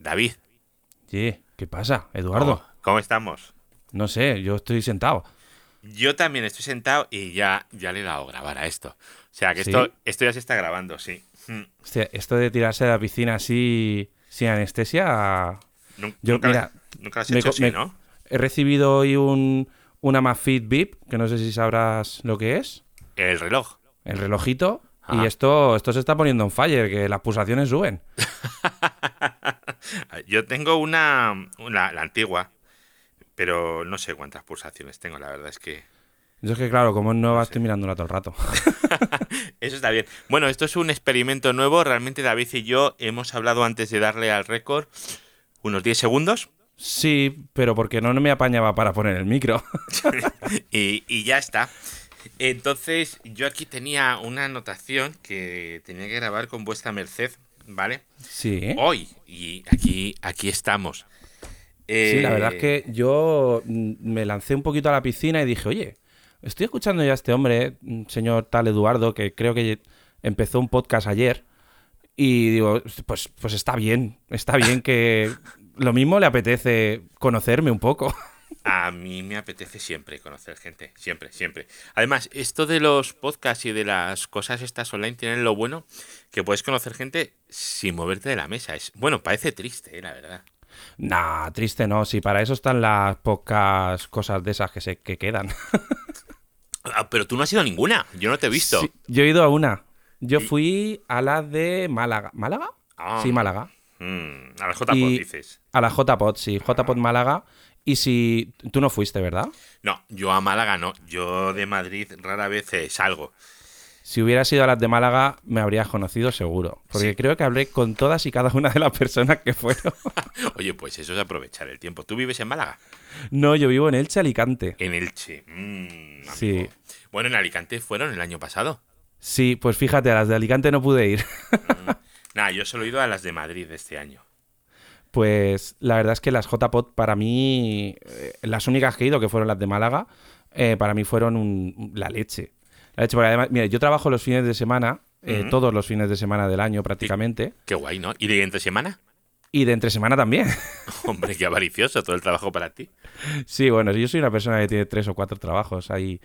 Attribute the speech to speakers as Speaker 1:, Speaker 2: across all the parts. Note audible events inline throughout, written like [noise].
Speaker 1: David.
Speaker 2: Sí, ¿qué pasa, Eduardo?
Speaker 1: ¿Cómo, cómo estamos?
Speaker 2: No sé, yo estoy sentado.
Speaker 1: Yo también estoy sentado y ya, ya le he dado a grabar a esto. O sea que
Speaker 2: ¿Sí?
Speaker 1: esto, esto ya se está grabando, sí. Mm.
Speaker 2: Hostia, esto de tirarse de la piscina así, sin anestesia.
Speaker 1: Nun-
Speaker 2: Yo,
Speaker 1: nunca,
Speaker 2: mira,
Speaker 1: nunca lo has hecho así,
Speaker 2: me-
Speaker 1: ¿no?
Speaker 2: He recibido hoy un, un Amazfit VIP, que no sé si sabrás lo que es.
Speaker 1: El reloj.
Speaker 2: El relojito. Y
Speaker 1: Ajá.
Speaker 2: esto, esto se está poniendo en fire, que las pulsaciones suben. [laughs]
Speaker 1: Yo tengo una, una- la antigua, pero no sé cuántas pulsaciones tengo, la verdad es que...
Speaker 2: Yo es que, claro, como es nueva, estoy mirándola todo el rato. [laughs]
Speaker 1: Eso está bien. Bueno, esto es un experimento nuevo. Realmente David y yo hemos hablado antes de darle al récord unos 10 segundos
Speaker 2: Sí, pero porque no, no me apañaba para poner el micro. [laughs] [laughs]
Speaker 1: y, y ya está. Entonces, yo aquí tenía una anotación que tenía que grabar con vuestra merced, ¿vale?
Speaker 2: Sí.
Speaker 1: Hoy, y aquí, aquí estamos.
Speaker 2: Sí, la
Speaker 1: Eh,
Speaker 2: verdad es que yo mm, me lancé un poquito a la piscina y dije, oye, estoy escuchando ya a este hombre, mm, señor tal Eduardo, que creo que empezó un podcast ayer. Y digo, pues, pues está bien, está bien que lo mismo le apetece conocerme un poco. [laughs]
Speaker 1: A mí me apetece siempre conocer gente, siempre, siempre. Además, esto de los podcasts y de las cosas estas online tienen lo bueno que puedes conocer gente sin moverte de la mesa. Es, bueno, parece triste, eh, la verdad.
Speaker 2: Nah, triste no, si para eso están las pocas cosas de esas que se que quedan. [laughs]
Speaker 1: Ah, pero tú no has ido a ninguna, yo no te he visto.
Speaker 2: Sí, yo he ido a una. Yo
Speaker 1: Y-
Speaker 2: fui a la de Málaga. ¿Málaga?
Speaker 1: Ah.
Speaker 2: Sí, Málaga.
Speaker 1: Mm, a la JPod
Speaker 2: Y-
Speaker 1: dices.
Speaker 2: A la JPod, sí, JPod Málaga. Y si tú no fuiste, ¿verdad?
Speaker 1: No, yo a Málaga no. Yo de Madrid rara vez salgo.
Speaker 2: Si hubieras ido a las de Málaga, me habrías conocido seguro. Porque
Speaker 1: Sí.
Speaker 2: creo que hablé con todas y cada una de las personas que fueron. [laughs]
Speaker 1: Oye, pues eso es aprovechar el tiempo. ¿Tú vives en Málaga?
Speaker 2: no, yo vivo en Elche, Alicante.
Speaker 1: En Elche. Mm.
Speaker 2: Sí.
Speaker 1: Bueno, en Alicante fueron el año pasado.
Speaker 2: Sí, pues fíjate, a las de Alicante no pude ir. [laughs]
Speaker 1: Nada, yo solo he ido a las de Madrid este año.
Speaker 2: Pues la verdad es que las JPod para mí, eh, las únicas que he ido, que fueron las de Málaga, eh, para mí fueron un- la leche. La leche, porque además, mira, yo trabajo los fines de semana, eh, todos los fines de semana del año prácticamente,
Speaker 1: Qué guay, ¿no? ¿Y de entre semana?
Speaker 2: y de entre semana también. [laughs]
Speaker 1: Hombre, qué avaricioso todo el trabajo para ti.
Speaker 2: sí, bueno, yo soy una persona que tiene tres o cuatro trabajos ahí,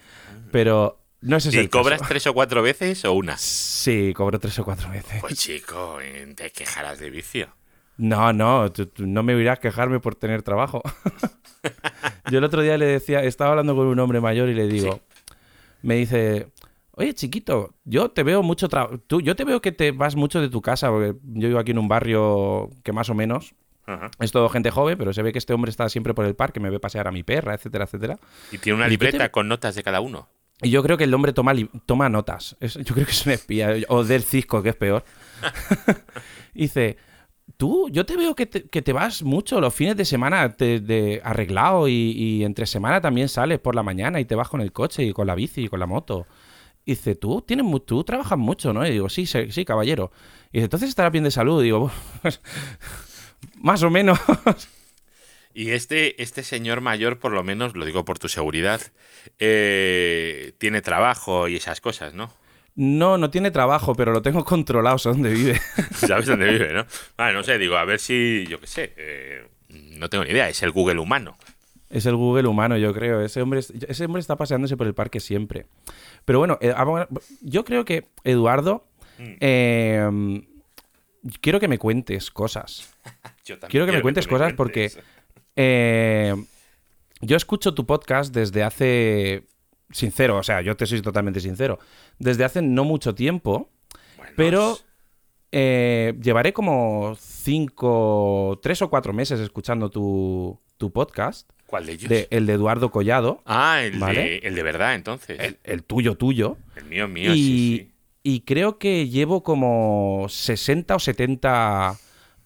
Speaker 2: pero no ese es
Speaker 1: ¿Y
Speaker 2: el
Speaker 1: cobras
Speaker 2: caso.
Speaker 1: tres o cuatro veces o una?
Speaker 2: Sí, cobro tres o cuatro veces.
Speaker 1: Pues chico, te quejarás de vicio.
Speaker 2: No, no, tú- tú no me irás a quejarme por tener trabajo. [laughs] Yo el otro día le decía, estaba hablando con un hombre mayor y le digo, me dice, oye chiquito, yo te veo mucho trabajo, tú, yo te veo que te vas mucho de tu casa, porque yo vivo aquí en un barrio que más o menos
Speaker 1: Ajá.
Speaker 2: es todo gente joven, pero se ve que este hombre está siempre por el parque, me ve pasear a mi perra, etcétera, etcétera.
Speaker 1: Y tiene una
Speaker 2: ¿Y qué te-
Speaker 1: libreta con notas de cada uno.
Speaker 2: Y yo creo que el hombre toma, toma notas. Es- yo creo que es un espía. O del cisco, que es peor. [laughs] Dice, tú, yo te veo que te, que te vas mucho los fines de semana te- de arreglado y, y entre semana también sales por la mañana y te vas con el coche y con la bici y con la moto. Dice, tú tienes tú trabajas mucho, ¿no? Y digo, sí, sí, caballero. Y dice, entonces estarás bien de salud. Y digo, pues, [laughs] más o menos.
Speaker 1: Y este, este señor mayor, por lo menos, lo digo por tu seguridad, eh, tiene trabajo y esas cosas, ¿no?
Speaker 2: No, no tiene trabajo, pero lo tengo [laughs] controlado, sé dónde vive. [laughs]
Speaker 1: ¿Sabes dónde vive, no? Vale, no sé, digo, a ver si, yo qué sé, eh, no tengo ni idea, es el Google humano.
Speaker 2: Es el Google humano, yo creo. Ese hombre, es- ese hombre está paseándose por el parque siempre. Pero bueno, eh, yo creo que, Eduardo,
Speaker 1: Mm.
Speaker 2: eh, quiero que me cuentes cosas. [laughs]
Speaker 1: Yo también
Speaker 2: Quiero que me cuentes cosas porque eh, yo escucho tu podcast desde hace... Sincero, o sea, yo te soy totalmente sincero. Desde hace no mucho tiempo,
Speaker 1: Bueno,
Speaker 2: pero eh, llevaré como cinco, tres o cuatro meses escuchando tu, tu podcast,
Speaker 1: ¿Cuál de ellos?
Speaker 2: de, el de Eduardo Collado.
Speaker 1: Ah, el,
Speaker 2: ¿Vale?
Speaker 1: de, el de verdad, entonces.
Speaker 2: el, el tuyo, tuyo.
Speaker 1: El mío, mío,
Speaker 2: y,
Speaker 1: sí, sí.
Speaker 2: y creo que llevo como 60 o 70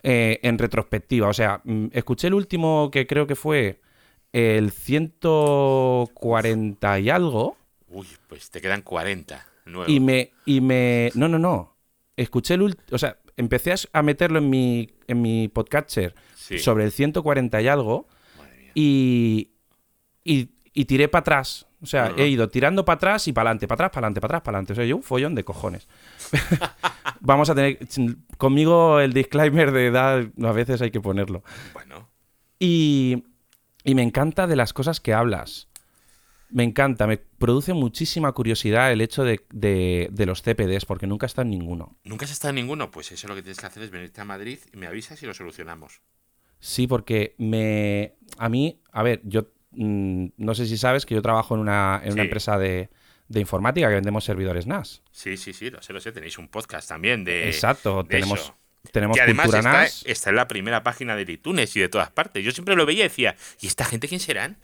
Speaker 2: eh, en retrospectiva. O sea, mm, escuché el último que creo que fue el 140 y algo.
Speaker 1: Uy, pues te quedan 40 nuevos.
Speaker 2: Y me, y me. No, no, no. Escuché el último. O sea, empecé a meterlo en mi, en mi podcatcher
Speaker 1: Sí.
Speaker 2: sobre el 140 y algo.
Speaker 1: Madre mía.
Speaker 2: y, y, y tiré para atrás. O sea, he ido tirando para atrás y para adelante, para atrás, para adelante, para atrás, para adelante. O sea, yo un follón de cojones. [laughs] Vamos a tener. Conmigo el disclaimer de edad a veces hay que ponerlo.
Speaker 1: Bueno.
Speaker 2: Y, y me encanta de las cosas que hablas. Me encanta, me produce muchísima curiosidad el hecho de, de- de los CPDs, porque nunca está en ninguno.
Speaker 1: ¿Nunca has estado en ninguno? Pues eso lo que tienes que hacer es venirte a Madrid y me avisas y lo solucionamos.
Speaker 2: Sí, porque me. A mí, a ver, yo mm, no sé si sabes que yo trabajo en una, en una empresa de, de informática que vendemos servidores NAS.
Speaker 1: Sí, sí, sí, lo sé, lo sé. Tenéis un podcast también de.
Speaker 2: Exacto,
Speaker 1: de
Speaker 2: tenemos,
Speaker 1: eso.
Speaker 2: Tenemos
Speaker 1: que además
Speaker 2: cultura
Speaker 1: está,
Speaker 2: NAS.
Speaker 1: está en la primera página de iTunes y de todas partes. Yo siempre lo veía y decía, ¿y esta gente quién serán?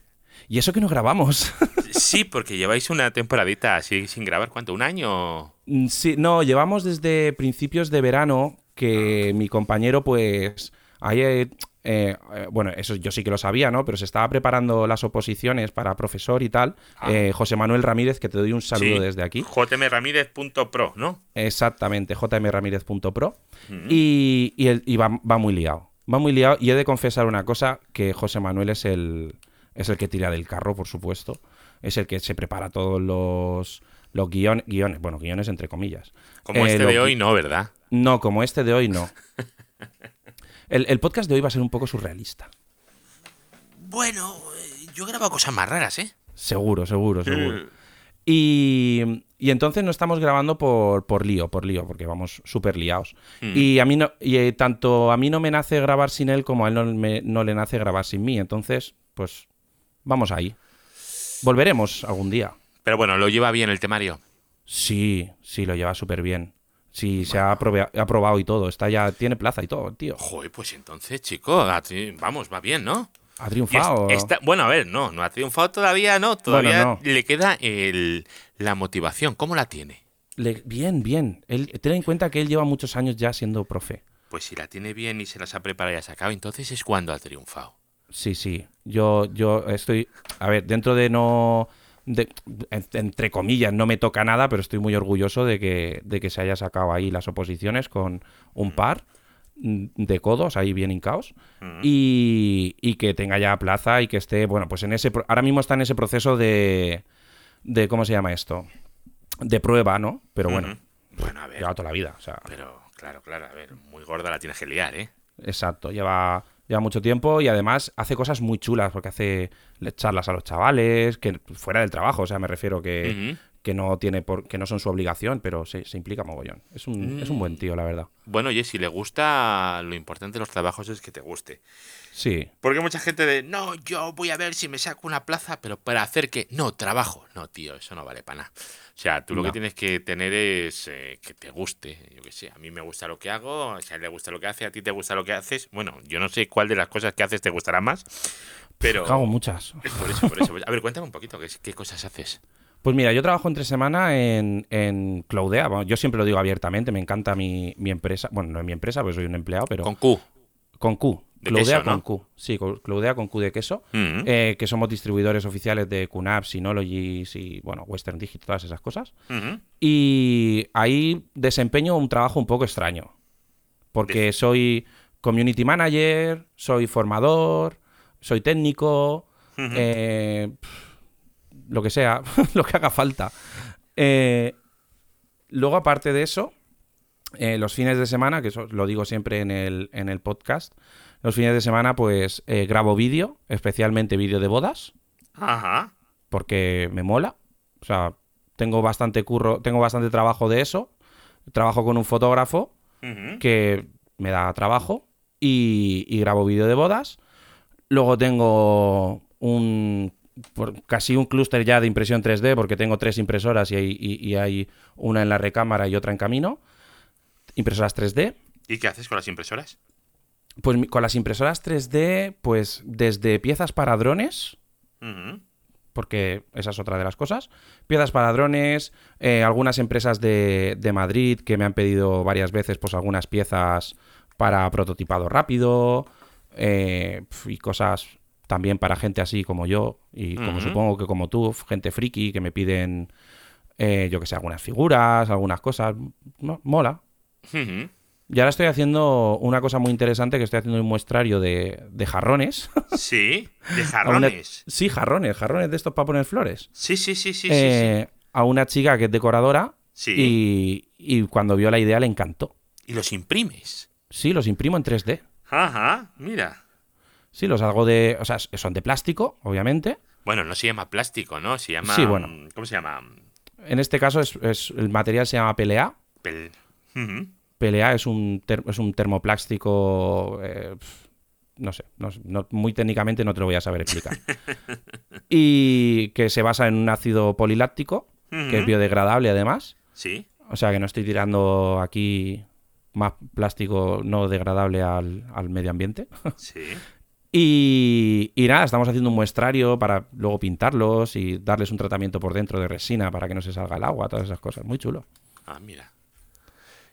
Speaker 2: Y eso que no grabamos. [laughs]
Speaker 1: Sí, porque lleváis una temporadita así sin grabar. ¿Cuánto? ¿Un año?
Speaker 2: Mm, Sí, no, llevamos desde principios de verano que mi compañero, pues, ahí, eh, eh, bueno, eso yo sí que lo sabía, ¿no? Pero se estaba preparando las oposiciones para profesor y tal.
Speaker 1: Ah.
Speaker 2: Eh, José Manuel Ramírez, que te doy un saludo
Speaker 1: Sí.
Speaker 2: desde aquí.
Speaker 1: jmramírez.pro, ¿no?
Speaker 2: Exactamente, jmramírez.pro.
Speaker 1: Ujú.
Speaker 2: Y, y, él- y va, va muy liado. Va muy liado. Y he de confesar una cosa, que José Manuel es el, es el que tira del carro, por supuesto. Es el que se prepara todos los, los guion- guiones. Bueno, guiones entre comillas.
Speaker 1: Como
Speaker 2: Eh,
Speaker 1: este de hoy, no, ¿verdad?
Speaker 2: No, como este de hoy, no. [laughs] El, el podcast de hoy va a ser un poco surrealista.
Speaker 1: Bueno, eh, yo he grabado cosas más raras, ¿eh?
Speaker 2: Seguro, seguro, seguro. Y, y entonces no estamos grabando por, por lío, por lío, porque vamos súper liados.
Speaker 1: Mm.
Speaker 2: Y a mí no, y eh, tanto a mí no me nace grabar sin él como a él no, me- no le nace grabar sin mí. Entonces, pues vamos ahí. Volveremos algún día.
Speaker 1: Pero bueno, lo lleva bien el temario.
Speaker 2: Sí, sí, lo lleva súper bien. Sí, se ha aprobado y todo. Está ya, tiene plaza y todo, tío.
Speaker 1: Joder, pues entonces, chico, vamos, va bien, ¿no?
Speaker 2: Ha
Speaker 1: es-
Speaker 2: triunfado.
Speaker 1: está- bueno, a ver, no, no ha triunfado todavía, no. Todavía
Speaker 2: no.
Speaker 1: le queda el, la motivación. ¿Cómo la tiene?
Speaker 2: Le- bien, bien. Él, ten en cuenta que él lleva muchos años ya siendo profe.
Speaker 1: Pues si la tiene bien y se las ha preparado y ha sacado, entonces es cuando ha triunfado.
Speaker 2: Sí, sí. Yo, yo estoy. A ver, dentro de no. De- entre comillas, no me toca nada, pero estoy muy orgulloso de que, de que se haya sacado ahí las oposiciones con un par mm, de codos ahí bien hincaos
Speaker 1: Mm.
Speaker 2: y, y que tenga ya plaza y que esté, bueno, pues en ese. Ahora mismo está en ese proceso de. de ¿Cómo se llama esto? De prueba, ¿no? Pero bueno.
Speaker 1: Bueno, a ver.
Speaker 2: lleva toda la vida. O sea,
Speaker 1: Pero, claro, claro, a ver, muy gorda la tienes que liar, ¿eh?
Speaker 2: Exacto, lleva, lleva mucho tiempo y además hace cosas muy chulas porque hace charlas a los chavales, que fuera del trabajo, o sea, me refiero que, que no tiene por, que no son su obligación, pero se, se implica mogollón. Es un, es un buen tío, la verdad.
Speaker 1: Bueno, oye, si le gusta, lo importante de los trabajos es que te guste.
Speaker 2: Sí,
Speaker 1: Porque mucha gente de, no, yo voy a ver si me saco una plaza, pero para hacer que, no, trabajo. No, tío, eso no vale para nada. O sea, tú lo que tienes que tener es eh, que te guste. Yo qué sé, a mí me gusta lo que hago, a él le gusta lo que hace, a ti te gusta lo que haces. Bueno, yo no sé cuál de las cosas que haces te gustará más, pero...
Speaker 2: hago muchas.
Speaker 1: Es por eso, por eso. A ver, cuéntame un poquito, ¿qué, qué cosas haces?
Speaker 2: Pues mira, yo trabajo entre semana en, en Cloudea. Bueno, yo siempre lo digo abiertamente, me encanta mi, mi empresa. Bueno, no es mi empresa, porque soy un empleado, pero
Speaker 1: Con Q.
Speaker 2: con Q.
Speaker 1: ¿no?
Speaker 2: con Q. Sí, Cloudea con Q de queso.
Speaker 1: Mm.
Speaker 2: eh, que somos distribuidores oficiales de QNAP, Synology y, bueno, Western Digital, todas esas cosas.
Speaker 1: Ujú.
Speaker 2: Y ahí desempeño un trabajo un poco extraño. Porque soy community manager, soy formador, soy técnico,
Speaker 1: Ujú.
Speaker 2: eh, lo que sea, [laughs] lo que haga falta. Eh, luego, aparte de eso, eh, los fines de semana, que eso lo digo siempre en el, en el podcast, los fines de semana pues eh, grabo vídeo, especialmente vídeo de bodas
Speaker 1: Ajá.
Speaker 2: porque me mola. O sea, tengo bastante curro, tengo bastante trabajo de eso. Trabajo con un fotógrafo que me da trabajo y, y grabo vídeo de bodas. Luego tengo un por- casi un clúster ya de impresión 3D porque tengo tres impresoras y hay, y- y hay una en la recámara y otra en camino. Impresoras 3D.
Speaker 1: ¿Y qué haces con las impresoras?
Speaker 2: Pues con las impresoras 3D, pues desde piezas para drones, porque esa es otra de las cosas. Piezas para drones, eh, algunas empresas de, de Madrid que me han pedido varias veces pues algunas piezas para prototipado rápido eh, y cosas también para gente así como yo y como supongo que como tú, gente friki que me piden, eh, yo que sé, algunas figuras, algunas cosas. No, mola.
Speaker 1: Ujú.
Speaker 2: Y ahora estoy haciendo una cosa muy interesante que estoy haciendo un muestrario de, de jarrones. [laughs]
Speaker 1: Sí, de
Speaker 2: una-
Speaker 1: jarrones.
Speaker 2: sí, jarrones, jarrones de estos para poner flores.
Speaker 1: Sí, sí, sí, sí, sí,
Speaker 2: eh, a una chica que es decoradora
Speaker 1: Sí.
Speaker 2: Y, y cuando vio la idea le encantó.
Speaker 1: Y los imprimes.
Speaker 2: Sí, los imprimo en 3D.
Speaker 1: Ajá, mira.
Speaker 2: Sí, los hago de. O sea, son de plástico, obviamente.
Speaker 1: Bueno, no se llama plástico, ¿no? Se llama.
Speaker 2: Sí, bueno.
Speaker 1: ¿Cómo se llama?
Speaker 2: En este caso es, es- el material se llama PLA.
Speaker 1: Pel- Ujú.
Speaker 2: PLA es un, ter- es un termoplástico. eh, no sé, no sé, no- muy técnicamente no te lo voy a saber explicar. [laughs] y que se basa en un ácido poliláctico, que es biodegradable además.
Speaker 1: Sí.
Speaker 2: O sea que no estoy tirando aquí más plástico no degradable al, al medio ambiente. [laughs]
Speaker 1: Sí.
Speaker 2: Y, y nada, estamos haciendo un muestrario para luego pintarlos y darles un tratamiento por dentro de resina para que no se salga el agua, todas esas cosas. Muy chulo.
Speaker 1: Ah, mira.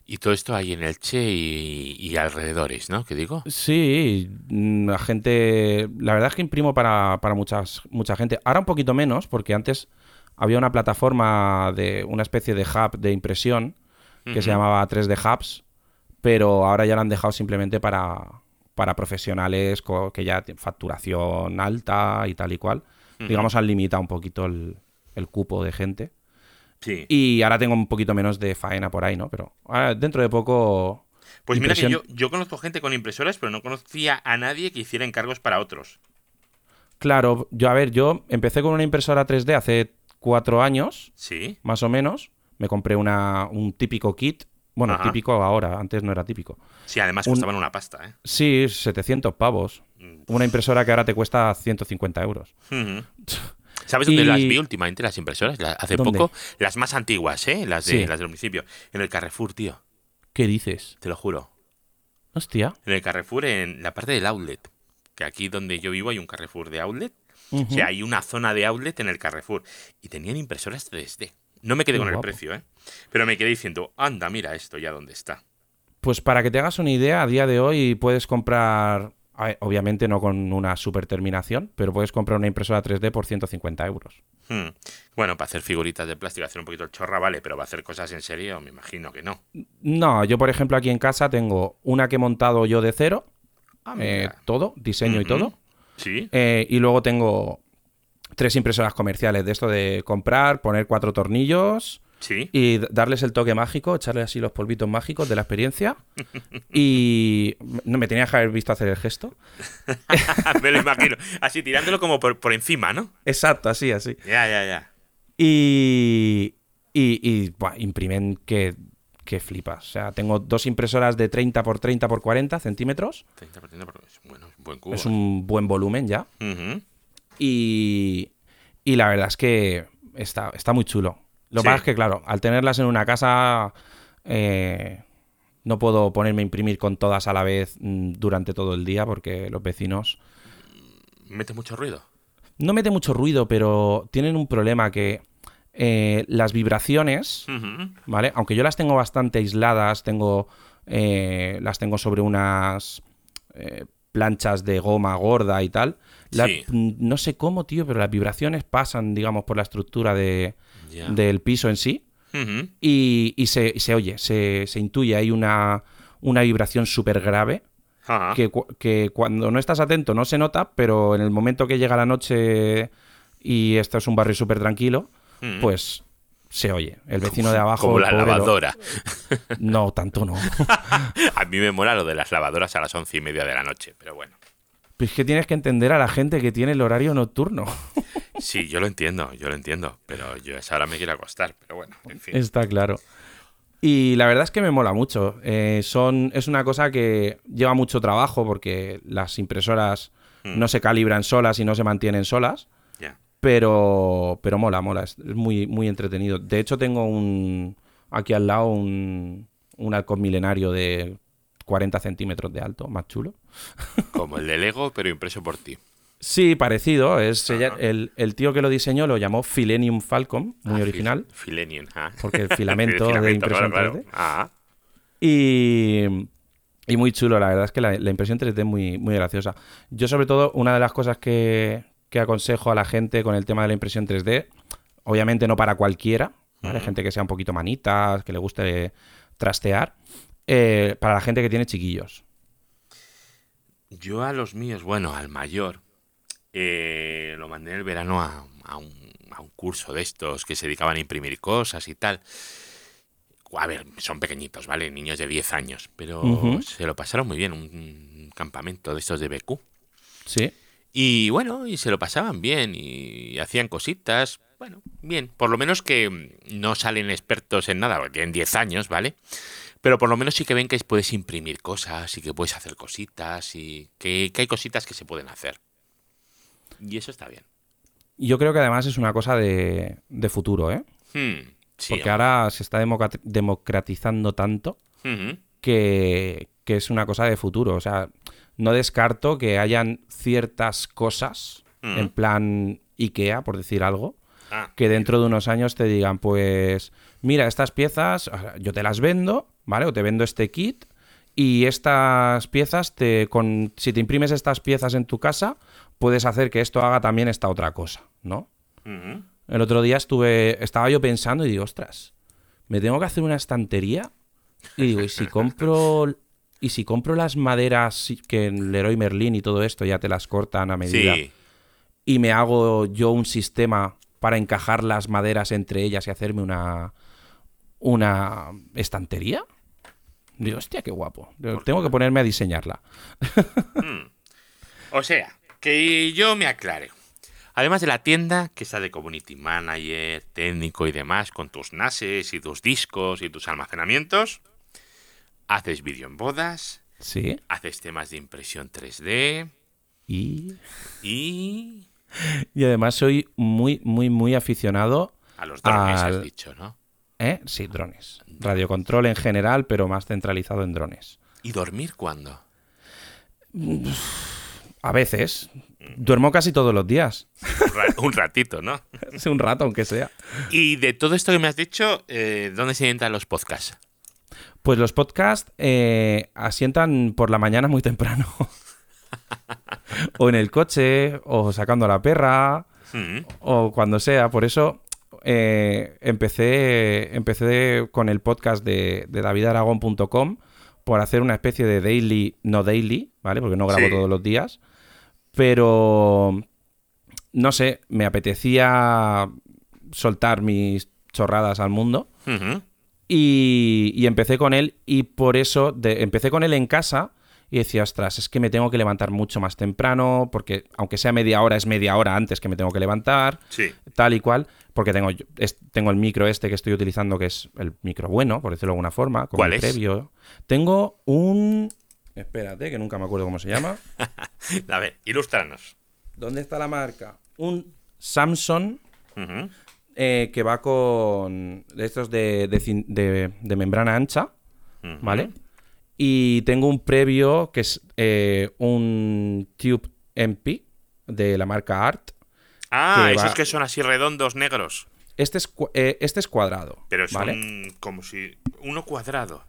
Speaker 1: Y todo esto ahí en Elche y, y alrededores, ¿no? ¿Qué digo?
Speaker 2: Sí, mm, la gente. La verdad es que imprimo para, para muchas, mucha gente. Ahora un poquito menos, porque antes había una plataforma de una especie de hub de impresión que se llamaba 3D Hubs, pero ahora ya lo han dejado simplemente para, para profesionales que ya tienen facturación alta y tal y cual. Digamos, han limitado un poquito el, el cupo de gente.
Speaker 1: Sí.
Speaker 2: Y ahora tengo un poquito menos de faena por ahí, ¿no? Pero ahora, dentro de poco.
Speaker 1: Pues mira que yo, yo conozco gente con impresoras, pero no conocía a nadie que hiciera encargos para otros.
Speaker 2: Claro, yo, a ver, yo empecé con una impresora 3D hace cuatro años,
Speaker 1: Sí.
Speaker 2: más o menos. Me compré una, un típico kit. Bueno,
Speaker 1: Ajá.
Speaker 2: típico ahora, antes no era típico.
Speaker 1: Sí, además
Speaker 2: Un-
Speaker 1: costaban una pasta, ¿eh?
Speaker 2: Sí, 700 pavos.
Speaker 1: Mm.
Speaker 2: Una impresora que ahora te cuesta 150 euros. [laughs]
Speaker 1: ¿Sabes dónde
Speaker 2: Y-
Speaker 1: las vi últimamente, las impresoras? La- hace
Speaker 2: ¿Dónde?
Speaker 1: poco. Las más antiguas, ¿eh? Las, de,
Speaker 2: Sí.
Speaker 1: las del municipio. En el Carrefour, tío.
Speaker 2: ¿Qué dices?
Speaker 1: Te lo juro.
Speaker 2: Hostia.
Speaker 1: En el Carrefour, en la parte del outlet. Que aquí donde yo vivo hay un Carrefour de outlet.
Speaker 2: Ujú.
Speaker 1: O sea, hay una zona de outlet en el Carrefour. Y tenían impresoras 3D. No me quedé
Speaker 2: Qué
Speaker 1: con el precio, ¿eh? Pero me quedé diciendo, anda, mira esto ya dónde está.
Speaker 2: Pues para que te hagas una idea, a día de hoy puedes comprar, obviamente no con una super terminación, pero puedes comprar una impresora 3D por 150 euros.
Speaker 1: Hmm. Bueno, para hacer figuritas de plástico, hacer un poquito el chorra, vale, pero va a hacer cosas en serio, me imagino que no.
Speaker 2: No, yo por ejemplo aquí en casa tengo una que he montado yo de cero,
Speaker 1: Ah,
Speaker 2: eh, todo, diseño y todo,
Speaker 1: Sí.
Speaker 2: eh, y luego tengo tres impresoras comerciales de esto de comprar, poner cuatro tornillos
Speaker 1: Sí.
Speaker 2: y darles el toque mágico, echarle así los polvitos mágicos de la experiencia. [laughs] Y no me tenía que haber visto hacer el gesto. [laughs]
Speaker 1: me lo imagino. Así tirándolo como por, por encima, ¿no?
Speaker 2: Exacto, así, así.
Speaker 1: Ya, ya, ya.
Speaker 2: Y, y, y, buah, imprimen que, que flipas. O sea, tengo dos impresoras de 30 por 30 por 40 centímetros.
Speaker 1: 30% por- es bueno, es un buen cubo.
Speaker 2: Es un buen volumen ya.
Speaker 1: Ujú.
Speaker 2: Y, y la verdad es que está, está muy chulo. Lo
Speaker 1: Sí.
Speaker 2: pasa es que, claro, al tenerlas en una casa, eh, no puedo ponerme a imprimir con todas a la vez mm, durante todo el día porque los vecinos
Speaker 1: Mete mucho ruido.
Speaker 2: no mete mucho ruido, pero tienen un problema que eh, las vibraciones. ¿vale? Aunque yo las tengo bastante aisladas, tengo eh, las tengo sobre unas eh, planchas de goma gorda y tal. la-
Speaker 1: Sí.
Speaker 2: no sé cómo, tío, pero las vibraciones pasan, digamos, por la estructura de, Del piso en sí y, y se, oye, se, se intuye, hay una, una vibración súper grave que, que cuando no estás atento no se nota, pero en el momento que llega la noche y esto es un barrio súper tranquilo, pues se oye. El vecino de abajo...
Speaker 1: Como la
Speaker 2: lo-
Speaker 1: lavadora. [laughs]
Speaker 2: No, tanto no. [laughs]
Speaker 1: A mí me mola lo de las lavadoras a las once y media de la noche, pero bueno.
Speaker 2: Pues es que tienes que entender a la gente que tiene el horario nocturno. [laughs]
Speaker 1: Sí, yo lo entiendo, yo lo entiendo, pero yo esa hora me quiero acostar, pero bueno, en fin.
Speaker 2: Está claro. Y la verdad es que me mola mucho. Eh, son, es una cosa que lleva mucho trabajo porque las impresoras
Speaker 1: Mm.
Speaker 2: no se calibran solas y no se mantienen solas.
Speaker 1: Ya.
Speaker 2: Pero, pero mola, mola. Es es muy, muy entretenido. De hecho, tengo un aquí al lado un, un halcón milenario de 40 centímetros de alto, más chulo.
Speaker 1: Como el de Lego, pero impreso por ti.
Speaker 2: Sí, parecido. Es,
Speaker 1: Ajá.
Speaker 2: el, el tío que lo diseñó lo llamó Philenium Falcon, muy
Speaker 1: Ah,
Speaker 2: original.
Speaker 1: fil- Filenium, ah.
Speaker 2: Porque el filamento,
Speaker 1: El [laughs]
Speaker 2: de impresión
Speaker 1: claro,
Speaker 2: 3D.
Speaker 1: claro. Ah,
Speaker 2: Y, y muy chulo, la verdad es que la, la impresión 3D es muy, muy graciosa. Yo sobre todo, una de las cosas que, que aconsejo a la gente con el tema de la impresión 3D, obviamente no para cualquiera, ¿vale? Gente que sea un poquito manitas, que le guste trastear, eh, para la gente que tiene chiquillos.
Speaker 1: Yo a los míos, bueno, al mayor, eh, lo mandé en el verano a, a un, a un curso de estos que se dedicaban a imprimir cosas y tal. A ver, son pequeñitos, ¿vale? Niños de 10 años, pero se lo pasaron muy bien, un, campamento de estos de BQ.
Speaker 2: Sí.
Speaker 1: Y bueno, y se lo pasaban bien y hacían cositas. Bueno, bien. Por lo menos que no salen expertos en nada, porque tienen 10 años, ¿vale? Pero por lo menos sí que ven que puedes imprimir cosas y que puedes hacer cositas y que, que hay cositas que se pueden hacer. Y eso está bien.
Speaker 2: Yo creo que además es una cosa de, de futuro, ¿eh?
Speaker 1: Hmm, sí,
Speaker 2: Porque ahora se está democratizando tanto que, que es una cosa de futuro. O sea, no descarto que hayan ciertas cosas, en plan IKEA, por decir algo,
Speaker 1: Ah,
Speaker 2: que dentro de unos años te digan, pues, mira, estas piezas, yo te las vendo, ¿vale? O te vendo este kit y estas piezas, te, con, si te imprimes estas piezas en tu casa, puedes hacer que esto haga también esta otra cosa, ¿no? El otro día estuve, estaba yo pensando y digo, ostras, me tengo que hacer una estantería y digo, ¿y si compro, y si compro las maderas que en Leroy Merlin y todo esto ya te las cortan a medida
Speaker 1: Sí.
Speaker 2: y me hago yo un sistema para encajar las maderas entre ellas y hacerme una una estantería? Digo, hostia, qué guapo. Tengo que ponerme a diseñarla.
Speaker 1: O sea, que yo me aclare. Además de la tienda, que está de community manager, técnico y demás, con tus NASes y tus discos y tus almacenamientos, haces vídeo en bodas,
Speaker 2: Sí.
Speaker 1: haces temas de impresión 3D
Speaker 2: Y,
Speaker 1: y [laughs]
Speaker 2: y además soy muy, muy, muy aficionado
Speaker 1: a los drones,
Speaker 2: Al-
Speaker 1: has dicho, ¿no?
Speaker 2: ¿Eh? Sí, drones. Radiocontrol en general, pero más centralizado en drones.
Speaker 1: ¿Y dormir cuándo?
Speaker 2: A veces. Duermo casi todos los días.
Speaker 1: Un, ra- un ratito, ¿no? [laughs]
Speaker 2: Un rato, aunque sea.
Speaker 1: Y de todo esto que me has dicho, eh, ¿dónde se entran los podcasts?
Speaker 2: Pues los podcasts eh, asientan por la mañana muy temprano. [laughs] o en el coche, o sacando a la perra,
Speaker 1: Mm,
Speaker 2: o cuando sea. Por eso eh, empecé, empecé con el podcast de, de davidaragón.com por hacer una especie de daily, no daily, ¿vale? Porque no grabo
Speaker 1: Sí.
Speaker 2: todos los días. Pero, no sé, me apetecía soltar mis chorradas al mundo. Y, y empecé con él y por eso de- empecé con él en casa y decía, ostras, es que me tengo que levantar mucho más temprano porque aunque sea media hora, es media hora antes que me tengo que levantar,
Speaker 1: Sí.
Speaker 2: tal y cual, porque tengo, es- tengo el micro este que estoy utilizando que es el micro bueno, por decirlo de alguna forma, con
Speaker 1: ¿Cuál
Speaker 2: el
Speaker 1: es?
Speaker 2: previo. Tengo un... Espérate, que nunca me acuerdo cómo se llama. [laughs]
Speaker 1: A ver, ilústranos.
Speaker 2: ¿Dónde está la marca? Un Samsung eh, que va con estos de, de cin- de- de membrana ancha. ¿vale? Y tengo un previo que es eh, un Tube MP de la marca Art.
Speaker 1: Ah,
Speaker 2: que
Speaker 1: esos
Speaker 2: va-
Speaker 1: que son así redondos negros.
Speaker 2: Este es, eh, este es cuadrado,
Speaker 1: Pero
Speaker 2: ¿vale?
Speaker 1: como si. Uno cuadrado.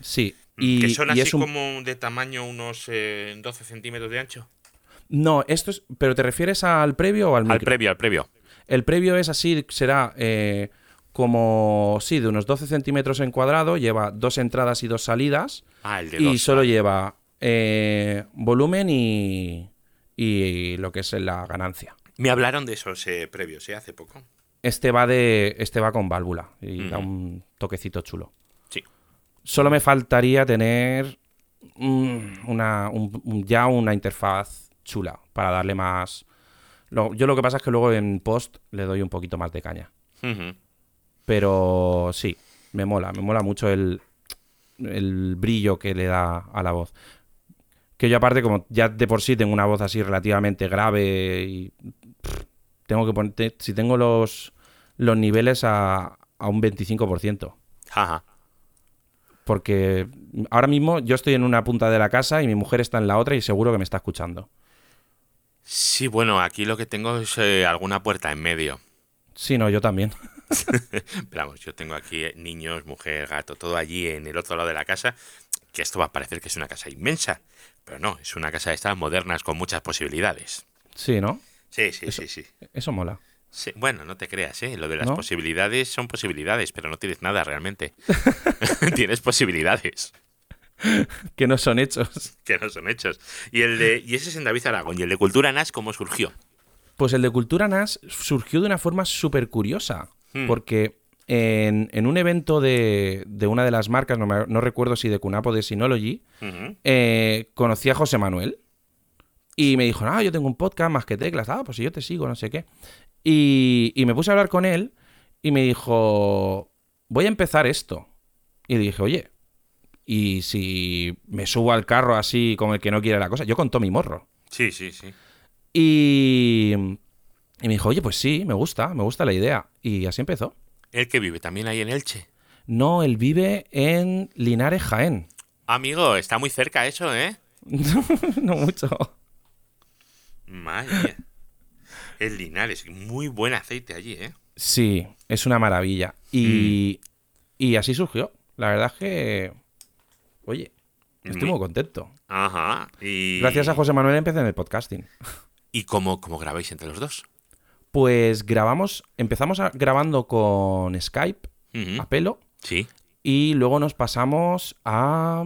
Speaker 2: Sí.
Speaker 1: Mm,
Speaker 2: Y,
Speaker 1: que son
Speaker 2: y
Speaker 1: así
Speaker 2: es un-
Speaker 1: como de tamaño unos eh, 12 centímetros de ancho.
Speaker 2: No, esto es... ¿Pero te refieres al previo o al micro?
Speaker 1: Al previo, al previo.
Speaker 2: El previo es así, será eh, como, sí, de unos 12 centímetros en cuadrado, lleva dos entradas y dos salidas.
Speaker 1: Ah, el de
Speaker 2: y
Speaker 1: dos.
Speaker 2: solo lleva eh, volumen y, y lo que es la ganancia.
Speaker 1: Me hablaron de esos eh, previos, ¿eh? Hace poco.
Speaker 2: Este va de. Este va con válvula y da un toquecito chulo. Solo me faltaría tener una, un- un- ya una interfaz chula para darle más. lo- yo lo que pasa es que luego en post le doy un poquito más de caña. Pero sí, me mola, me mola mucho el, el brillo que le da a la voz. Que yo aparte, como ya de por sí tengo una voz así relativamente grave y pff, tengo que poner, si tengo los, los niveles a, a un 25%.
Speaker 1: Ajá.
Speaker 2: Porque ahora mismo yo estoy en una punta de la casa y mi mujer está en la otra y seguro que me está escuchando.
Speaker 1: Sí, bueno, aquí lo que tengo es eh, alguna puerta en medio.
Speaker 2: Sí, no, yo también. [laughs]
Speaker 1: Pero vamos, yo tengo aquí eh, niños, mujer, gato, todo allí en el otro lado de la casa. Que esto va a parecer que es una casa inmensa. Pero no, es una casa de estas modernas con muchas posibilidades.
Speaker 2: Sí, ¿no?
Speaker 1: Sí, sí, sí, sí.
Speaker 2: Eso mola.
Speaker 1: Sí, Bueno, no te creas, ¿eh? Lo de las
Speaker 2: ¿No?
Speaker 1: posibilidades son posibilidades, pero no tienes nada realmente. [laughs] [laughs] tienes posibilidades
Speaker 2: Que no son hechos. [laughs]
Speaker 1: que no son hechos. Y el de y ese es en David Aragón. ¿Y el de Cultura NAS cómo surgió?
Speaker 2: Pues el de Cultura NAS surgió de una forma súper curiosa.
Speaker 1: Hmm.
Speaker 2: Porque en, en un evento de, de una de las marcas, no, me- no recuerdo si de Cunap o de Synology, eh, conocí a José Manuel y me dijo, ah, yo tengo un podcast más que teclas, ah, pues si yo te sigo, no sé qué. Y, y me puse a hablar con él y me dijo, voy a empezar esto. Y dije, oye, y si me subo al carro así como el que no quiere la cosa, yo con Tommy Morro.
Speaker 1: Sí, sí, sí.
Speaker 2: Y, y me dijo, oye, pues sí, me gusta, me gusta la idea. Y así empezó.
Speaker 1: El que vive también ahí en Elche.
Speaker 2: No, él vive en Linares, Jaén.
Speaker 1: Amigo, está muy cerca eso, ¿eh? [laughs]
Speaker 2: no mucho.
Speaker 1: Madre El Linares, muy buen aceite allí, ¿eh?
Speaker 2: Sí, es una maravilla. Y, y así surgió. La verdad es que, oye, estoy
Speaker 1: Muy-
Speaker 2: contento.
Speaker 1: Ajá. Y...
Speaker 2: Gracias a José Manuel empecé en el podcasting.
Speaker 1: ¿Y cómo, cómo grabáis entre los dos?
Speaker 2: Pues grabamos, empezamos a- grabando con Skype a pelo
Speaker 1: Sí.
Speaker 2: y luego nos pasamos a...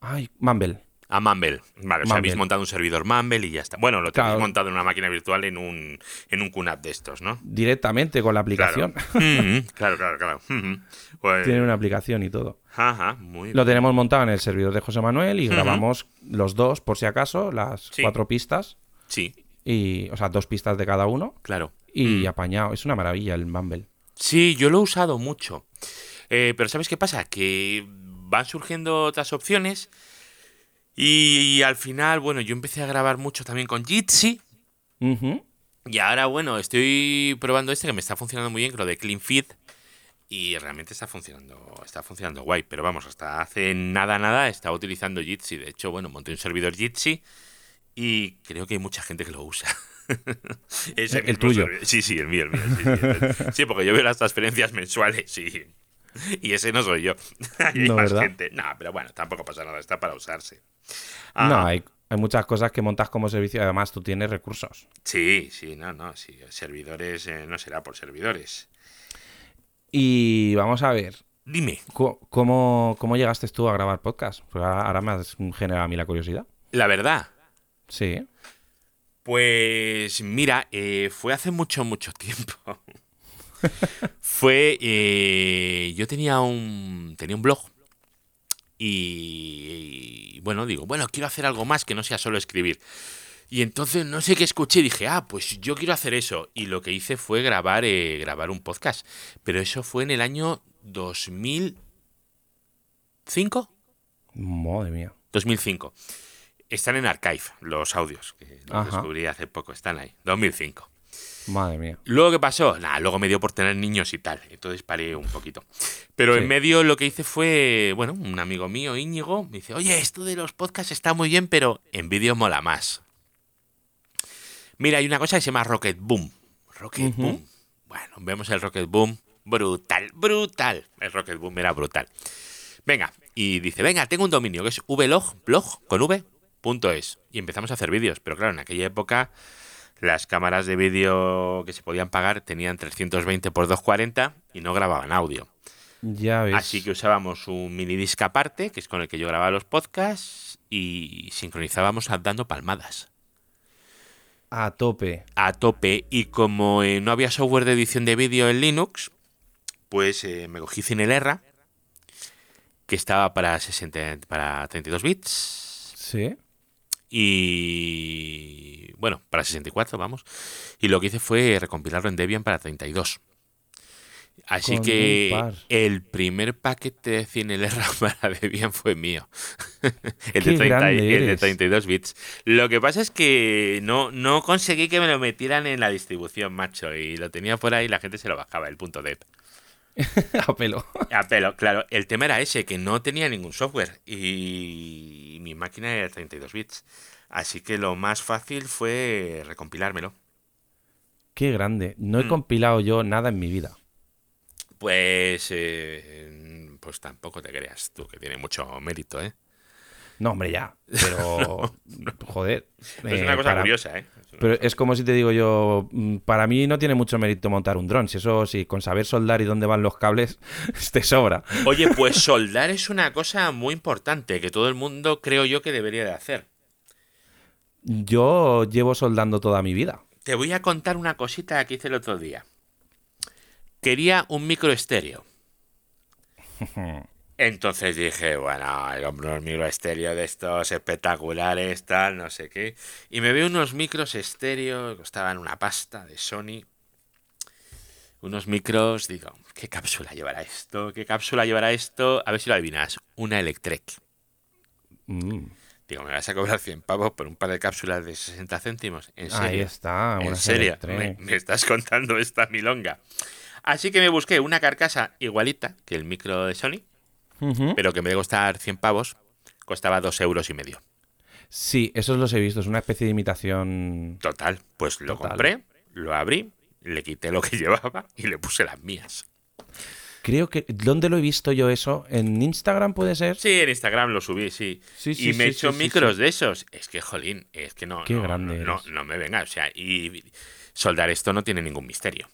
Speaker 2: Ay, Mumble.
Speaker 1: A Mumble. Vale, o sea, habéis montado un servidor Mumble y ya está. Bueno, lo tenéis
Speaker 2: Claro.
Speaker 1: montado en una máquina virtual en un, en un QNAP de estos, ¿no?
Speaker 2: Directamente con la aplicación.
Speaker 1: Claro. Claro, claro, claro. Pues-
Speaker 2: Tiene una aplicación y todo.
Speaker 1: Ajá, muy
Speaker 2: Lo tenemos montado en el servidor de José Manuel y grabamos los dos, por si acaso, las
Speaker 1: Sí.
Speaker 2: cuatro pistas.
Speaker 1: Sí,
Speaker 2: Y, o sea, dos pistas de cada uno.
Speaker 1: claro.
Speaker 2: Y
Speaker 1: Mm.
Speaker 2: apañado. Es una maravilla el Mumble.
Speaker 1: Sí, yo lo he usado mucho. Eh, pero ¿sabes qué pasa? Que van surgiendo otras opciones y, al final, bueno, yo empecé a grabar mucho también con Jitsi y ahora, bueno, estoy probando este que me está funcionando muy bien, que lo de Clean Feed y realmente está funcionando, está funcionando guay. Pero vamos, hasta hace nada, nada estaba utilizando Jitsi. De hecho, bueno, monté un servidor Jitsi y creo que hay mucha gente que lo usa. [laughs] Ese
Speaker 2: El tuyo.
Speaker 1: servidor. Sí, sí, el mío, el mío. Sí, sí, el- sí, porque yo veo las transferencias mensuales y, y ese no soy yo. [laughs] hay
Speaker 2: No,
Speaker 1: más
Speaker 2: ¿verdad?
Speaker 1: gente. No, pero bueno, tampoco pasa nada, está para usarse.
Speaker 2: No,
Speaker 1: Ah,
Speaker 2: hay, hay muchas cosas que montas como servicio. Además, tú tienes recursos.
Speaker 1: Sí, sí, no, no, sí. Servidores eh, no será por servidores.
Speaker 2: Y vamos a ver.
Speaker 1: Dime,
Speaker 2: ¿Cómo, cómo llegaste tú a grabar podcast? Porque ahora, ahora me has generado a mí la curiosidad.
Speaker 1: la verdad.
Speaker 2: Sí.
Speaker 1: Pues mira, eh, fue hace mucho, mucho tiempo. [laughs] fue. eh, yo tenía un. tenía un blog. Y, bueno, digo, bueno, quiero hacer algo más que no sea solo escribir. Y entonces no sé qué escuché y dije, ah, pues yo quiero hacer eso. Y lo que hice fue grabar, eh, grabar un podcast. Pero eso fue en el año 2005.
Speaker 2: Madre mía.
Speaker 1: 2005. Están en Archive los audios, que los
Speaker 2: Ajá.
Speaker 1: descubrí hace poco, están ahí. 2005.
Speaker 2: Madre mía.
Speaker 1: Luego, ¿qué pasó? Nada, luego me dio por tener niños y tal, entonces paré un poquito. Pero
Speaker 2: Sí.
Speaker 1: en medio lo que hice fue, bueno, un amigo mío, Íñigo, me dice, oye, esto de los podcasts está muy bien, pero en vídeo mola más. Mira, hay una cosa que se llama Rocket Boom. Rocket. Boom. Bueno, vemos el Rocket Boom. Brutal, brutal. El Rocket Boom era brutal. Venga, y dice, venga, tengo un dominio que es vlog, blog con v, punto es. Y empezamos a hacer vídeos. Pero claro, en aquella época las cámaras de vídeo que se podían pagar tenían 320 por 240 y no grababan audio.
Speaker 2: Ya ves.
Speaker 1: Así que usábamos un mini disc aparte, que es con el que yo grababa los podcasts, y sincronizábamos dando palmadas
Speaker 2: A tope.
Speaker 1: a tope. Y como eh, no había software de edición de vídeo en Linux, pues eh, me cogí Cinelerra, que estaba para, 60, para 32 bits.
Speaker 2: Sí.
Speaker 1: Y bueno, para 64, vamos. Y lo que hice fue recompilarlo en Debian para 32. Así
Speaker 2: Con
Speaker 1: que el primer paquete de CineLR [laughs] para Debian fue mío. [laughs] el, de 30 y-
Speaker 2: grande
Speaker 1: el de
Speaker 2: eres.
Speaker 1: 32 bits. Lo que pasa es que no, no conseguí que me lo metieran en la distribución, macho. Y lo tenía por ahí y la gente se lo bajaba, el punto .deb. [laughs]
Speaker 2: a pelo.
Speaker 1: A pelo, claro. El tema era ese, que no tenía ningún software y mi máquina era 32 bits. Así que lo más fácil fue recompilármelo.
Speaker 2: Qué grande. No he
Speaker 1: Mm.
Speaker 2: compilado yo nada en mi vida.
Speaker 1: Pues, eh, pues tampoco te creas tú, que tiene mucho mérito, ¿eh?
Speaker 2: No, hombre, ya. Pero, [laughs] joder.
Speaker 1: es
Speaker 2: eh,
Speaker 1: una cosa
Speaker 2: para-
Speaker 1: curiosa, ¿eh? Es
Speaker 2: Pero
Speaker 1: cosa-
Speaker 2: es como si te digo yo, mm, para mí no tiene mucho mérito montar un dron. Si eso, si con saber soldar y dónde van los cables, [laughs] te sobra.
Speaker 1: Oye, pues soldar es una cosa muy importante que todo el mundo creo yo que debería de hacer.
Speaker 2: Yo llevo soldando toda mi vida.
Speaker 1: Te voy a contar una cosita que hice el otro día. quería un micro estéreo. [laughs] Entonces dije, bueno, el hombre un micro estéreo de estos espectaculares, tal, no sé qué. Y me veo unos micros estéreo que costaban una pasta de Sony. Unos micros, digo, ¿qué cápsula llevará esto? ¿Qué cápsula llevará esto? A ver si lo adivinas. Una Electrek.
Speaker 2: Mm.
Speaker 1: Digo, me vas a cobrar 100 pavos por un par de cápsulas de 60 céntimos. ¿En serio?
Speaker 2: Ahí está.
Speaker 1: ¿En
Speaker 2: una
Speaker 1: serio? ¿Me,
Speaker 2: Electrek.
Speaker 1: me estás contando esta milonga? Así que me busqué una carcasa igualita que el micro de Sony, Pero que en vez de costar 100 pavos, costaba 2 euros y medio.
Speaker 2: Sí, esos los he visto. Es una especie de imitación.
Speaker 1: Total, pues lo
Speaker 2: Total.
Speaker 1: compré, lo abrí, le quité lo que [laughs] llevaba y le puse las mías.
Speaker 2: Creo que. ¿Dónde lo he visto yo eso? ¿En Instagram puede ser?
Speaker 1: Sí, en Instagram lo subí, sí.
Speaker 2: Sí, sí,
Speaker 1: y me he
Speaker 2: sí,
Speaker 1: hecho micros de esos. Es que, jolín, es que no,
Speaker 2: Qué
Speaker 1: no,
Speaker 2: grande
Speaker 1: no, no me venga. O sea, y soldar esto no tiene ningún misterio.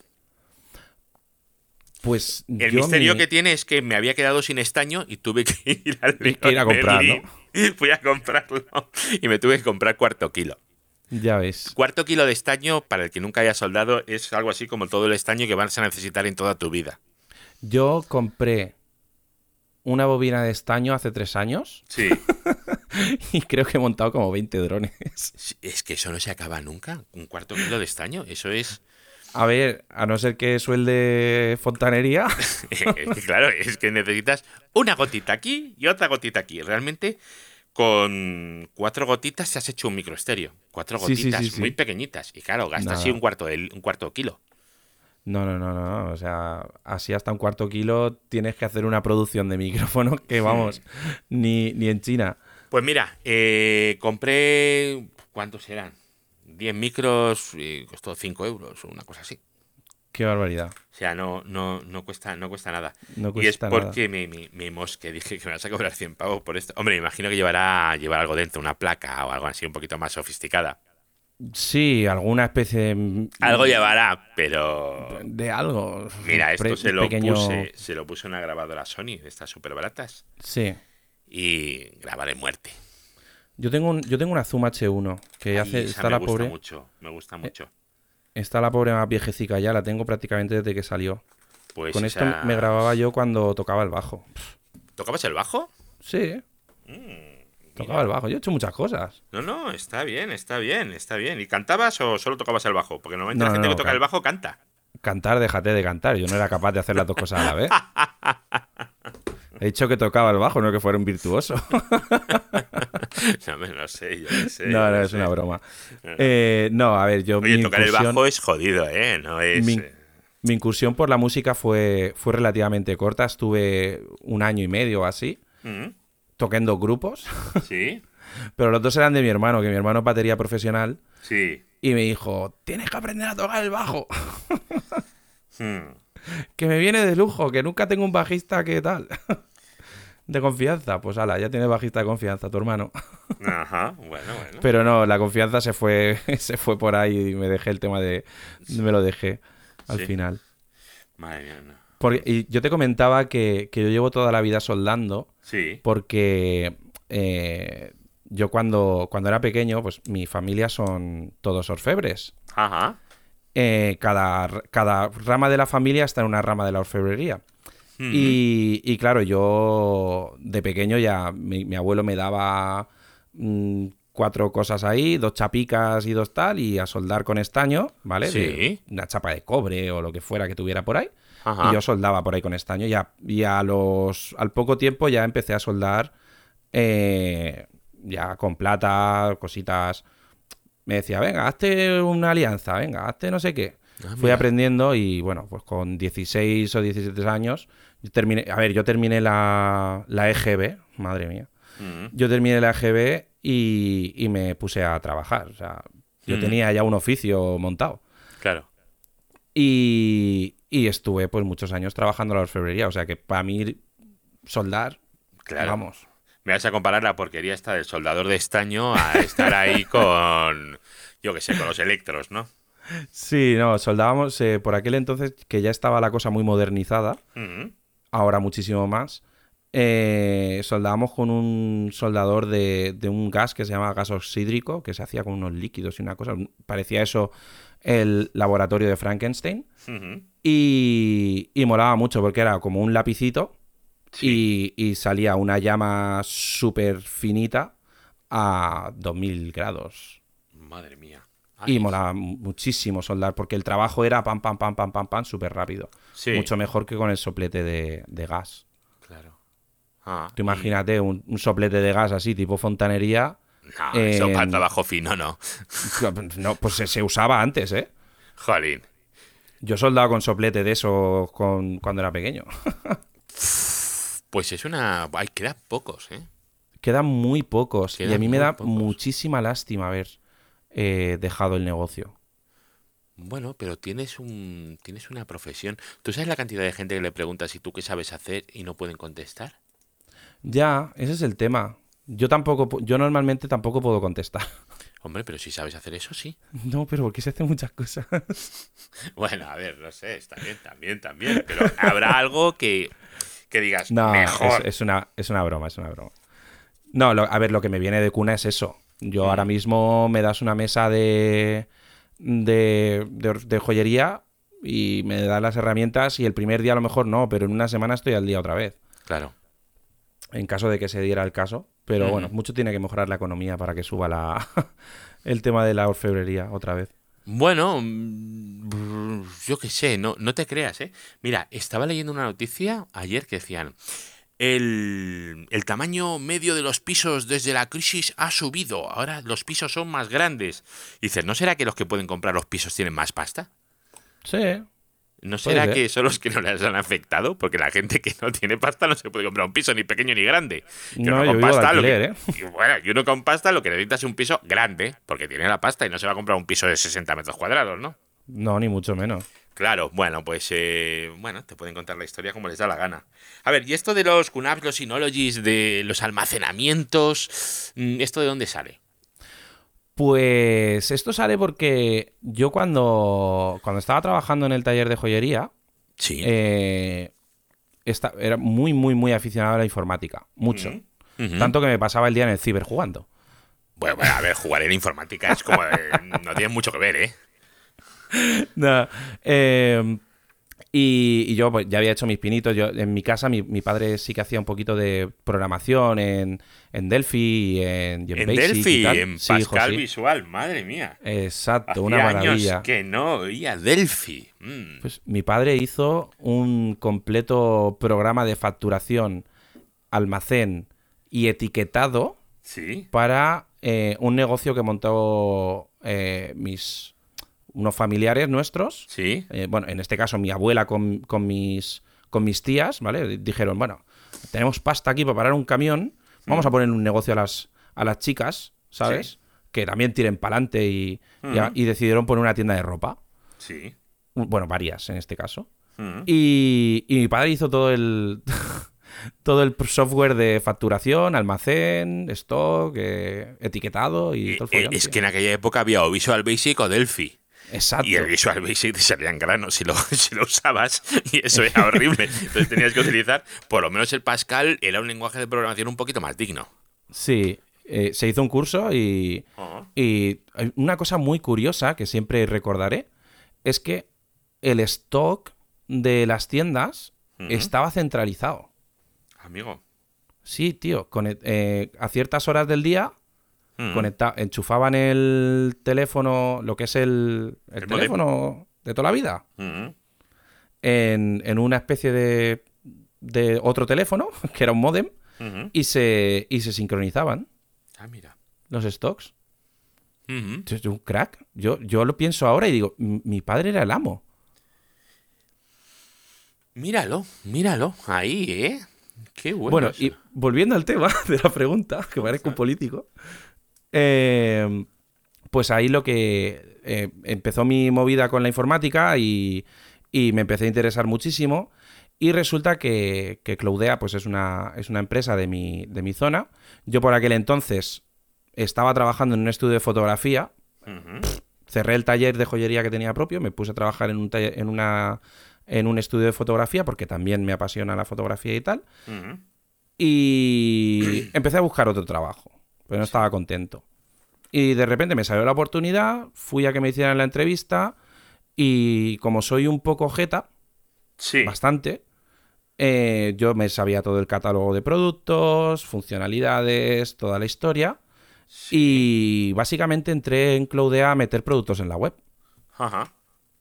Speaker 2: Pues.
Speaker 1: El misterio
Speaker 2: mi-
Speaker 1: que tiene es que me había quedado sin estaño y tuve que [laughs] ir al
Speaker 2: que ir a comprarlo. [laughs]
Speaker 1: Fui a comprarlo y me tuve que comprar cuarto kilo.
Speaker 2: Ya ves.
Speaker 1: Cuarto kilo de estaño, para el que nunca haya soldado, es algo así como todo el estaño que vas a necesitar en toda tu vida.
Speaker 2: Yo compré una bobina de estaño hace tres años
Speaker 1: Sí. [laughs]
Speaker 2: y creo que he montado como 20 drones.
Speaker 1: es que eso no se acaba nunca. Un cuarto kilo de estaño, eso es...
Speaker 2: A ver, a no ser que suelde fontanería. [laughs]
Speaker 1: claro, es que necesitas una gotita aquí y otra gotita aquí. Realmente, con cuatro gotitas te has hecho un microestéreo. Cuatro
Speaker 2: sí,
Speaker 1: gotitas
Speaker 2: sí, sí.
Speaker 1: muy pequeñitas. Y claro, gastas
Speaker 2: Nada.
Speaker 1: así un cuarto, de, un cuarto kilo.
Speaker 2: No, no, no, no. O sea, así hasta un cuarto kilo tienes que hacer una producción de micrófono que vamos, ni, ni en China.
Speaker 1: Pues mira, eh, compré. ¿Cuántos eran? 10 micros y costó 5 euros o una cosa así.
Speaker 2: Qué barbaridad.
Speaker 1: O sea, no, no, no, cuesta, no cuesta nada.
Speaker 2: No
Speaker 1: y es
Speaker 2: cuesta nada.
Speaker 1: porque me, me, me mosqué, dije que me vas a cobrar 100 pavos por esto. Hombre, me imagino que llevará llevar algo dentro, una placa o algo así un poquito más sofisticada.
Speaker 2: Sí, alguna especie de,
Speaker 1: Algo llevará, pero.
Speaker 2: de algo.
Speaker 1: Mira, esto
Speaker 2: Pre-
Speaker 1: se lo
Speaker 2: pequeño-
Speaker 1: puse. Se lo puse en una grabadora Sony, de estas súper baratas.
Speaker 2: Sí.
Speaker 1: Y graba de muerte.
Speaker 2: Yo tengo, un, yo tengo una Zoom H1 que
Speaker 1: Ay,
Speaker 2: hace,
Speaker 1: esa
Speaker 2: está
Speaker 1: me
Speaker 2: la
Speaker 1: gusta
Speaker 2: pobre.
Speaker 1: mucho, me gusta mucho.
Speaker 2: Está la pobre más viejecica ya, la tengo prácticamente desde que salió.
Speaker 1: Pues
Speaker 2: Con esto me grababa yo cuando tocaba el bajo.
Speaker 1: ¿Tocabas el bajo?
Speaker 2: Sí,
Speaker 1: Mm,
Speaker 2: tocaba el bajo. Yo he hecho muchas cosas.
Speaker 1: No, no, está bien, está bien, está bien. ¿Y cantabas o solo tocabas el bajo? Porque normalmente
Speaker 2: No,
Speaker 1: la gente
Speaker 2: no,
Speaker 1: que toca
Speaker 2: can-
Speaker 1: el bajo canta.
Speaker 2: Cantar, déjate de cantar. Yo no era capaz de hacer las dos cosas a la vez. [laughs] He dicho que tocaba el bajo, no que fuera un virtuoso. [laughs]
Speaker 1: no, me lo sé, yo qué sé.
Speaker 2: no, no, es
Speaker 1: sé.
Speaker 2: una broma. Eh, no, a ver, yo
Speaker 1: Oye,
Speaker 2: mi
Speaker 1: tocar el
Speaker 2: incursión-
Speaker 1: bajo es jodido, ¿eh? No es...
Speaker 2: Mi-
Speaker 1: eh,
Speaker 2: Mi incursión por la música fue, fue relativamente corta. Estuve un año y medio o así,
Speaker 1: mm,
Speaker 2: toqué en dos grupos. [laughs]
Speaker 1: Sí,
Speaker 2: Pero los dos eran de mi hermano, que mi hermano es batería profesional.
Speaker 1: sí.
Speaker 2: Y me dijo, tienes que aprender a tocar el bajo. [laughs]
Speaker 1: Mm.
Speaker 2: Que me viene de lujo, que nunca tengo un bajista que tal. De confianza. Pues ala, ya tienes bajista de confianza, tu hermano. [laughs]
Speaker 1: Ajá, bueno, bueno.
Speaker 2: Pero no, la confianza se fue, [laughs] se fue por ahí y me dejé el tema de... Me lo dejé al
Speaker 1: Sí.
Speaker 2: final.
Speaker 1: Madre mía, no.
Speaker 2: Porque, y yo te comentaba que, que yo llevo toda la vida soldando
Speaker 1: Sí,
Speaker 2: porque eh, yo cuando, cuando era pequeño, pues mi familia son todos orfebres.
Speaker 1: ajá.
Speaker 2: Eh, cada, cada rama de la familia está en una rama de la orfebrería. Y, y claro, yo de pequeño ya mi, mi abuelo me daba mm, cuatro cosas ahí, dos chapicas y dos tal, y a soldar con estaño, ¿vale?
Speaker 1: Sí.
Speaker 2: De una chapa de cobre o lo que fuera que tuviera por ahí.
Speaker 1: Ajá.
Speaker 2: Y yo soldaba por ahí con estaño. Y, a, y a los, al poco tiempo ya empecé a soldar eh, ya con plata, cositas. Me decía, venga, hazte una alianza, venga, hazte no sé qué.
Speaker 1: Ah,
Speaker 2: Fui aprendiendo y bueno, pues con 16 o 17 años, yo terminé, a ver, yo terminé la, la EGB, madre mía. Yo terminé la EGB y, y me puse a trabajar. O sea, yo tenía ya un oficio montado.
Speaker 1: Claro.
Speaker 2: Y, y estuve pues muchos años trabajando en la orfebrería. O sea que para mí soldar,
Speaker 1: Claro.
Speaker 2: vamos.
Speaker 1: Me vas a comparar la porquería esta del soldador de estaño a estar ahí [laughs] con, yo qué sé, con los electros, ¿no?
Speaker 2: Sí, no, soldábamos eh, por aquel entonces que ya estaba la cosa muy modernizada,
Speaker 1: Mm.
Speaker 2: Ahora muchísimo más. eh, soldábamos con un soldador de, de un gas que se llama gas oxídrico, que se hacía con unos líquidos y una cosa. Parecía eso el laboratorio de Frankenstein. Y, y molaba mucho porque era como un lapicito y, y salía una llama súper finita a 2000 grados.
Speaker 1: Madre mía.
Speaker 2: Y molaba muchísimo soldar porque el trabajo era pam, pam, pam, pam, pam, pam, súper rápido.
Speaker 1: Sí.
Speaker 2: Mucho mejor que con el soplete de, de gas.
Speaker 1: Claro. Ah,
Speaker 2: Tú imagínate un, un soplete de gas así, tipo fontanería.
Speaker 1: No, eso para trabajo fino, no. [laughs]
Speaker 2: No, pues se, se usaba antes, ¿eh?
Speaker 1: Jolín.
Speaker 2: Yo soldaba con soplete de esos con, cuando era pequeño. [laughs]
Speaker 1: Pues es una. Ay, quedan pocos, ¿eh?
Speaker 2: Quedan muy pocos. y a mí me da
Speaker 1: pocos.
Speaker 2: muchísima lástima haber eh, dejado el negocio.
Speaker 1: Bueno, pero tienes un tienes una profesión. ¿Tú sabes la cantidad de gente que le pregunta si tú qué sabes hacer y no pueden contestar?
Speaker 2: Ya, ese es el tema. Yo tampoco, yo normalmente tampoco puedo contestar. [laughs]
Speaker 1: Hombre, pero si sabes hacer eso, sí.
Speaker 2: No, pero porque se hacen muchas cosas. [laughs]
Speaker 1: Bueno, a ver, no sé, está bien, también, también. Pero habrá algo que, que digas,
Speaker 2: No, es,
Speaker 1: mejor.
Speaker 2: es una, es una broma, es una broma. No, lo- a ver, lo que me viene de cuna es eso. Yo ahora mismo me das una mesa de, de, de, de joyería y me das las herramientas y el primer día a lo mejor no, pero en una semana estoy al día otra vez.
Speaker 1: Claro.
Speaker 2: En caso de que se diera el caso. Pero bueno, mucho tiene que mejorar la economía para que suba la, [laughs] el tema de la orfebrería otra vez.
Speaker 1: Bueno, mm, yo qué sé, no, no te creas, ¿eh? Mira, estaba leyendo una noticia ayer que decían, el, el tamaño medio de los pisos desde la crisis ha subido, ahora los pisos son más grandes. Dices, ¿no será que los que pueden comprar los pisos tienen más pasta?
Speaker 2: Sí,
Speaker 1: ¿No será
Speaker 2: ser.
Speaker 1: que son los que no les han afectado? Porque la gente que no tiene pasta no se puede comprar un piso ni pequeño ni grande. Y
Speaker 2: No, yo
Speaker 1: con pasta, lo que-
Speaker 2: ¿eh?
Speaker 1: y bueno, y uno con pasta lo que necesita es un piso grande, porque tiene la pasta y no se va a comprar un piso de 60 metros cuadrados, ¿no?
Speaker 2: no, ni mucho menos.
Speaker 1: Claro, bueno, pues eh, bueno, te pueden contar la historia como les da la gana. A ver, y esto de los QNAPs, los Synologies, de los almacenamientos, mm, ¿esto de dónde sale?
Speaker 2: Pues esto sale porque yo cuando, cuando estaba trabajando en el taller de joyería,
Speaker 1: Sí.
Speaker 2: eh, esta- era muy, muy, muy aficionado a la informática. Mucho.
Speaker 1: Ujú.
Speaker 2: Tanto que me pasaba el día en el ciber jugando.
Speaker 1: Bueno, bueno, a ver, jugar en informática es como... eh, no tiene mucho que ver, ¿eh? [laughs]
Speaker 2: No, eh, y, y yo pues, ya había hecho mis pinitos. Yo, en mi casa, mi, mi padre sí que hacía un poquito de programación en, en Delphi y en, y en
Speaker 1: En
Speaker 2: Basic y
Speaker 1: Delphi,
Speaker 2: tal.
Speaker 1: en
Speaker 2: Sí, hijo,
Speaker 1: Pascal
Speaker 2: sí.
Speaker 1: Visual, madre mía.
Speaker 2: Exacto,
Speaker 1: Hacía
Speaker 2: una
Speaker 1: años
Speaker 2: maravilla.
Speaker 1: que no oía Delphi. Mm.
Speaker 2: Pues mi padre hizo un completo programa de facturación, almacén y etiquetado
Speaker 1: Sí.
Speaker 2: para eh, un negocio que montó eh, mis unos familiares nuestros.
Speaker 1: Sí.
Speaker 2: Eh, bueno, en este caso mi abuela con, con mis con mis tías, ¿vale? Dijeron, bueno, tenemos pasta aquí para parar un camión, vamos a poner un negocio a las a las chicas, ¿sabes?
Speaker 1: Sí.
Speaker 2: Que también tiren para adelante y, y-
Speaker 1: Ujú.
Speaker 2: y decidieron poner una tienda de ropa.
Speaker 1: Sí.
Speaker 2: Bueno, varias en este caso.
Speaker 1: Mm.
Speaker 2: Y, y mi padre hizo todo el [laughs] todo el software de facturación, almacén, stock, eh, etiquetado y
Speaker 1: Eh,
Speaker 2: todo el
Speaker 1: es que en aquella época había o Visual Basic o Delphi.
Speaker 2: Exacto.
Speaker 1: Y el Visual Basic te salían granos si lo, [laughs] si lo usabas y eso era horrible. Entonces tenías que utilizar, por lo menos el Pascal era un lenguaje de programación un poquito más digno.
Speaker 2: Sí, eh, se hizo un curso y, y una cosa muy curiosa que siempre recordaré es que el stock de las tiendas estaba centralizado.
Speaker 1: Amigo.
Speaker 2: Sí, tío, con- eh, a ciertas horas del día
Speaker 1: Mm.
Speaker 2: conecta- enchufaban el teléfono, lo que es el, el
Speaker 1: El modem.
Speaker 2: teléfono de toda la vida,
Speaker 1: Mm.
Speaker 2: en, en una especie de, de otro teléfono, [laughs] que era un modem, y se, y se sincronizaban
Speaker 1: Ah, mira.
Speaker 2: los stocks. Es un crack. Yo, yo lo pienso ahora y digo, "M- mi padre era el amo.
Speaker 1: Míralo, míralo. Ahí, ¿eh? Qué bueno.
Speaker 2: Bueno, y volviendo al tema [laughs] de la pregunta, que parezco un político, eh, pues ahí lo que eh, empezó mi movida con la informática y, y me empecé a interesar muchísimo. Y resulta que, que Cloudea pues es una, es una empresa de mi, de mi zona. Yo por aquel entonces estaba trabajando en un estudio de fotografía. Cerré el taller de joyería que tenía propio, me puse a trabajar en un, taller- en una, en un estudio de fotografía porque también me apasiona la fotografía y tal. Y empecé a buscar otro trabajo, pero no estaba contento. Y de repente me salió la oportunidad, fui a que me hicieran la entrevista Y como soy un poco jeta,
Speaker 1: Sí.
Speaker 2: bastante, eh, yo me sabía todo el catálogo de productos, funcionalidades, toda la historia. Y básicamente entré en Cloudea a meter productos en la web.
Speaker 1: Ajá.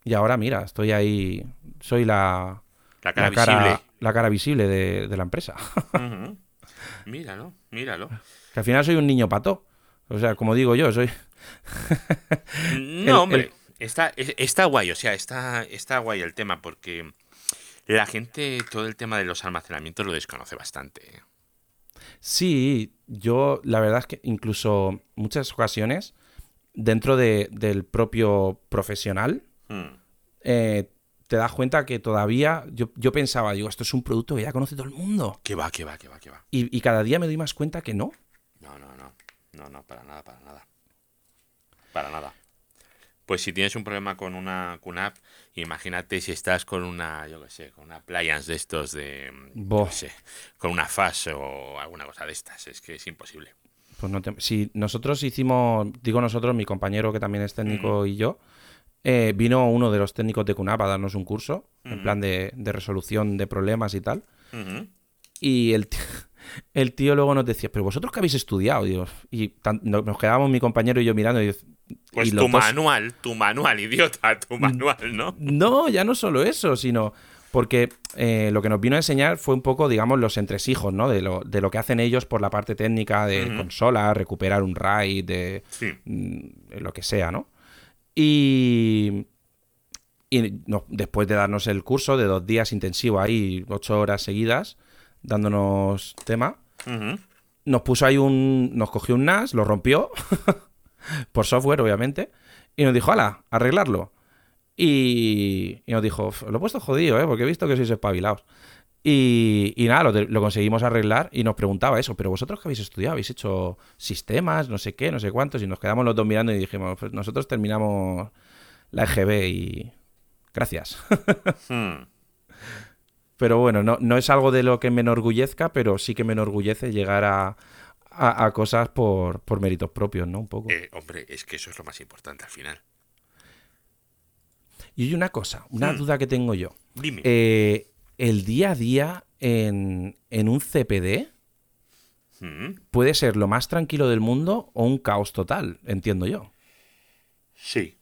Speaker 2: Y ahora, mira, estoy ahí. Soy la,
Speaker 1: La cara
Speaker 2: la cara,
Speaker 1: visible.
Speaker 2: la cara visible de, de la empresa. [laughs]
Speaker 1: Míralo, míralo.
Speaker 2: Que al final soy un niño pato. O sea, como digo yo, soy. [laughs]
Speaker 1: No,
Speaker 2: El-
Speaker 1: hombre, Está, es- está guay, o sea, está, está guay el tema porque la gente todo el tema de los almacenamientos lo desconoce bastante. ¿eh?
Speaker 2: Sí, yo la verdad es que incluso muchas ocasiones, dentro de- del propio profesional,
Speaker 1: Mm.
Speaker 2: eh, te das cuenta que todavía yo, yo pensaba, digo, esto es un producto que ya conoce todo el mundo.
Speaker 1: Que va, que va, que va, que va.
Speaker 2: Y, y cada día me doy más cuenta que no.
Speaker 1: No, no, no. No, no, para nada, para nada. Para nada. Pues si tienes un problema con una QNAP, imagínate si estás con una, yo qué sé, con una appliance de estos de,
Speaker 2: Boh.
Speaker 1: qué sé, con una FAS o alguna cosa de estas. Es que es imposible.
Speaker 2: Pues no te- Si nosotros hicimos, digo nosotros, mi compañero que también es técnico y yo, eh, vino uno de los técnicos de CUNAP a darnos un curso, en plan de, de resolución de problemas y tal. Y el el tío luego nos decía, pero vosotros que habéis estudiado, y tan- no- nos quedábamos mi compañero y yo mirando y,
Speaker 1: Pues
Speaker 2: y
Speaker 1: tu manual, tu manual, idiota, tu manual, ¿no?
Speaker 2: No, ya no solo eso, sino porque eh, lo que nos vino a enseñar fue un poco, digamos, los entresijos, ¿no? De lo, de lo que hacen ellos por la parte técnica de
Speaker 1: Ujú.
Speaker 2: consola, recuperar un RAID, de
Speaker 1: Sí.
Speaker 2: mm, lo que sea, ¿no? Y, y no- después de darnos el curso de dos días intensivo ahí, ocho horas seguidas, dándonos tema, nos puso ahí un. Nos cogió un NAS, lo rompió. [laughs] por software, obviamente. Y nos dijo, ala, arreglarlo. Y, y nos dijo, "Uf, lo he puesto jodido, ¿eh? Porque he visto que sois espabilados. Y, y nada, lo, lo conseguimos arreglar y nos preguntaba eso, pero vosotros que habéis estudiado, habéis hecho sistemas, no sé qué, no sé cuántos, y nos quedamos los dos mirando y dijimos, pues nosotros terminamos la EGB y gracias. [laughs]
Speaker 1: Hmm.
Speaker 2: Pero bueno, no, no es algo de lo que me enorgullezca, pero sí que me enorgullece llegar a, a- a cosas por, por méritos propios, ¿no? Un poco.
Speaker 1: Eh, hombre, es que eso es lo más importante al final.
Speaker 2: Y oye, una cosa, una
Speaker 1: Hmm.
Speaker 2: duda que tengo yo.
Speaker 1: Dime.
Speaker 2: Eh, el día a día en, en un CPD
Speaker 1: Hmm.
Speaker 2: puede ser lo más tranquilo del mundo o un caos total, entiendo yo.
Speaker 1: Sí.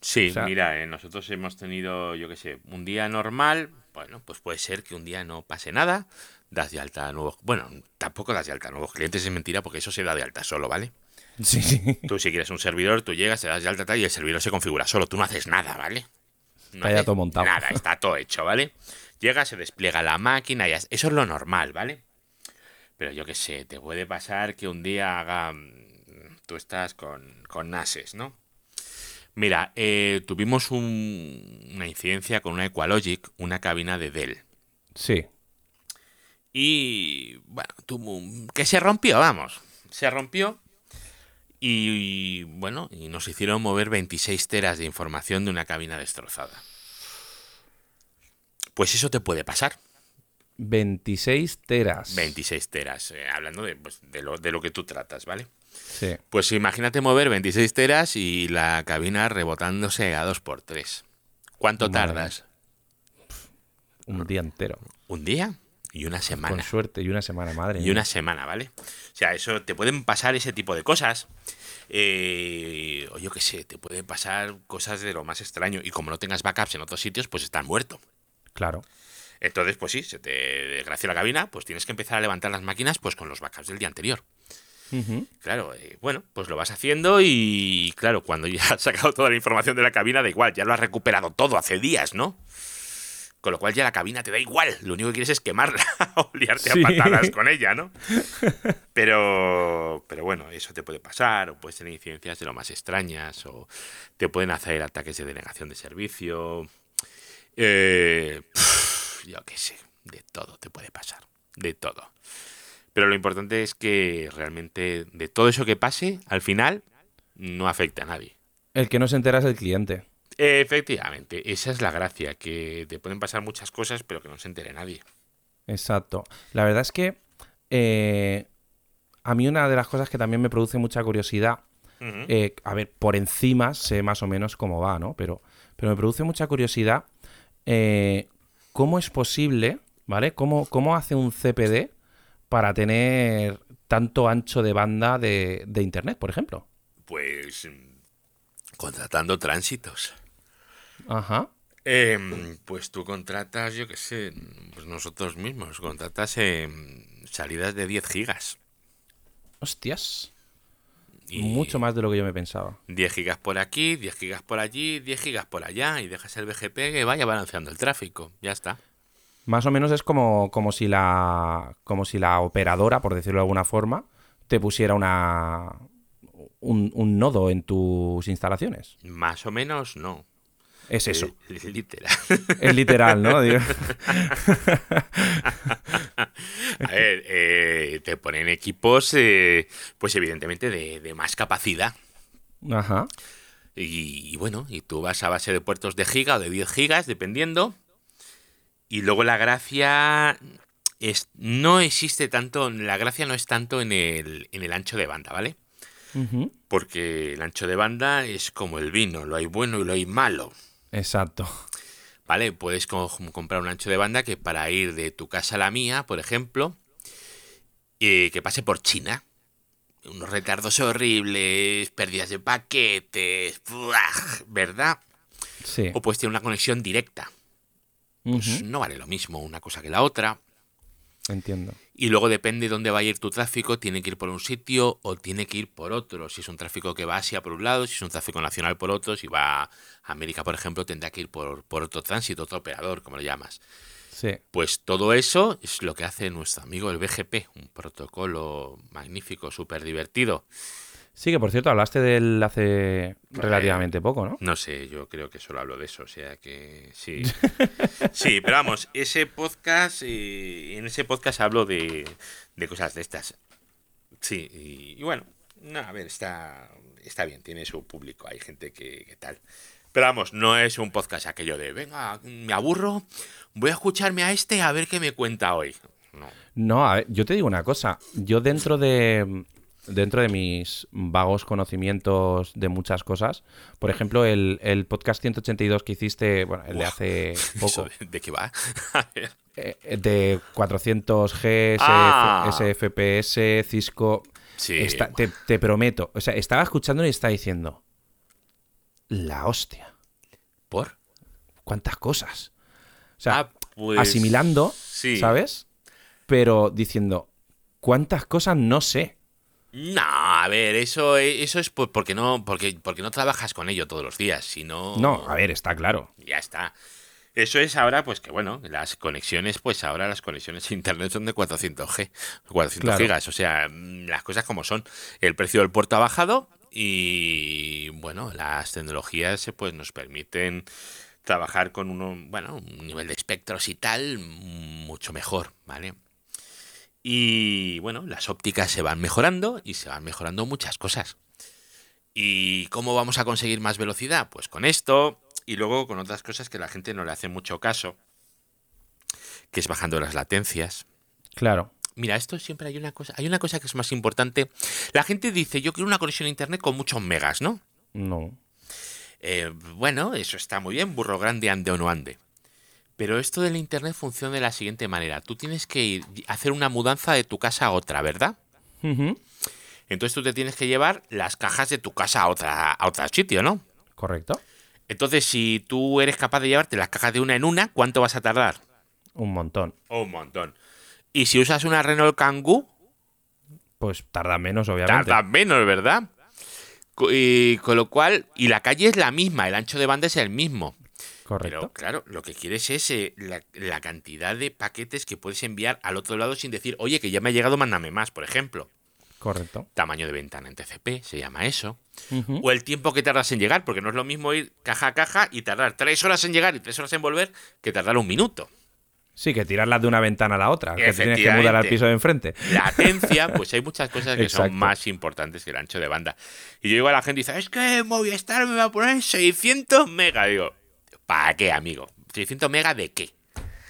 Speaker 1: Sí,
Speaker 2: O sea-
Speaker 1: mira, eh, nosotros hemos tenido, yo qué sé, un día normal. Bueno, pues puede ser que un día no pase nada. Das de alta a nuevos. Bueno, tampoco das de alta a nuevos clientes, es mentira, porque eso se da de alta solo, ¿vale?
Speaker 2: Sí, sí.
Speaker 1: Tú, si quieres un servidor, tú llegas, te das de alta tal, y el servidor se configura solo. Tú no haces nada, ¿vale? No
Speaker 2: Está ya todo montado.
Speaker 1: Nada, está todo hecho, ¿vale? Llega, se despliega la máquina y eso es lo normal, ¿vale? Pero yo qué sé, te puede pasar que un día haga. mm, Tú estás con, con NASes, ¿no? Mira, eh, tuvimos un- una incidencia con una Equalogic, una cabina de Dell.
Speaker 2: Sí.
Speaker 1: Y bueno, tuvo que se rompió, vamos. Se rompió. Y, y, bueno, y nos hicieron mover 26 teras de información de una cabina destrozada. Pues eso te puede pasar.
Speaker 2: 26 teras.
Speaker 1: 26 teras, eh, hablando de, pues, de, lo, de lo que tú tratas, ¿vale?
Speaker 2: Sí.
Speaker 1: Pues imagínate mover 26 teras y la cabina rebotándose a 2x3. ¿Cuánto
Speaker 2: Madre
Speaker 1: tardas?
Speaker 2: Un día entero.
Speaker 1: Un día y una
Speaker 2: Con
Speaker 1: semana.
Speaker 2: suerte y una semana, madre.
Speaker 1: Y una semana, ¿vale? O sea, eso te pueden pasar ese tipo de cosas. Eh, o yo qué sé, te pueden pasar cosas de lo más extraño. Y como no tengas backups en otros sitios, pues estás muerto.
Speaker 2: Claro.
Speaker 1: Entonces, pues sí, se te desgracia la cabina, pues tienes que empezar a levantar las máquinas pues con los backups del día anterior. Claro, eh, bueno, pues lo vas haciendo y claro, cuando ya has sacado toda la información de la cabina, da igual, ya lo has recuperado todo hace días, ¿no? Con lo cual ya la cabina te da igual, lo único que quieres es quemarla [laughs] o liarte
Speaker 2: Sí.
Speaker 1: a patadas con ella, ¿no? [laughs] Pero, pero bueno, eso te puede pasar, o puedes tener incidencias de lo más extrañas, o te pueden hacer ataques de denegación de servicio. Eh, yo qué sé, de todo te puede pasar, de todo. Pero lo importante es que realmente de todo eso que pase, al final, no afecta a nadie.
Speaker 2: El que no se entera es el cliente.
Speaker 1: Efectivamente, esa es la gracia, que te pueden pasar muchas cosas, pero que no se entere nadie.
Speaker 2: Exacto. La verdad es que eh, a mí una de las cosas que también me produce mucha curiosidad, eh, a ver, por encima sé más o menos cómo va, ¿no? Pero pero me produce mucha curiosidad eh, cómo es posible, ¿vale? ¿Cómo, ¿Cómo hace un CPD para tener tanto ancho de banda de, de Internet, por ejemplo?
Speaker 1: Pues mm, contratando tránsitos.
Speaker 2: Ajá.
Speaker 1: Em, pues tú contratas, yo qué sé, pues nosotros mismos, contratas em, salidas de 10 gigas.
Speaker 2: Hostias.
Speaker 1: Y
Speaker 2: Mucho más de lo que yo me pensaba.
Speaker 1: 10 gigas por aquí, 10 gigas por allí, 10 gigas por allá y dejas el BGP que vaya balanceando el tráfico. Ya está.
Speaker 2: Más o menos es como, como si la. como si la operadora, por decirlo de alguna forma, te pusiera una. un, un nodo en tus instalaciones.
Speaker 1: Más o menos no.
Speaker 2: Es eso.
Speaker 1: Eh, literal.
Speaker 2: Es literal, ¿no? [laughs]
Speaker 1: A ver, eh, te ponen equipos, eh, pues evidentemente de, de más capacidad.
Speaker 2: Ajá.
Speaker 1: Y, y bueno, y tú vas a base de puertos de giga o de 10 gigas, dependiendo. Y luego la gracia es, no existe tanto, la gracia no es tanto en el, en el ancho de banda, ¿vale? Porque el ancho de banda es como el vino, lo hay bueno y lo hay malo.
Speaker 2: Exacto.
Speaker 1: ¿Vale? Puedes co- comprar un ancho de banda que para ir de tu casa a la mía, por ejemplo, eh, que pase por China. Unos retardos horribles, pérdidas de paquetes. ¿verdad?
Speaker 2: Sí.
Speaker 1: O puedes tener una conexión directa. Pues no vale lo mismo una cosa que la otra.
Speaker 2: Entiendo.
Speaker 1: Y luego depende de dónde va a ir tu tráfico, tiene que ir por un sitio o tiene que ir por otro. Si es un tráfico que va a Asia por un lado, si es un tráfico nacional por otro, si va a América, por ejemplo, tendrá que ir por, por otro tránsito, otro operador, como lo llamas.
Speaker 2: Sí.
Speaker 1: Pues todo eso es lo que hace nuestro amigo el BGP, un protocolo magnífico, súper divertido.
Speaker 2: Sí, que por cierto, hablaste de él hace relativamente poco, ¿no?
Speaker 1: No sé, yo creo que solo hablo de eso, o sea que sí. [laughs] Sí, pero vamos, ese podcast, eh, en ese podcast hablo de, de cosas de estas. Sí, y, y bueno, no, a ver, está, está bien, tiene su público, hay gente que, que tal. Pero vamos, no es un podcast aquello de, venga, me aburro, voy a escucharme a este a ver qué me cuenta hoy. No.
Speaker 2: No, a ver, yo te digo una cosa. Yo dentro de dentro de mis vagos conocimientos de muchas cosas, por ejemplo, el, el podcast 182 que hiciste, bueno, el de hace [laughs]
Speaker 1: ¿Eso
Speaker 2: poco,
Speaker 1: de, de qué va? [laughs] A ver.
Speaker 2: eh, de 400G, SF,
Speaker 1: Ah.
Speaker 2: SFPS, Cisco,
Speaker 1: Sí,
Speaker 2: está- te, te prometo, o sea, estaba escuchándolo y estaba diciendo, la hostia,
Speaker 1: ¿por?
Speaker 2: cuántas cosas. O sea,
Speaker 1: Ah, pues,
Speaker 2: asimilando,
Speaker 1: sí.
Speaker 2: ¿sabes? Pero diciendo, ¿cuántas cosas no sé?
Speaker 1: No, a ver, eso, eso es por- porque no, porque, porque no trabajas con ello todos los días, sino
Speaker 2: No, a ver, está claro.
Speaker 1: ya está. Eso es ahora, pues que bueno, las conexiones, pues ahora las conexiones a internet son de 400G, 400
Speaker 2: Claro.
Speaker 1: gigas, o sea, las cosas como son. El precio del puerto ha bajado y bueno, las tecnologías pues nos permiten trabajar con uno, bueno, un nivel de espectros y tal mucho mejor, ¿vale? Y bueno, las ópticas se van mejorando y se van mejorando muchas cosas. ¿Y cómo vamos a conseguir más velocidad? Pues con esto y luego con otras cosas que la gente no le hace mucho caso, que es bajando las latencias.
Speaker 2: Claro.
Speaker 1: Mira, esto siempre hay una cosa, hay una cosa que es más importante. La gente dice, yo quiero una conexión a internet con muchos megas, ¿no?
Speaker 2: No.
Speaker 1: Eh, bueno, eso está muy bien, burro grande, ande o no ande. Pero esto del internet funciona de la siguiente manera. Tú tienes que ir a hacer una mudanza de tu casa a otra, ¿verdad? Entonces tú te tienes que llevar las cajas de tu casa a otra, a otro sitio, ¿no?
Speaker 2: Correcto.
Speaker 1: Entonces, si tú eres capaz de llevarte las cajas de una en una, ¿cuánto vas a tardar?
Speaker 2: Un montón.
Speaker 1: Un montón. Y si usas una Renault Kangoo,
Speaker 2: Pues tarda menos, obviamente.
Speaker 1: tardas menos, ¿verdad? Y con lo cual, y la calle es la misma, el ancho de banda es el mismo.
Speaker 2: Correcto.
Speaker 1: Pero claro, lo que quieres es eh, la, la cantidad de paquetes que puedes enviar al otro lado sin decir, oye, que ya me ha llegado, mándame más, por ejemplo.
Speaker 2: Correcto.
Speaker 1: Tamaño de ventana en TCP, se llama eso. O el tiempo que tardas en llegar, porque no es lo mismo ir caja a caja y tardar tres horas en llegar y tres horas en volver que tardar un minuto.
Speaker 2: Sí, que tirarlas de una ventana a la otra. Que te tienes que mudar al piso de enfrente.
Speaker 1: Latencia, pues hay muchas cosas que
Speaker 2: Exacto.
Speaker 1: son más importantes que el ancho de banda. Y yo digo a la gente, dice, es que Movistar me va a poner 600 megas. Digo, ¿para qué, amigo? ¿600 megas de qué?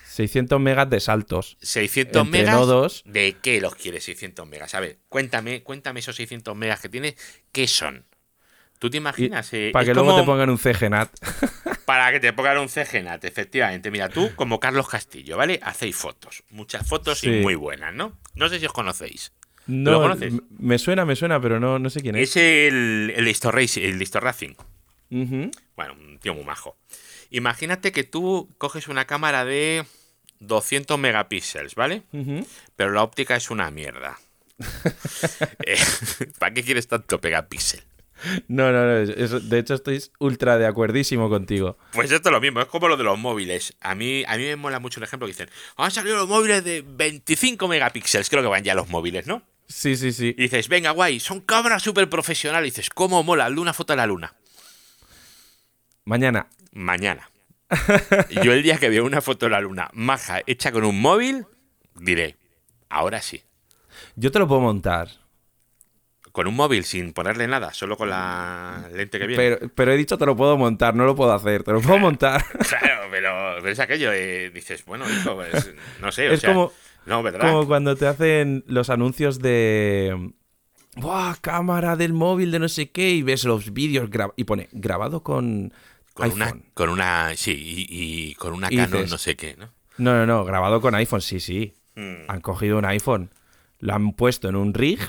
Speaker 2: 600 megas de saltos.
Speaker 1: 600
Speaker 2: Entre
Speaker 1: megas.
Speaker 2: nodos.
Speaker 1: ¿De qué los quieres 600 megas? A ver, cuéntame, cuéntame esos 600 megas que tienes, ¿qué son? ¿Tú te imaginas? Eh,
Speaker 2: Para que luego
Speaker 1: como-
Speaker 2: te pongan un CGNAT. [laughs]
Speaker 1: Para que te pongan un CGNAT, efectivamente. Mira, tú, como Carlos Castillo, ¿vale? Hacéis fotos. Muchas fotos y muy buenas, ¿no? No sé si os conocéis.
Speaker 2: No,
Speaker 1: ¿Lo conoces?
Speaker 2: m- me suena, me suena, pero no, no sé quién es.
Speaker 1: Es el, el Racing, el. Bueno, un tío muy majo. Imagínate que tú coges una cámara de 200 megapíxeles, ¿vale? Pero la óptica es una mierda. [laughs] Eh, [laughs] ¿Para qué quieres tanto megapíxel?
Speaker 2: No, no, no. de hecho, estoy ultra de acuerdísimo contigo.
Speaker 1: Pues esto es lo mismo, es como lo de los móviles. A mí, a mí me mola mucho el ejemplo que dicen, han salido los móviles de 25 megapíxeles, creo que van ya los móviles, ¿no?
Speaker 2: Sí, sí, sí.
Speaker 1: Y dices, venga, guay, son cámaras súper profesionales. Y dices, ¿cómo mola? Hazle una foto a la luna.
Speaker 2: Mañana.
Speaker 1: Mañana. Yo el día que veo una foto de la luna maja hecha con un móvil, diré, ahora sí.
Speaker 2: Yo te lo puedo montar.
Speaker 1: Con un móvil sin ponerle nada, solo con la lente que viene.
Speaker 2: Pero, pero he dicho te lo puedo montar, no lo puedo hacer. Te lo puedo montar. [laughs]
Speaker 1: Claro, pero, pero es aquello, eh, dices, bueno, hijo, pues, no sé, o
Speaker 2: Es
Speaker 1: sea,
Speaker 2: como-
Speaker 1: no, ¿verdad?
Speaker 2: Como cuando te hacen los anuncios de. ¡Buah! Cámara del móvil de no sé qué. Y ves los vídeos y pone grabado con.
Speaker 1: Con una, con una, sí, y, y con una
Speaker 2: Y
Speaker 1: Canon
Speaker 2: dices-
Speaker 1: no sé qué, ¿no?
Speaker 2: No, no, no. Grabado con iPhone, sí, sí.
Speaker 1: Mm.
Speaker 2: Han cogido un iPhone, lo han puesto en un rig,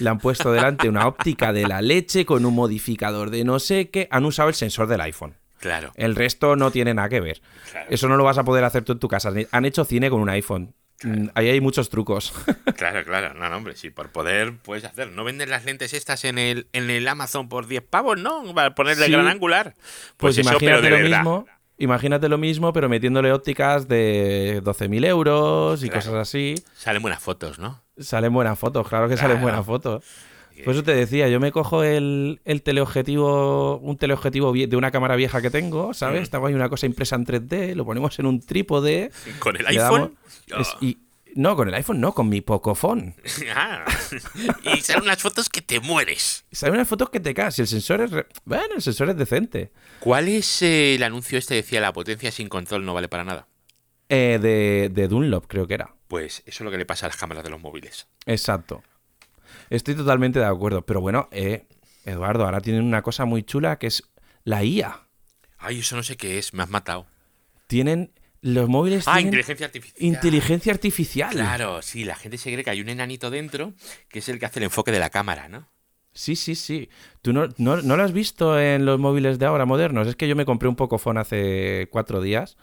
Speaker 2: le han puesto delante una óptica de la leche con un modificador de no sé qué. Han usado el sensor del iPhone.
Speaker 1: Claro,
Speaker 2: El resto no tiene nada que ver.
Speaker 1: Claro.
Speaker 2: Eso no lo vas a poder hacer tú en tu casa. Han hecho cine con un iPhone. Mm, Ahí hay muchos trucos. [laughs]
Speaker 1: claro, claro. No, no, hombre, sí, por poder puedes hacer. ¿No venden las lentes estas en el, en el Amazon por 10 pavos, no? Para ponerle
Speaker 2: Sí.
Speaker 1: gran angular. Pues,
Speaker 2: Pues,
Speaker 1: eso, pero
Speaker 2: imagínate
Speaker 1: de
Speaker 2: lo
Speaker 1: verdad.
Speaker 2: mismo. Imagínate lo mismo, pero metiéndole ópticas de 12.000 euros y
Speaker 1: Claro.
Speaker 2: cosas así.
Speaker 1: Salen buenas fotos, ¿no?
Speaker 2: Salen buenas fotos, claro que salen
Speaker 1: Claro.
Speaker 2: buenas fotos. Por eso te decía, yo me cojo el, el teleobjetivo, un teleobjetivo de una cámara vieja que tengo, ¿sabes?
Speaker 1: Mm.
Speaker 2: Tengo ahí una cosa impresa en 3D, lo ponemos en un trípode.
Speaker 1: Con el
Speaker 2: damos-
Speaker 1: iPhone.
Speaker 2: es- y, no, con el iPhone no, con mi Pocophone. [laughs]
Speaker 1: Ah, [laughs] y salen unas fotos que te mueres.
Speaker 2: Salen unas fotos que te caes el sensor es... re- Bueno, el sensor es decente.
Speaker 1: ¿Cuál es eh, el anuncio este? Decía, la potencia sin control no vale para nada.
Speaker 2: Eh, de, de Dunlop creo que era.
Speaker 1: Pues eso es lo que le pasa a las cámaras de los móviles.
Speaker 2: Exacto. Estoy totalmente de acuerdo. Pero bueno, eh, Eduardo, ahora tienen una cosa muy chula que es la IA.
Speaker 1: Ay, eso no sé qué es, me has matado.
Speaker 2: Tienen... Los móviles
Speaker 1: Ah,
Speaker 2: tienen
Speaker 1: inteligencia artificial.
Speaker 2: inteligencia artificial.
Speaker 1: Claro, sí, la gente se cree que hay un enanito dentro que es el que hace el enfoque de la cámara, ¿no?
Speaker 2: Sí, sí, sí. ¿Tú no, no, no lo has visto en los móviles de ahora modernos? Es que yo me compré un Pocophone hace cuatro días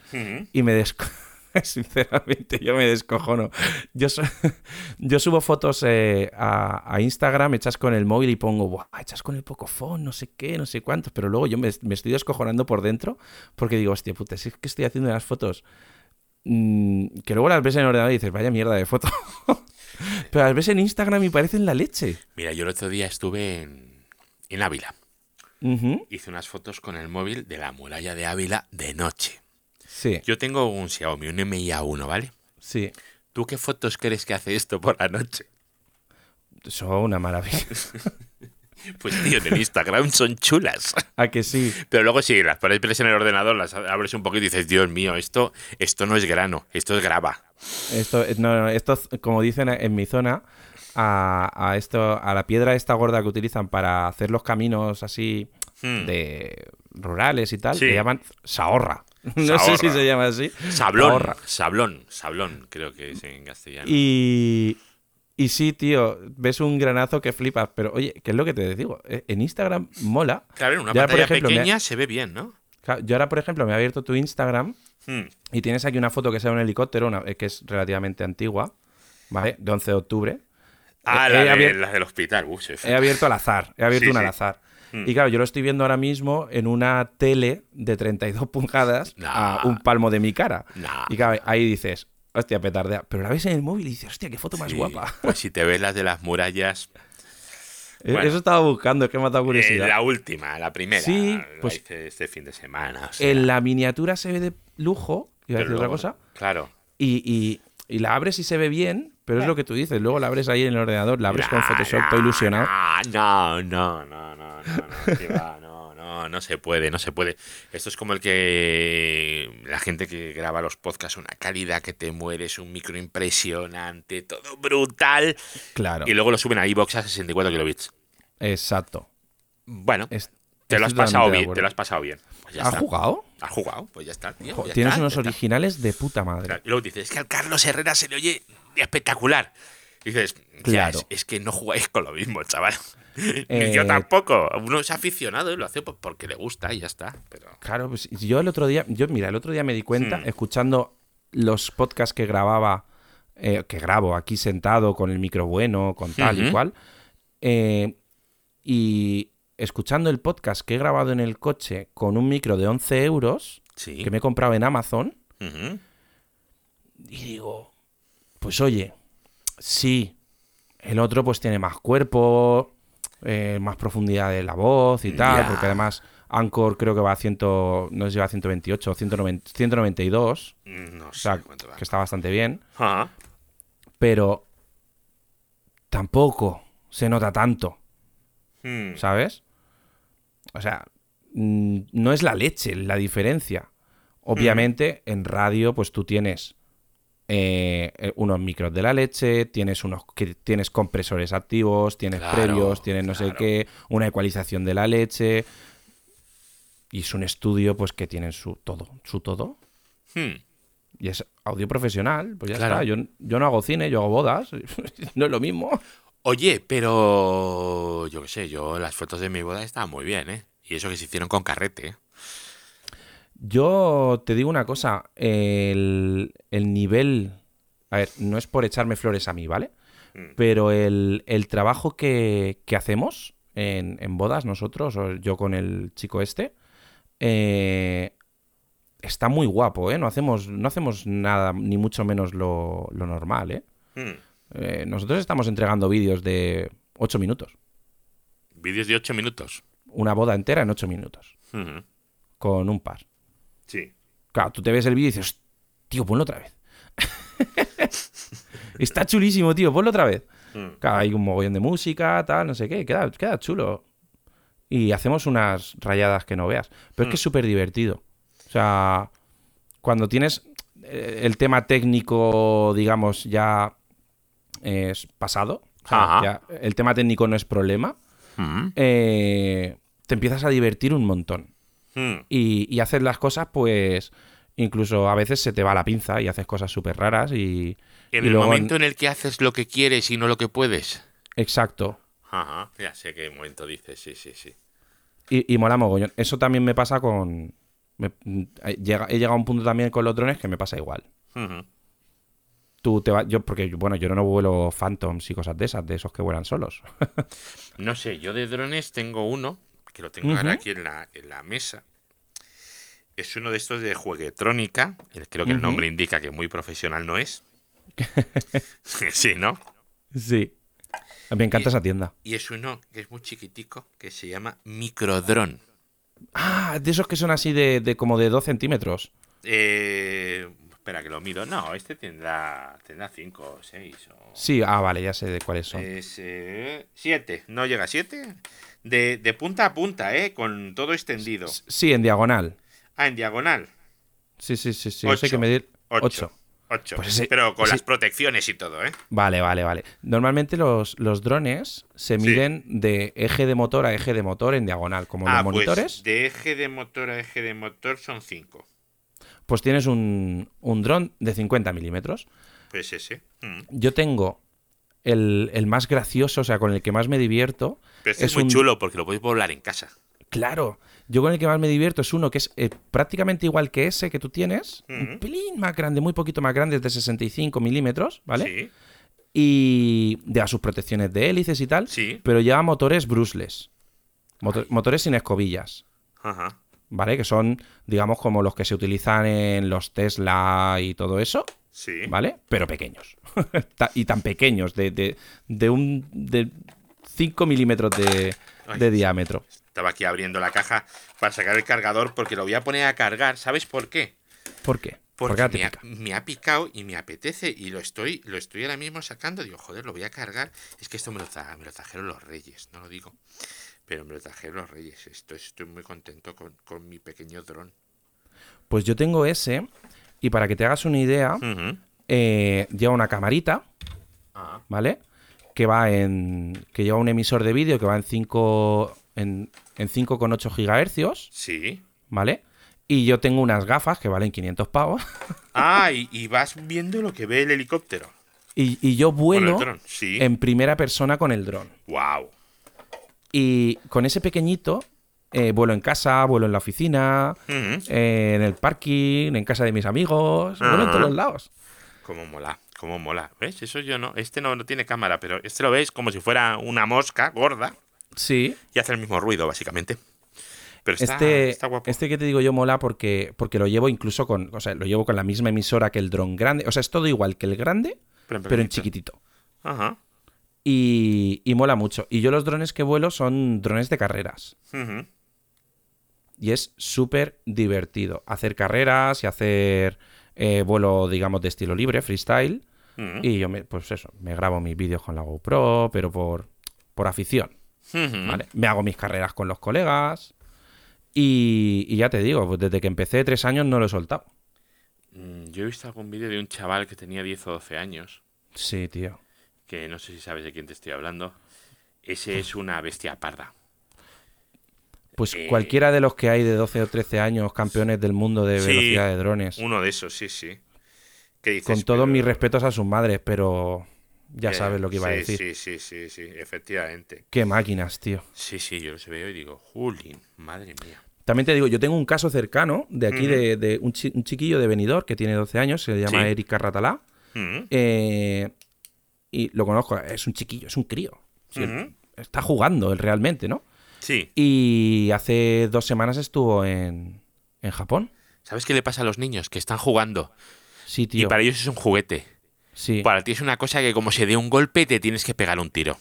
Speaker 2: y me desco... [laughs] [laughs] Sinceramente, yo me descojono. Yo, su- [laughs] yo subo fotos eh, a, a Instagram hechas con el móvil y pongo, Buah, hechas con el Pocophone, no sé qué, no sé cuántos. Pero luego yo me, me estoy descojonando por dentro porque digo, hostia puta, si es que estoy haciendo unas fotos mm, que luego las ves en el ordenador y dices, vaya mierda de foto. [laughs] Pero las ves en Instagram y parecen la leche.
Speaker 1: Mira, yo el otro día estuve en, en Ávila. Hice unas fotos con el móvil de la muralla de Ávila de noche.
Speaker 2: Sí,
Speaker 1: Yo tengo un Xiaomi, un MIA1, ¿vale?
Speaker 2: sí.
Speaker 1: ¿Tú qué fotos crees que hace esto por la noche?
Speaker 2: Son una maravilla. [laughs]
Speaker 1: Pues tío, en el Instagram son chulas.
Speaker 2: ¿A que sí?
Speaker 1: Pero luego si las pones en el ordenador, las abres un poquito y dices, Dios mío, esto, esto no es grano, esto es grava.
Speaker 2: Esto, no, no, esto, como dicen en mi zona, a, a esto, a la piedra esta gorda que utilizan para hacer los caminos así
Speaker 1: Hmm.
Speaker 2: de rurales y tal,
Speaker 1: Sí.
Speaker 2: le llaman saorra. [laughs] No sé si se llama así.
Speaker 1: Sablón,
Speaker 2: Saorra.
Speaker 1: sablón, sablón, creo que es en castellano.
Speaker 2: Y, y sí, tío, ves un granazo que flipas, pero oye, ¿qué es lo que te digo? Eh, En Instagram mola.
Speaker 1: Claro, en una
Speaker 2: Ya, por
Speaker 1: pantalla
Speaker 2: ejemplo,
Speaker 1: pequeña se ve bien, ¿no?
Speaker 2: Yo ahora, por ejemplo, me he abierto tu Instagram
Speaker 1: Hmm.
Speaker 2: y tienes aquí una foto que sea un helicóptero, una- que es relativamente antigua, ¿vale? De 11 de octubre.
Speaker 1: Ah, la,
Speaker 2: he
Speaker 1: de-
Speaker 2: abier-
Speaker 1: la del hospital. Uf,
Speaker 2: He abierto al azar, he abierto
Speaker 1: Sí,
Speaker 2: una
Speaker 1: sí.
Speaker 2: al azar.
Speaker 1: Mm.
Speaker 2: Y claro, yo lo estoy viendo ahora mismo en una tele de 32 pulgadas
Speaker 1: Nah.
Speaker 2: a un palmo de mi cara.
Speaker 1: Nah.
Speaker 2: Y claro, ahí dices, hostia, petardea. Pero la ves en el móvil y dices, hostia, qué foto más
Speaker 1: Sí,
Speaker 2: guapa. [laughs]
Speaker 1: Pues si te ves las de las murallas. Bueno.
Speaker 2: Eso estaba buscando, es que me ha dado
Speaker 1: eh,
Speaker 2: curiosidad.
Speaker 1: la última, la primera.
Speaker 2: Sí,
Speaker 1: la
Speaker 2: pues-
Speaker 1: hice este fin de semana. o sea,
Speaker 2: En la miniatura se ve de lujo, iba a decir otra cosa,
Speaker 1: Claro.
Speaker 2: y, y- y la abres y se ve bien, pero es lo que tú dices, luego la abres ahí en el ordenador, la abres con Photoshop,
Speaker 1: nah,
Speaker 2: todo ilusionado.
Speaker 1: No, no, no, no, no, no, que va, no, no, no se puede, no se puede. Esto es como el que la gente que graba los podcasts, una calidad que te mueres, un micro impresionante, todo brutal,
Speaker 2: Claro,
Speaker 1: y luego lo suben a iBox a 64 kilobits.
Speaker 2: exacto.
Speaker 1: Bueno,
Speaker 2: Es-
Speaker 1: te lo has pasado bien, te lo has pasado bien. Pues ya
Speaker 2: ¿Has
Speaker 1: está.
Speaker 2: jugado?
Speaker 1: ¿Has jugado? Pues ya está, tío.
Speaker 2: Jo,
Speaker 1: ya
Speaker 2: tienes
Speaker 1: está,
Speaker 2: unos
Speaker 1: está.
Speaker 2: originales de puta madre.
Speaker 1: Claro, Y luego dices, es que al Carlos Herrera se le oye espectacular. Y dices, ya,
Speaker 2: Claro.
Speaker 1: es, es que no jugáis con lo mismo, chaval. [laughs] Ni
Speaker 2: Eh,
Speaker 1: yo tampoco. Uno es aficionado y lo hace pues porque le gusta y ya está. Pero.
Speaker 2: Claro, pues yo el otro día, yo mira, el otro día me di cuenta,
Speaker 1: Hmm.
Speaker 2: escuchando los podcasts que grababa, eh, que grabo aquí sentado con el micro bueno, con tal y cual, eh, y escuchando el podcast que he grabado en el coche con un micro de 11 euros,
Speaker 1: Sí.
Speaker 2: que me he comprado en Amazon, y digo, pues oye, sí, el otro pues tiene más cuerpo, eh, más profundidad de la voz y tal, porque además Anchor creo que va a 100, no sé si va a 128 o 190 192,
Speaker 1: No
Speaker 2: o
Speaker 1: sé
Speaker 2: sea,
Speaker 1: cuánto va.
Speaker 2: que está bastante bien,
Speaker 1: Ah,
Speaker 2: pero tampoco se nota tanto,
Speaker 1: hmm.
Speaker 2: ¿sabes? O sea, mm, no es la leche la diferencia. Obviamente, en radio, pues tú tienes eh, eh, unos micros de la leche, tienes unos que tienes compresores activos, tienes
Speaker 1: Claro,
Speaker 2: previos, tienes no sé qué, una ecualización de la leche. Y es un estudio, pues, que tienen su todo, su todo.
Speaker 1: Hmm.
Speaker 2: Y es audio profesional, pues ya
Speaker 1: Claro.
Speaker 2: está. Yo, yo no hago cine, yo hago bodas. [laughs] no es lo mismo.
Speaker 1: Oye, pero yo qué sé, yo las fotos de mi boda estaban muy bien, ¿eh? Y eso que se hicieron con carrete. ¿eh?
Speaker 2: Yo te digo una cosa, el, el nivel, a ver, no es por echarme flores a mí, ¿vale?
Speaker 1: Mm.
Speaker 2: Pero el, el trabajo que, que hacemos en, en bodas nosotros, o yo con el chico este, eh, está muy guapo, ¿eh? No hacemos, no hacemos nada, ni mucho menos lo, lo normal, ¿eh?
Speaker 1: Hmm.
Speaker 2: Eh, Nosotros estamos entregando vídeos de 8 minutos,
Speaker 1: Vídeos de 8 minutos.
Speaker 2: una boda entera en 8 minutos,
Speaker 1: Ujú.
Speaker 2: con un par.
Speaker 1: Sí.
Speaker 2: Claro, tú te ves el vídeo y dices, tío, ponlo otra vez. [laughs] Está chulísimo, tío, ponlo otra vez.
Speaker 1: Hmm.
Speaker 2: Claro, hay un mogollón de música, tal, no sé qué, queda, queda chulo. Y hacemos unas rayadas que no veas. Pero es que es súper divertido. O sea, cuando tienes eh, el tema técnico, digamos, ya es pasado, o sea,
Speaker 1: Ajá.
Speaker 2: ya el tema técnico no es problema,
Speaker 1: Hmm.
Speaker 2: eh, te empiezas a divertir un montón
Speaker 1: Hmm.
Speaker 2: y, y haces las cosas, pues incluso a veces se te va la pinza y haces cosas súper raras y...
Speaker 1: En
Speaker 2: y
Speaker 1: el
Speaker 2: luego-
Speaker 1: momento en el que haces lo que quieres y no lo que puedes.
Speaker 2: Exacto.
Speaker 1: Ajá, ya sé qué momento dices, sí, sí, sí.
Speaker 2: Y, y mola mogollón. Eso también me pasa con... me- he llega- he llegado a un punto también con los drones que me pasa igual. Tú te vas... Yo, porque, bueno, yo no vuelo Phantoms y cosas de esas, de esos que vuelan solos. [laughs]
Speaker 1: No sé, yo de drones tengo uno, que lo tengo ahora aquí en la, en la mesa. Es uno de estos de jueguetrónica. Creo que el nombre indica que muy profesional no es. [laughs] sí, ¿no?
Speaker 2: sí. Me encanta esa tienda.
Speaker 1: Y es uno que es muy chiquitico, que se llama microdrone.
Speaker 2: Ah, de esos que son así de, de como de 2 centímetros.
Speaker 1: Eh, espera que lo miro. No, este tendrá tendrá 5 o 6 o...
Speaker 2: Sí, ah, vale, ya sé de cuáles son.
Speaker 1: Es 7, no llega a 7. De, de punta a punta, ¿eh? Con todo extendido.
Speaker 2: Sí, en diagonal.
Speaker 1: Ah, en diagonal.
Speaker 2: Sí, sí, sí, sí. Eso hay
Speaker 1: Ocho.
Speaker 2: que medir
Speaker 1: 8.
Speaker 2: 8.
Speaker 1: 8.
Speaker 2: Pues ese-
Speaker 1: Pero con
Speaker 2: ese-
Speaker 1: las protecciones y todo, ¿eh?
Speaker 2: Vale, vale, vale. Normalmente los, los drones se
Speaker 1: Sí.
Speaker 2: miden de eje de motor a eje de motor en diagonal, como
Speaker 1: ah,
Speaker 2: los monitores.
Speaker 1: pues de eje de motor a eje de motor son 5.
Speaker 2: Pues tienes un, un dron de 50 milímetros.
Speaker 1: Pues ese. Mm.
Speaker 2: Yo tengo el, el más gracioso, o sea, con el que más me divierto.
Speaker 1: Pero este es,
Speaker 2: Es
Speaker 1: muy
Speaker 2: un-
Speaker 1: chulo porque lo podéis volar en casa.
Speaker 2: Claro, yo con el que más me divierto es uno que es eh, prácticamente igual que ese que tú tienes, un pelín más grande, muy poquito más grande, es de 65 milímetros, ¿vale?
Speaker 1: Sí.
Speaker 2: Y de sus protecciones de hélices y tal,
Speaker 1: Sí.
Speaker 2: pero lleva motores Moto- motores sin escobillas.
Speaker 1: Ajá.
Speaker 2: ¿vale? Que son, digamos, como los que se utilizan en los Tesla y todo eso,
Speaker 1: Sí.
Speaker 2: ¿vale? Pero pequeños. [laughs] Y tan pequeños, de, de, de un. de 5 milímetros de,
Speaker 1: Ay.
Speaker 2: de diámetro.
Speaker 1: Estaba aquí abriendo la caja para sacar el cargador porque lo voy a poner a cargar. ¿Sabes por qué?
Speaker 2: ¿Por qué?
Speaker 1: Porque me ha,
Speaker 2: pica.
Speaker 1: me ha picado y me apetece y lo estoy, lo estoy ahora mismo sacando. Digo, joder, lo voy a cargar. Es que esto me lo, tra- me lo trajeron los reyes, no lo digo. Pero me lo trajeron los reyes. Estoy, estoy muy contento con, con mi pequeño dron.
Speaker 2: Pues yo tengo ese, y para que te hagas una idea, eh, lleva una camarita,
Speaker 1: Ah,
Speaker 2: ¿vale? Que va en. que lleva un emisor de vídeo que va en 5. en, en 5,8 gigahercios.
Speaker 1: Sí.
Speaker 2: ¿vale? Y yo tengo unas gafas que valen 500 pavos. [laughs]
Speaker 1: Ah, y, y vas viendo lo que ve el helicóptero.
Speaker 2: Y, y yo vuelo.
Speaker 1: Sí.
Speaker 2: en primera persona con el dron.
Speaker 1: Wow.
Speaker 2: Y con ese pequeñito, eh, vuelo en casa, vuelo en la oficina, eh, en el parking, en casa de mis amigos, vuelo en todos los lados.
Speaker 1: Cómo mola, cómo mola. ¿Ves? Eso yo no. Este no, no tiene cámara, pero este lo ves como si fuera una mosca gorda
Speaker 2: Sí.
Speaker 1: y hace el mismo ruido, básicamente. Pero está,
Speaker 2: Este,
Speaker 1: está guapo.
Speaker 2: este que te digo yo mola porque, porque lo llevo incluso con, o sea, lo llevo con la misma emisora que el dron grande. O sea, es todo igual que el grande,
Speaker 1: Pero en
Speaker 2: pero en
Speaker 1: pequeñito.
Speaker 2: chiquitito.
Speaker 1: Ajá.
Speaker 2: Y, y mola mucho. Y yo los drones que vuelo son drones de carreras.
Speaker 1: Ujú.
Speaker 2: Y es súper divertido. Hacer carreras y hacer eh, vuelo, digamos, de estilo libre, freestyle. Y yo, me, pues eso, me grabo mis vídeos con la GoPro, pero por, por afición. Me hago mis carreras con los colegas. Y, y ya te digo, pues desde que empecé tres años no lo he soltado.
Speaker 1: Mm, Yo he visto algún vídeo de un chaval que tenía 10 o 12 años,
Speaker 2: Sí, tío.
Speaker 1: que no sé si sabes de quién te estoy hablando. Ese es una bestia parda.
Speaker 2: Pues
Speaker 1: Eh,
Speaker 2: cualquiera de los que hay de 12 o 13 años, campeones del mundo de
Speaker 1: Sí,
Speaker 2: velocidad de drones.
Speaker 1: Uno de esos, sí, sí.
Speaker 2: Con todos
Speaker 1: Pero-
Speaker 2: mis respetos a sus madres, pero ya
Speaker 1: Eh,
Speaker 2: sabes lo que iba a decir.
Speaker 1: Sí, sí, sí, sí, efectivamente.
Speaker 2: Qué máquinas, tío.
Speaker 1: Sí, sí, yo los veo y digo, Julín, madre mía.
Speaker 2: También te digo, yo tengo un caso cercano de aquí, de, de un, chi- un chiquillo de Benidorm que tiene 12 años, se llama
Speaker 1: Sí.
Speaker 2: Eric Carratalá.
Speaker 1: Mm,
Speaker 2: eh, y lo conozco, es un chiquillo, es un crío. Sí. Está jugando él realmente, ¿no?
Speaker 1: Sí.
Speaker 2: Y hace dos semanas estuvo en, en Japón.
Speaker 1: ¿Sabes qué le pasa a los niños? Que están jugando.
Speaker 2: Sí,
Speaker 1: Y para ellos es un juguete.
Speaker 2: Sí,
Speaker 1: Para ti es una cosa que como se dé un golpe te tienes que pegar un tiro.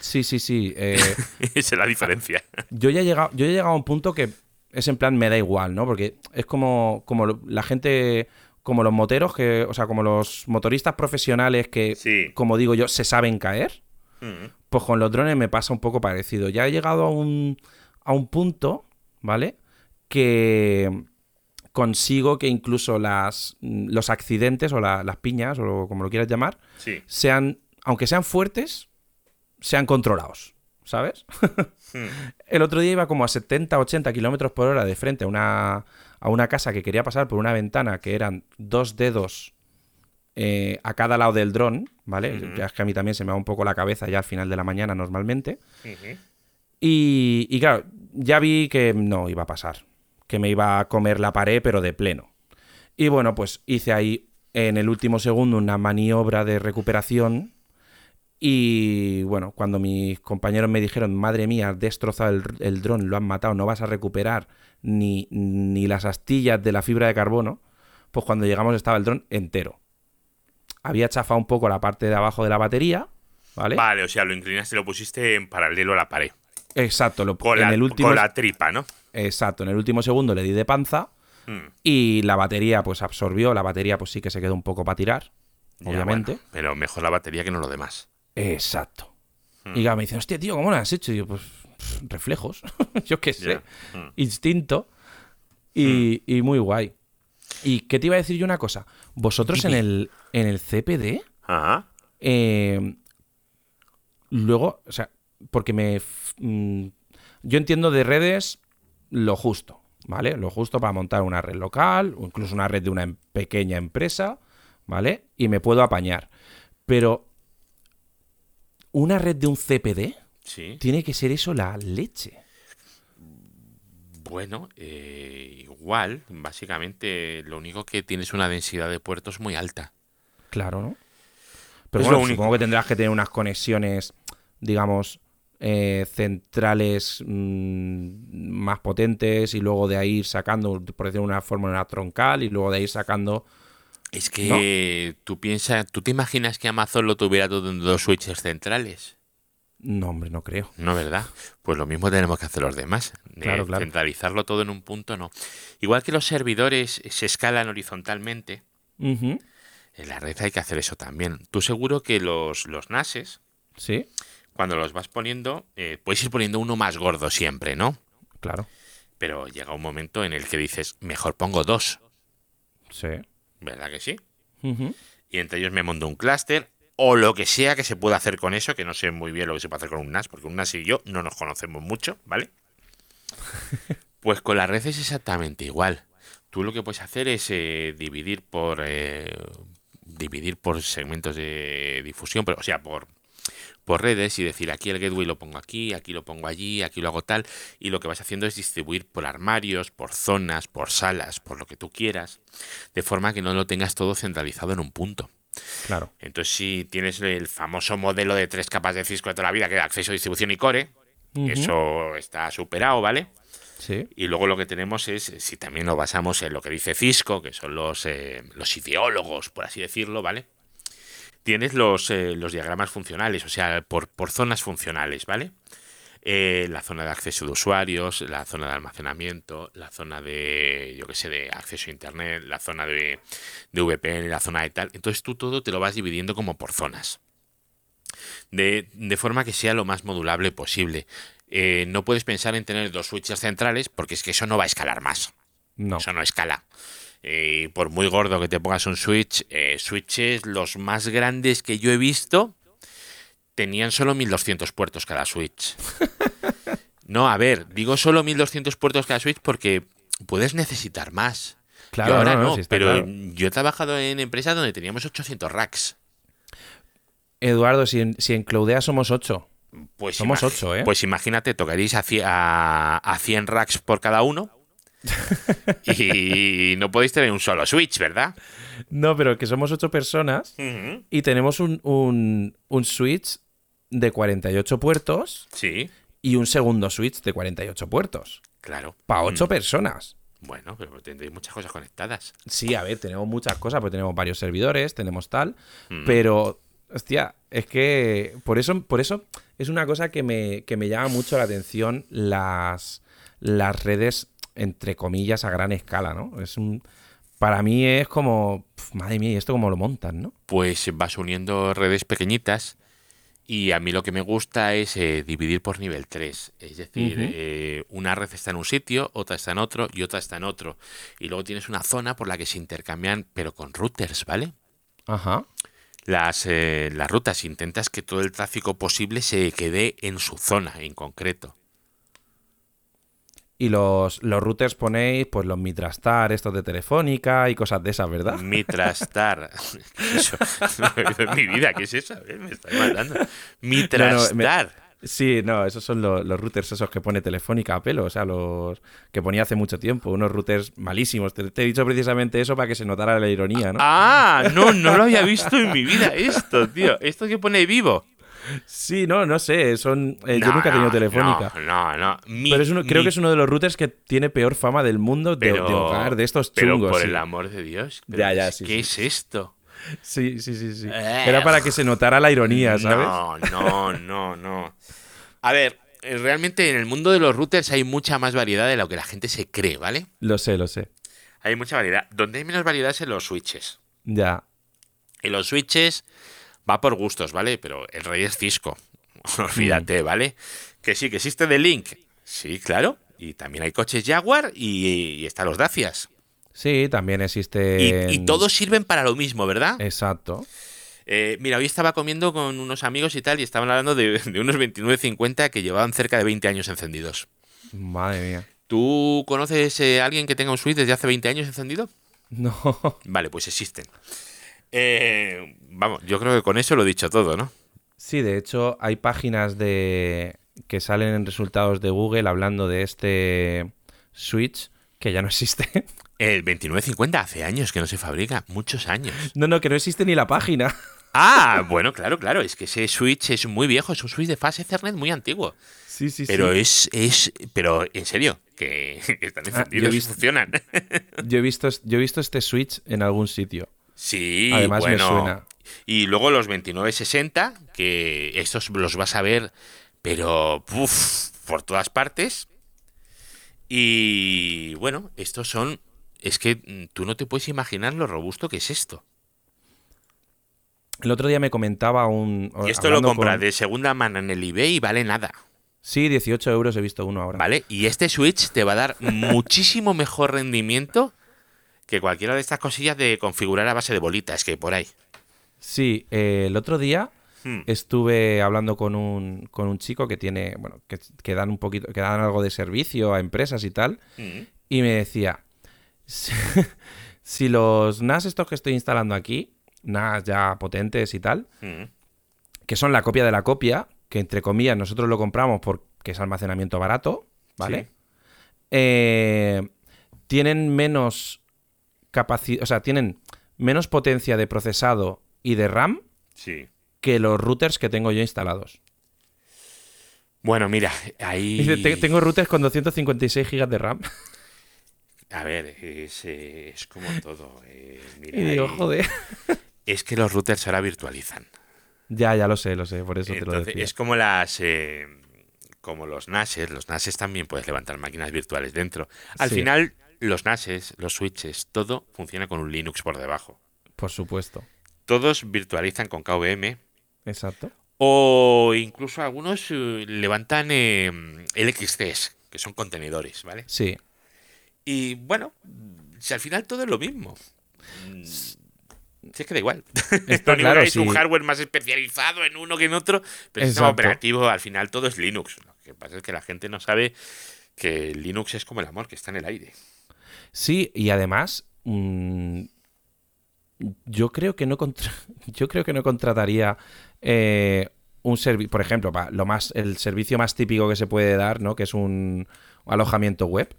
Speaker 2: sí, sí. sí. eh, [laughs]
Speaker 1: Esa es la diferencia. [laughs]
Speaker 2: yo, ya he llegado, yo ya he llegado a un punto que es en plan me da igual, ¿no? Porque es como, como la gente, como los moteros, que, o sea, como los motoristas profesionales que,
Speaker 1: Sí.
Speaker 2: como digo yo, se saben caer.
Speaker 1: Mm,
Speaker 2: Pues con los drones me pasa un poco parecido. Ya he llegado a un, a un punto, ¿vale? Que consigo que incluso las, los accidentes o la- las piñas, o como lo quieras llamar,
Speaker 1: Sí.
Speaker 2: sean, aunque sean fuertes, sean controlados, ¿sabes?
Speaker 1: Mm, [laughs]
Speaker 2: El otro día iba como a 70, 80 kilómetros por hora de frente a una, a una casa que quería pasar por una ventana que eran dos dedos eh, a cada lado del dron, ¿vale? Ya es que a mí también se me va un poco la cabeza ya al final de la mañana normalmente. Y, y claro, ya vi que no iba a pasar, que me iba a comer la pared, pero de pleno. Y bueno, pues hice ahí en el último segundo una maniobra de recuperación. Y bueno, cuando mis compañeros me dijeron, madre mía, has destrozado el, el dron, lo han matado, no vas a recuperar ni, ni las astillas de la fibra de carbono, pues cuando llegamos estaba el dron entero. Había chafado un poco la parte de abajo de la batería, ¿vale?
Speaker 1: Vale, o sea, lo inclinaste y lo pusiste en paralelo a la pared.
Speaker 2: Exacto, lo,
Speaker 1: Con,
Speaker 2: en
Speaker 1: la,
Speaker 2: el último
Speaker 1: con la tripa, ¿no?
Speaker 2: Exacto, en el último segundo le di de panza
Speaker 1: Mm,
Speaker 2: y la batería pues absorbió, la batería pues sí que se quedó un poco para tirar,
Speaker 1: ya,
Speaker 2: obviamente.
Speaker 1: bueno, pero mejor la batería que no lo demás.
Speaker 2: Exacto.
Speaker 1: Mm.
Speaker 2: Y claro, me dicen, hostia, tío, ¿cómo lo has hecho? Y yo, pues, pff, reflejos, [laughs] yo qué sé,
Speaker 1: Ya. Mm.
Speaker 2: instinto y, y muy guay. ¿Y qué te iba a decir yo una cosa? Vosotros en el, en el CPD,
Speaker 1: Ajá.
Speaker 2: eh, luego, o sea, porque me... yo entiendo de redes lo justo, ¿vale? Lo justo para montar una red local o incluso una red de una em- pequeña empresa, ¿vale? Y me puedo apañar. Pero una red de un CPD
Speaker 1: Sí.
Speaker 2: tiene que ser eso la leche.
Speaker 1: Bueno, eh, igual, básicamente lo único que tienes una densidad de puertos muy alta.
Speaker 2: Claro, ¿no? Pero
Speaker 1: Es
Speaker 2: bueno,
Speaker 1: lo único.
Speaker 2: supongo que tendrás que tener unas conexiones, digamos, eh, centrales mm, más potentes y luego de ahí ir sacando, por decirlo de una forma, una troncal y luego de ahí sacando...
Speaker 1: Es que tú piensas, ¿tú te imaginas que Amazon lo tuviera todo en dos switches centrales?
Speaker 2: No, hombre, no creo.
Speaker 1: No, ¿verdad? Pues lo mismo tenemos que hacer los demás.
Speaker 2: Claro.
Speaker 1: Centralizarlo todo en un punto, no. Igual que los servidores se escalan horizontalmente, en la red hay que hacer eso también. Tú seguro que los, los NASes,
Speaker 2: Sí,
Speaker 1: cuando los vas poniendo, eh, puedes ir poniendo uno más gordo siempre, ¿no?
Speaker 2: claro.
Speaker 1: Pero llega un momento en el que dices, mejor pongo dos,
Speaker 2: Sí.
Speaker 1: ¿verdad que sí? Y entre ellos me monto un clúster o lo que sea que se pueda hacer con eso, que no sé muy bien lo que se puede hacer con un NAS, porque un NAS y yo no nos conocemos mucho, ¿vale? [laughs] Pues con la red es exactamente igual. tú lo que puedes hacer es eh, dividir por eh, dividir por segmentos de difusión, pero, o sea, por, por redes y decir aquí el gateway lo pongo aquí, aquí lo pongo allí, aquí lo hago tal, y lo que vas haciendo es distribuir por armarios, por zonas, por salas, por lo que tú quieras, de forma que no lo tengas todo centralizado en un punto.
Speaker 2: Claro.
Speaker 1: Entonces, si tienes el famoso modelo de tres capas de Cisco de toda la vida, que es acceso, distribución y core, eso está superado, ¿vale?
Speaker 2: Sí.
Speaker 1: Y luego lo que tenemos es, si también nos basamos en lo que dice Cisco, que son los, eh, los ideólogos, por así decirlo, ¿vale? Tienes los, eh, los diagramas funcionales, o sea, por, por zonas funcionales, ¿vale? Eh, la zona de acceso de usuarios, la zona de almacenamiento, la zona de, yo qué sé, de acceso a Internet, la zona de, de VPN, la zona de tal. Entonces tú todo te lo vas dividiendo como por zonas. De, de forma que sea lo más modulable posible. Eh, no puedes pensar en tener dos switches centrales porque es que eso no va a escalar más.
Speaker 2: No.
Speaker 1: Eso no escala. Eh, por muy gordo que te pongas un switch, eh, switches los más grandes que yo he visto tenían solo 1200 puertos cada switch. [laughs] No, a ver, digo solo 1200 puertos cada switch porque puedes necesitar más.
Speaker 2: Claro,
Speaker 1: yo ahora
Speaker 2: no,
Speaker 1: pero
Speaker 2: claro.
Speaker 1: yo he trabajado en empresas donde teníamos 800 racks.
Speaker 2: Eduardo, si en, si en Cloudea somos 8.
Speaker 1: Pues
Speaker 2: Somos
Speaker 1: imag-
Speaker 2: ocho, ¿eh?
Speaker 1: Pues imagínate, tocaréis a, a, a 100 racks por cada uno. [laughs] y no podéis tener un solo switch, ¿verdad?
Speaker 2: No, pero que somos 8 personas y tenemos un, un, un switch de 48 puertos
Speaker 1: Sí,
Speaker 2: y un segundo switch de 48 puertos.
Speaker 1: claro.
Speaker 2: Para 8
Speaker 1: Mm.
Speaker 2: personas.
Speaker 1: Bueno, pero tendréis muchas cosas conectadas.
Speaker 2: Sí, a ver, tenemos muchas cosas, porque tenemos varios servidores, tenemos tal,
Speaker 1: Mm.
Speaker 2: pero, hostia, es que por eso, por eso es una cosa que me, que me llama mucho la atención las, las redes, entre comillas, a gran escala, ¿no? Es un, para mí es como, pf, madre mía, ¿y esto cómo lo montan, no?
Speaker 1: Pues vas uniendo redes pequeñitas y a mí lo que me gusta es eh, dividir por nivel 3. Es decir, eh, una red está en un sitio, otra está en otro y otra está en otro. Y luego tienes una zona por la que se intercambian, pero con routers, ¿vale?
Speaker 2: Ajá.
Speaker 1: Las, eh, las rutas intentas que todo el tráfico posible se quede en su zona en concreto.
Speaker 2: Y los, los routers ponéis, pues los Mitrastar, estos de Telefónica y cosas de esas, ¿verdad?
Speaker 1: Mitrastar. [laughs] Eso, [laughs] no mi vida, ¿qué es eso? Me estás matando. [laughs] Mitrastar.
Speaker 2: Sí, no, esos son los, los routers esos que pone Telefónica a pelo, o sea, los que ponía hace mucho tiempo, unos routers malísimos. Te, te he dicho precisamente eso para que se notara la ironía, ¿no?
Speaker 1: Ah, no, no lo había visto en mi vida esto, tío. Esto que pone vivo.
Speaker 2: Sí, no, no sé, son... eh, yo nunca he tenido
Speaker 1: no,
Speaker 2: Telefónica.
Speaker 1: No, no, no. Mi-
Speaker 2: pero es uno- creo que es uno de los routers que tiene peor fama del mundo de, de hogar, de estos
Speaker 1: pero
Speaker 2: chungos.
Speaker 1: por
Speaker 2: sí.
Speaker 1: el amor de Dios. pero
Speaker 2: Ya, ya, sí,
Speaker 1: ¿Qué
Speaker 2: sí.
Speaker 1: es esto?
Speaker 2: sí, sí, sí, sí.
Speaker 1: Eh.
Speaker 2: Era para que se notara la ironía, ¿sabes?
Speaker 1: No, no, no, no. A ver, eh, realmente en el mundo de los routers hay mucha más variedad de lo que la gente se cree, ¿vale?
Speaker 2: Lo sé, lo sé.
Speaker 1: Hay mucha variedad. Donde hay menos variedad es en los switches.
Speaker 2: Ya.
Speaker 1: En los switches va por gustos, ¿vale? Pero el rey es Cisco. [laughs] Olvídate, ¿vale? Que sí, que existe The Link. Sí, claro. Y también hay coches Jaguar y, y están los Dacias.
Speaker 2: Sí, también existe...
Speaker 1: y todos sirven para lo mismo, ¿verdad?
Speaker 2: Exacto.
Speaker 1: Eh, mira, hoy estaba comiendo con unos amigos y tal y estaban hablando de, [laughs] de unos 2950 que llevaban cerca de 20 años encendidos.
Speaker 2: Madre mía.
Speaker 1: ¿Tú conoces eh, a alguien que tenga un switch desde hace 20 años encendido? [laughs]
Speaker 2: No.
Speaker 1: Vale, pues existen. Eh, vamos, yo creo que con eso lo he dicho todo, ¿no?
Speaker 2: Sí, de hecho, hay páginas de que salen en resultados de Google hablando de este Switch que ya no existe. [laughs]
Speaker 1: El 2950 hace años que no se fabrica, muchos años.
Speaker 2: No, no, que no existe ni la página. [laughs]
Speaker 1: Ah, bueno, claro, claro, es que ese switch es muy viejo, es un switch de fase Ethernet muy antiguo.
Speaker 2: Sí, sí,
Speaker 1: Pero
Speaker 2: sí.
Speaker 1: es, es, pero en serio, que, que [laughs] están
Speaker 2: Ah,
Speaker 1: encendidos y funcionan.
Speaker 2: Yo he visto, yo he visto este Switch en algún sitio.
Speaker 1: Sí,
Speaker 2: Además me
Speaker 1: bueno.
Speaker 2: suena.
Speaker 1: Y luego los 2960, que estos los vas a ver, pero uf, por todas partes. Y bueno, estos son. Es que mm, tú no te puedes imaginar lo robusto que es esto.
Speaker 2: El otro día me comentaba un...
Speaker 1: Y esto lo
Speaker 2: con-
Speaker 1: de segunda mano en el eBay y vale nada.
Speaker 2: Sí, 18 euros he visto uno ahora.
Speaker 1: ¿Vale? Y este Switch te va a dar [laughs] muchísimo mejor rendimiento que cualquiera de estas cosillas de configurar a base de bolitas que hay por ahí.
Speaker 2: Sí, eh, el otro día
Speaker 1: Hmm.
Speaker 2: estuve hablando con un, con un chico que tiene, bueno, que, que dan un poquito, que dan algo de servicio a empresas y tal,
Speaker 1: Mm.
Speaker 2: y me decía, si, [laughs] si los NAS estos que estoy instalando aquí, NAS ya potentes y tal,
Speaker 1: Mm.
Speaker 2: que son la copia de la copia, que entre comillas nosotros lo compramos porque es almacenamiento barato, ¿vale?
Speaker 1: Sí.
Speaker 2: Eh, tienen menos capacidad, o sea, tienen menos potencia de procesado y de RAM
Speaker 1: Sí.
Speaker 2: que los routers que tengo yo instalados.
Speaker 1: Bueno, mira, ahí.
Speaker 2: Dice, "Te- tengo routers con 256 GB de RAM.
Speaker 1: A ver, es, es como todo. eh, mira,
Speaker 2: Y digo,
Speaker 1: ahí-
Speaker 2: joder. [laughs]
Speaker 1: Es que los routers ahora virtualizan.
Speaker 2: Ya, ya lo sé, lo sé, por eso te lo decía.
Speaker 1: es como las. eh, como los NASes. Los NASes también puedes levantar máquinas virtuales dentro. Al
Speaker 2: Sí.
Speaker 1: final, los NASes, los switches, todo funciona con un Linux por debajo.
Speaker 2: Por supuesto.
Speaker 1: Todos virtualizan con KVM.
Speaker 2: Exacto.
Speaker 1: O incluso algunos eh, levantan eh, LXCs, que son contenedores, ¿vale?
Speaker 2: Sí.
Speaker 1: Y bueno, si al final todo es lo mismo. Mm, Si es que da igual.
Speaker 2: Está [laughs] claro,
Speaker 1: es un hardware más especializado en uno que en otro, pero el sistema operativo al final todo es Linux. Lo que pasa es que la gente no sabe que Linux es como el amor, que está en el aire.
Speaker 2: Sí, y además, mm, yo creo que no contra- [laughs] yo creo que no contrataría eh, un servicio, por ejemplo, pa- lo más, el servicio más típico que se puede dar, ¿no? Que es un alojamiento web.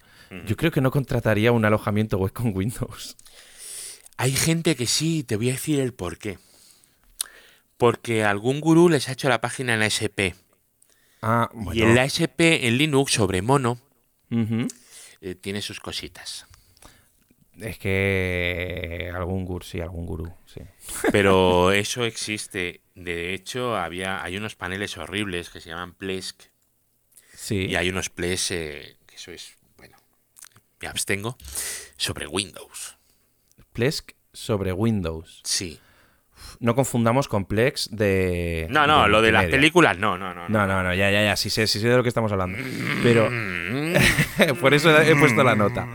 Speaker 2: Yo creo que no contrataría un alojamiento web con Windows.
Speaker 1: Hay gente que sí, te voy a decir el por qué. Porque algún gurú les ha hecho la página en ASP.
Speaker 2: Ah,
Speaker 1: Y
Speaker 2: bueno.
Speaker 1: en la ASP, en Linux, sobre mono, eh, tiene sus cositas.
Speaker 2: Es que algún gurú, sí, algún gurú, sí.
Speaker 1: Pero eso existe. De hecho, había, hay unos paneles horribles que se llaman Plesk.
Speaker 2: Sí.
Speaker 1: Y hay unos Plesk, eh, que eso es, bueno, me abstengo, sobre Windows.
Speaker 2: Plesk sobre Windows.
Speaker 1: Sí.
Speaker 2: No confundamos con Plex de.
Speaker 1: No, no, lo de las películas, no, no, no.
Speaker 2: No, no, no, ya, ya, ya, sí sé, sí sé de lo que estamos hablando. Pero [laughs] por eso he puesto la nota.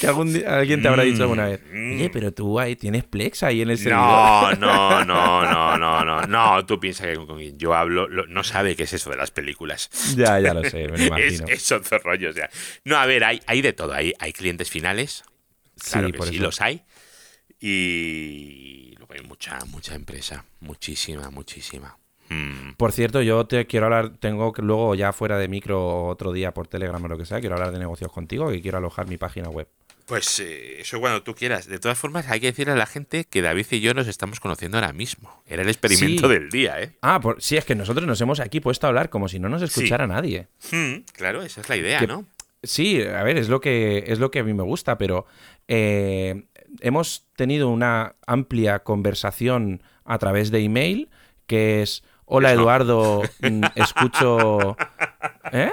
Speaker 2: Que algún alguien te habrá dicho alguna vez, oye, pero tú ahí tienes Plex ahí en el servidor.
Speaker 1: No, no, no, no, no, no, no. Tú piensas que con quien yo hablo lo- no sabe qué es eso de las películas.
Speaker 2: Ya, ya lo sé, me lo [laughs]
Speaker 1: Es,
Speaker 2: imagino.
Speaker 1: es otro rollo. O sea. No, a ver, hay, hay de todo. Hay, hay clientes finales. Claro
Speaker 2: sí,
Speaker 1: que
Speaker 2: por
Speaker 1: sí,
Speaker 2: eso.
Speaker 1: los hay. Y hay mucha, mucha empresa. Muchísima, muchísima. Mm.
Speaker 2: Por cierto, yo te quiero hablar, tengo que luego ya fuera de micro otro día por Telegram o lo que sea, quiero hablar de negocios contigo y quiero alojar mi página web.
Speaker 1: Pues eh, eso cuando tú quieras. De todas formas, hay que decirle a la gente que David y yo nos estamos conociendo ahora mismo. Era el experimento
Speaker 2: Sí.
Speaker 1: del día, ¿eh?
Speaker 2: Ah, por, sí, es que nosotros nos hemos aquí puesto a hablar como si no nos escuchara nadie.
Speaker 1: Mm, claro, esa es la idea,
Speaker 2: Que-
Speaker 1: ¿no?
Speaker 2: Sí, a ver, es lo que, es lo que a mí me gusta, pero eh, hemos tenido una amplia conversación a través de email, que es, hola. Eduardo, [laughs] mm, escucho... ¿Eh?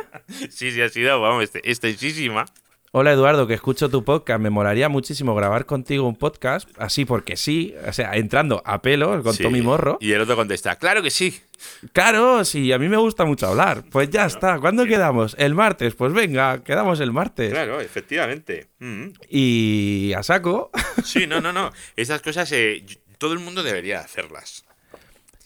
Speaker 1: Sí, sí, ha sido, vamos, este- extensísima.
Speaker 2: Hola Eduardo, que escucho tu podcast, me molaría muchísimo grabar contigo un podcast, así porque sí, o sea, entrando a pelo con
Speaker 1: Sí.
Speaker 2: Tommy Morro.
Speaker 1: Y el otro contesta, claro que sí.
Speaker 2: Claro, sí, a mí me gusta mucho hablar. Pues ya está, ¿cuándo quedamos? El martes, pues venga, quedamos el martes.
Speaker 1: Claro, efectivamente. Mm.
Speaker 2: Y a saco. [laughs]
Speaker 1: Sí, no, no, no. Esas cosas eh, todo el mundo debería hacerlas.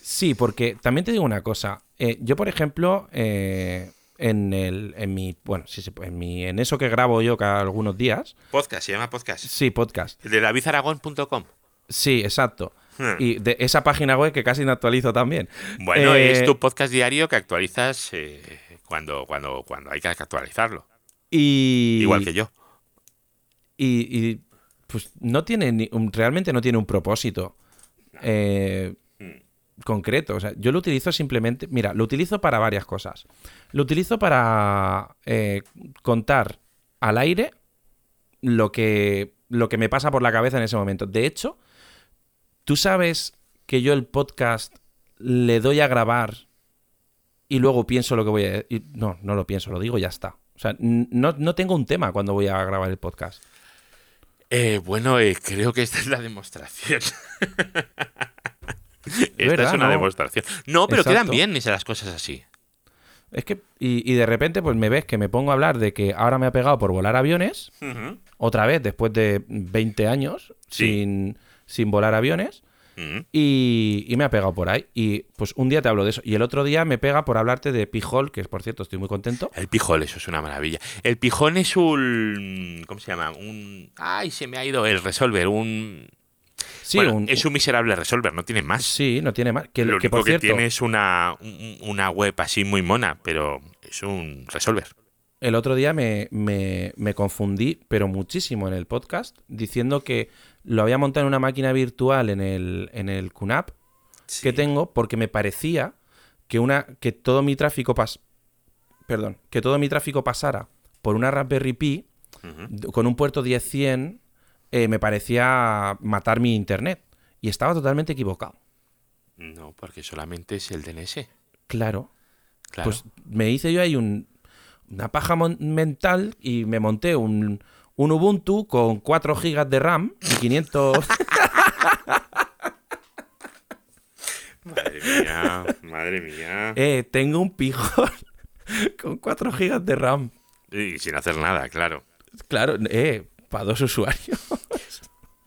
Speaker 2: Sí, porque también te digo una cosa. eh, yo, por ejemplo, eh, en el, en mi, bueno, sí, sí, en mi, en eso que grabo yo cada algunos días,
Speaker 1: Podcast, se llama podcast.
Speaker 2: sí, podcast.
Speaker 1: El de davidaragón.com.
Speaker 2: Sí, exacto.
Speaker 1: Hmm.
Speaker 2: Y de esa página web que casi no actualizo también.
Speaker 1: Bueno,
Speaker 2: Eh,
Speaker 1: es tu podcast diario que actualizas eh, cuando, cuando, cuando hay que actualizarlo.
Speaker 2: Y,
Speaker 1: Igual que yo.
Speaker 2: Y, y, pues no tiene ni- realmente no tiene un propósito eh, concreto. O sea, yo lo utilizo simplemente. Mira, lo utilizo para varias cosas. Lo utilizo para eh, contar al aire lo que, lo que me pasa por la cabeza en ese momento. De hecho, tú sabes que yo el podcast le doy a grabar y luego pienso lo que voy a. No, no lo pienso, lo digo y ya está. O sea, no, no tengo un tema cuando voy a grabar el podcast.
Speaker 1: Eh, bueno, eh, creo que esta es la demostración. [laughs] [laughs] esta
Speaker 2: verdad,
Speaker 1: es una
Speaker 2: ¿no?
Speaker 1: demostración. No, pero quedan bien esas cosas así.
Speaker 2: Es que, y, y de repente, pues me ves que me pongo a hablar de que ahora me ha pegado por volar aviones, otra vez, después de 20 años
Speaker 1: Sí.
Speaker 2: sin, sin volar aviones. Y, y me ha pegado por ahí. Y pues un día te hablo de eso. Y el otro día me pega por hablarte de Pijol, que por cierto estoy muy contento.
Speaker 1: El pijol, eso es una maravilla. El pijón es un. ¿Cómo se llama? Un. Ay, se me ha ido el resolver. Un.
Speaker 2: Sí,
Speaker 1: Bueno,
Speaker 2: un-
Speaker 1: es un miserable resolver, no tiene más.
Speaker 2: sí, no tiene más. Que,
Speaker 1: Lo
Speaker 2: que
Speaker 1: único
Speaker 2: por
Speaker 1: que tiene es una, un- una web así muy mona, pero es un resolver.
Speaker 2: el otro día me, me- me confundí, pero muchísimo en el podcast, diciendo que lo había montado en una máquina virtual en el, en el QNAP que tengo porque me parecía que una que todo mi tráfico pas perdón, que todo mi tráfico pasara por una Raspberry Pi con un puerto 10-100 eh, me parecía matar mi internet y estaba totalmente equivocado.
Speaker 1: No, porque solamente es el DNS.
Speaker 2: Claro.
Speaker 1: Claro.
Speaker 2: Pues me hice yo ahí un- una paja mental y me monté un, un Ubuntu con 4 GB de RAM y 500 [laughs]
Speaker 1: Madre mía, madre mía.
Speaker 2: eh, tengo un pijón [laughs] con 4 GB de RAM.
Speaker 1: Y sin hacer nada, claro.
Speaker 2: Claro, eh, para dos usuarios. [laughs]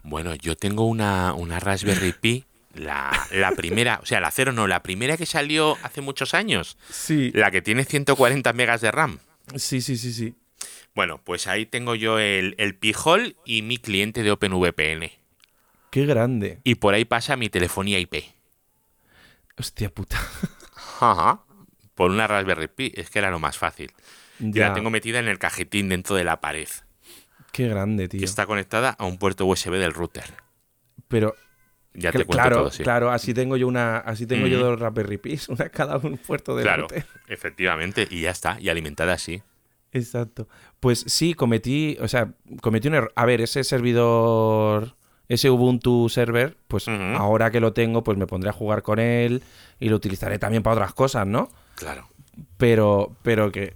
Speaker 1: Bueno, yo tengo una, una Raspberry Pi, la, la primera, o sea, la cero no, la primera que salió hace muchos años,
Speaker 2: Sí.
Speaker 1: la que tiene 140 megas de RAM.
Speaker 2: Sí, sí, sí, sí.
Speaker 1: Bueno, pues ahí tengo yo el, el Pijol y mi cliente de OpenVPN.
Speaker 2: Qué grande.
Speaker 1: Y por ahí pasa mi telefonía IP.
Speaker 2: Hostia puta. [laughs]
Speaker 1: Ajá. Por una Raspberry Pi, es que era lo más fácil. Y
Speaker 2: Ya,
Speaker 1: la tengo metida en el cajetín dentro de la pared.
Speaker 2: Qué grande,
Speaker 1: Que
Speaker 2: tío.
Speaker 1: está conectada a un puerto USB del router.
Speaker 2: Pero
Speaker 1: Ya te cuento
Speaker 2: claro,
Speaker 1: todo, sí.
Speaker 2: claro, así tengo yo una, así tengo yo dos Raspberry Pis, una cada un puerto de
Speaker 1: Claro,
Speaker 2: router. [laughs]
Speaker 1: efectivamente. Y ya está. Y alimentada así.
Speaker 2: Exacto. Pues sí, cometí, o sea, cometí un error. A ver, ese servidor, ese Ubuntu server, pues ahora que lo tengo, pues me pondré a jugar con él y lo utilizaré también para otras cosas, ¿no?
Speaker 1: Claro.
Speaker 2: Pero, pero que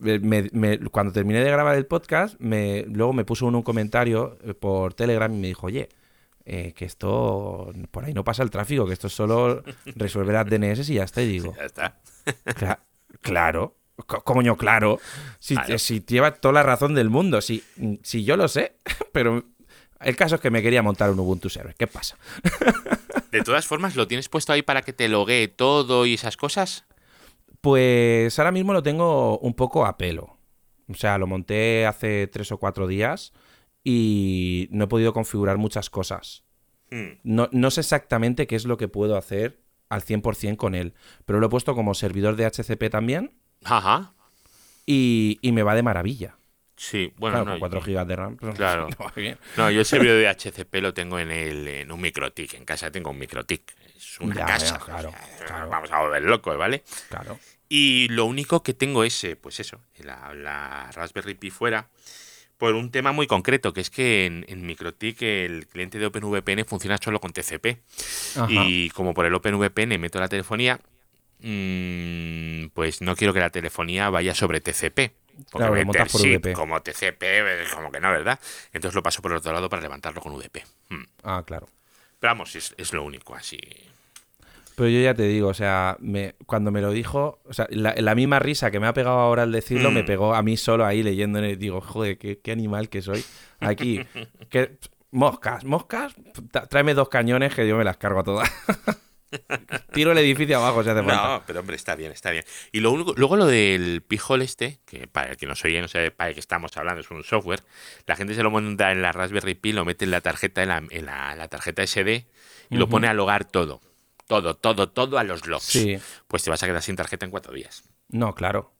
Speaker 2: me- me- cuando terminé de grabar el podcast, me, luego me puso uno un comentario eh, por Telegram y me dijo, oye, eh, que esto por ahí no pasa el tráfico, que esto es solo resolver las DNS y ya está. Y digo,
Speaker 1: Ya está.
Speaker 2: "Cla- claro, co- coño, claro. Si,
Speaker 1: Claro.
Speaker 2: si lleva toda la razón del mundo, si, si yo lo sé, pero el caso es que me quería montar un Ubuntu server. ¿Qué pasa?
Speaker 1: De todas formas, ¿lo tienes puesto ahí para que te loguee todo y esas cosas?
Speaker 2: Pues ahora mismo lo tengo un poco a pelo. O sea, lo monté hace tres o cuatro días y no he podido configurar muchas cosas.
Speaker 1: Hmm.
Speaker 2: No, no sé exactamente qué es lo que puedo hacer al 100% con él, pero lo he puesto como servidor de HCP también
Speaker 1: Ajá.
Speaker 2: y, y me va de maravilla.
Speaker 1: Sí, bueno,
Speaker 2: claro,
Speaker 1: no,
Speaker 2: con 4 GB de RAM. pues,
Speaker 1: Claro. [laughs]
Speaker 2: no
Speaker 1: yo el servidor de HCP lo tengo en, el, en un microtic. En casa tengo un microtic. Es una
Speaker 2: Ya,
Speaker 1: casa.
Speaker 2: claro,
Speaker 1: o sea,
Speaker 2: claro.
Speaker 1: Vamos a volver locos, ¿vale?
Speaker 2: Claro.
Speaker 1: Y lo único que tengo es, eh, pues eso, la, la Raspberry Pi fuera, por un tema muy concreto, que es que en, en MikroTik el cliente de OpenVPN funciona solo con TCP.
Speaker 2: Ajá.
Speaker 1: Y como por el OpenVPN meto la telefonía, mm, pues no quiero que la telefonía vaya sobre TCP. Porque
Speaker 2: Claro, lo
Speaker 1: meter
Speaker 2: montas por
Speaker 1: SIP como TCP, eh, como que no, ¿verdad? Entonces lo paso por el otro lado para levantarlo con VP. Mm.
Speaker 2: Ah, claro.
Speaker 1: Pero vamos, es, es lo único, así.
Speaker 2: Pero yo ya te digo, o sea, me, cuando me lo dijo, o sea, la, la misma risa que me ha pegado ahora al decirlo,
Speaker 1: Mm.
Speaker 2: me pegó a mí solo ahí leyendo. y Digo, joder, qué, qué animal que soy. Aquí, [laughs] que, moscas, moscas, tráeme dos cañones que yo me las cargo a todas. [laughs] Tiro el edificio abajo si hace falta.
Speaker 1: No, pero hombre, está bien, está bien. Y lo único, luego lo del pijol este, que para el que nos oye, no sé para qué estamos hablando, es un software, la gente se lo monta en la Raspberry Pi, lo mete en la tarjeta, en la, en la- la tarjeta SD y lo pone a logar todo. Todo, todo, todo a los logs.
Speaker 2: Sí,
Speaker 1: Pues te vas a quedar sin tarjeta en cuatro días.
Speaker 2: no, claro.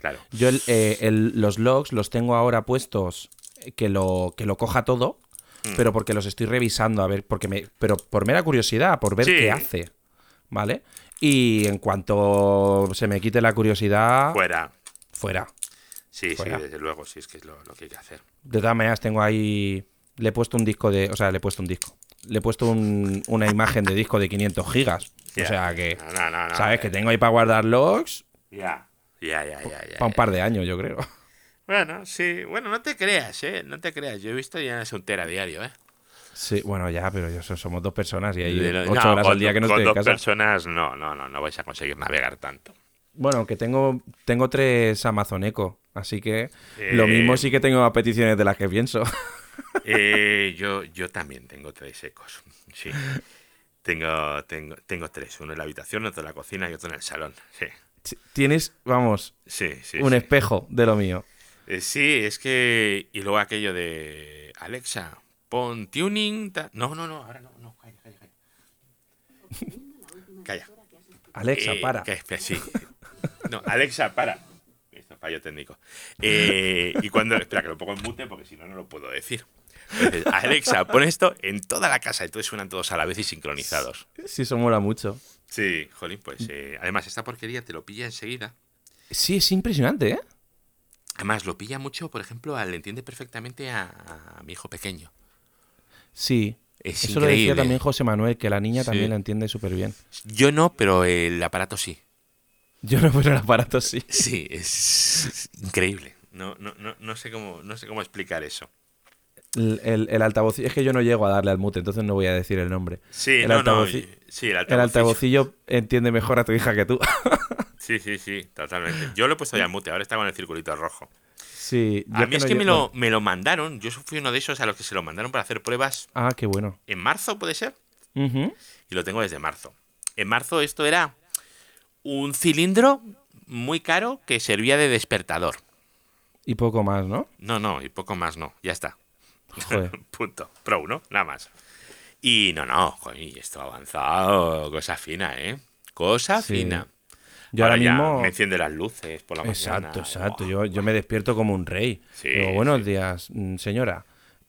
Speaker 1: Claro.
Speaker 2: Yo el- eh, el- los logs los tengo ahora puestos eh, que lo, que lo coja todo,
Speaker 1: Mm.
Speaker 2: pero porque los estoy revisando, a ver, porque me, pero por mera curiosidad, por ver
Speaker 1: Sí.
Speaker 2: qué hace, ¿vale? Y en cuanto se me quite la curiosidad,
Speaker 1: Fuera.
Speaker 2: fuera.
Speaker 1: Sí,
Speaker 2: Fuera.
Speaker 1: sí, desde luego, sí, es que es lo, lo que hay que hacer.
Speaker 2: De todas maneras, tengo ahí, le he puesto un disco de, o sea, le he puesto un disco, le he puesto un- una imagen de disco de 500 gigas, o sea que,
Speaker 1: No, no, no, no,
Speaker 2: ¿sabes?
Speaker 1: eh,
Speaker 2: Que tengo ahí para guardar logs
Speaker 1: Ya. Ya, ya, ya, ya.
Speaker 2: para un par de años, yo creo.
Speaker 1: Bueno, sí. Bueno, no te creas, ¿eh? No te creas. Yo he visto ya es un tera diario, ¿eh?
Speaker 2: Sí, bueno, ya, pero yo so- somos dos personas y hay ocho
Speaker 1: no,
Speaker 2: horas al día que no estoy en
Speaker 1: dos
Speaker 2: casa.
Speaker 1: personas, no, no, no, no vais a conseguir navegar tanto.
Speaker 2: Bueno, aunque tengo, tengo tres Amazon Echo, así que
Speaker 1: Eh.
Speaker 2: lo mismo sí que tengo peticiones de las que pienso. [laughs]
Speaker 1: Eh, yo, yo también tengo tres ecos. Sí. Tengo, tengo, tengo tres. Uno en la habitación, otro en la cocina y otro en el salón. Sí.
Speaker 2: Tienes, vamos,
Speaker 1: Sí, sí.
Speaker 2: un
Speaker 1: sí.
Speaker 2: espejo de lo mío.
Speaker 1: Eh, sí, es que. Y luego aquello de. Alexa, pon tuning. ta- No, no, no, ahora no, no, calla, calla, calla. [laughs] Calla.
Speaker 2: Alexa,
Speaker 1: Eh,
Speaker 2: para.
Speaker 1: que- sí. No, Alexa, para. Fallo técnico. Eh, y cuando. Espera, que lo pongo en mute porque si no, no lo puedo decir. Entonces, Alexa, pon esto en toda la casa. Entonces suenan todos a la vez y sincronizados.
Speaker 2: Sí, eso mola mucho.
Speaker 1: Sí, jolín, pues. eh, además, esta porquería te lo pilla enseguida.
Speaker 2: Sí, es impresionante, ¿eh?
Speaker 1: Además, lo pilla mucho, por ejemplo, al- le entiende perfectamente a, a mi hijo pequeño.
Speaker 2: Sí.
Speaker 1: Es
Speaker 2: Eso lo decía también José Manuel, que la niña
Speaker 1: Sí.
Speaker 2: también la entiende súper bien.
Speaker 1: Yo no, pero el aparato sí.
Speaker 2: Yo no pero el aparato sí.
Speaker 1: Sí, es, increíble. No, no, no, no sé cómo, no sé cómo explicar eso.
Speaker 2: El, el, el altavoz, es que yo no llego a darle al mute, entonces no voy a decir el nombre.
Speaker 1: Sí,
Speaker 2: El
Speaker 1: no, no,
Speaker 2: altavoci-
Speaker 1: sí, el
Speaker 2: El
Speaker 1: altavocillo.
Speaker 2: altavocillo entiende mejor a tu hija que tú. [laughs]
Speaker 1: Sí, sí, sí, totalmente. Yo lo he puesto ya en mute, ahora está con el circulito rojo.
Speaker 2: sí. yo
Speaker 1: A mí es
Speaker 2: no
Speaker 1: que me
Speaker 2: llego-
Speaker 1: lo, me lo mandaron, yo fui uno de esos a los que se lo mandaron para hacer pruebas
Speaker 2: Ah, qué bueno.
Speaker 1: en marzo, ¿puede ser? Y lo tengo desde marzo. En marzo esto era un cilindro muy caro que servía de despertador.
Speaker 2: Y poco más, ¿no?
Speaker 1: No, no, y poco más no, ya está.
Speaker 2: Joder. [laughs]
Speaker 1: Punto. Pro, ¿no? Nada más. Y no, no, joder, y esto ha avanzado, cosa fina, ¿eh? Cosa
Speaker 2: Sí.
Speaker 1: fina.
Speaker 2: Yo ahora,
Speaker 1: ya
Speaker 2: mismo.
Speaker 1: me enciende las luces por la
Speaker 2: Exacto,
Speaker 1: mañana.
Speaker 2: exacto.
Speaker 1: Buah.
Speaker 2: Yo, yo me despierto como un rey.
Speaker 1: Sí,
Speaker 2: Digo, buenos
Speaker 1: sí.
Speaker 2: días, mm, señora.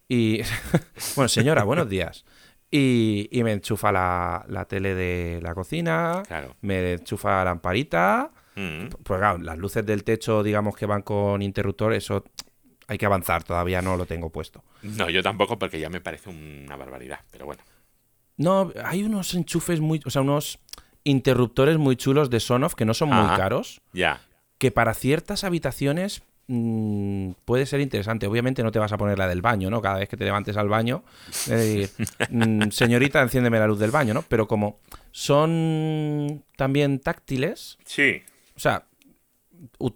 Speaker 2: Y. [laughs] bueno, señora, buenos días. Y, y me enchufa la, la tele de la cocina.
Speaker 1: Claro.
Speaker 2: Me enchufa la lamparita.
Speaker 1: Mm.
Speaker 2: Pues claro, las luces del techo, digamos que van con interruptor, eso hay que avanzar, todavía no lo tengo puesto.
Speaker 1: No, yo tampoco porque ya me parece una barbaridad, pero bueno.
Speaker 2: No, hay unos enchufes muy. O sea, unos interruptores muy chulos de Sonoff que no son muy caros.
Speaker 1: Ya.
Speaker 2: que para ciertas habitaciones mm, puede ser interesante. Obviamente no te vas a poner la del baño, ¿no? Cada vez que te levantes al baño, decir, [laughs] mm, señorita, enciéndeme la luz del baño, ¿no? Pero como son también táctiles,
Speaker 1: Sí.
Speaker 2: o sea,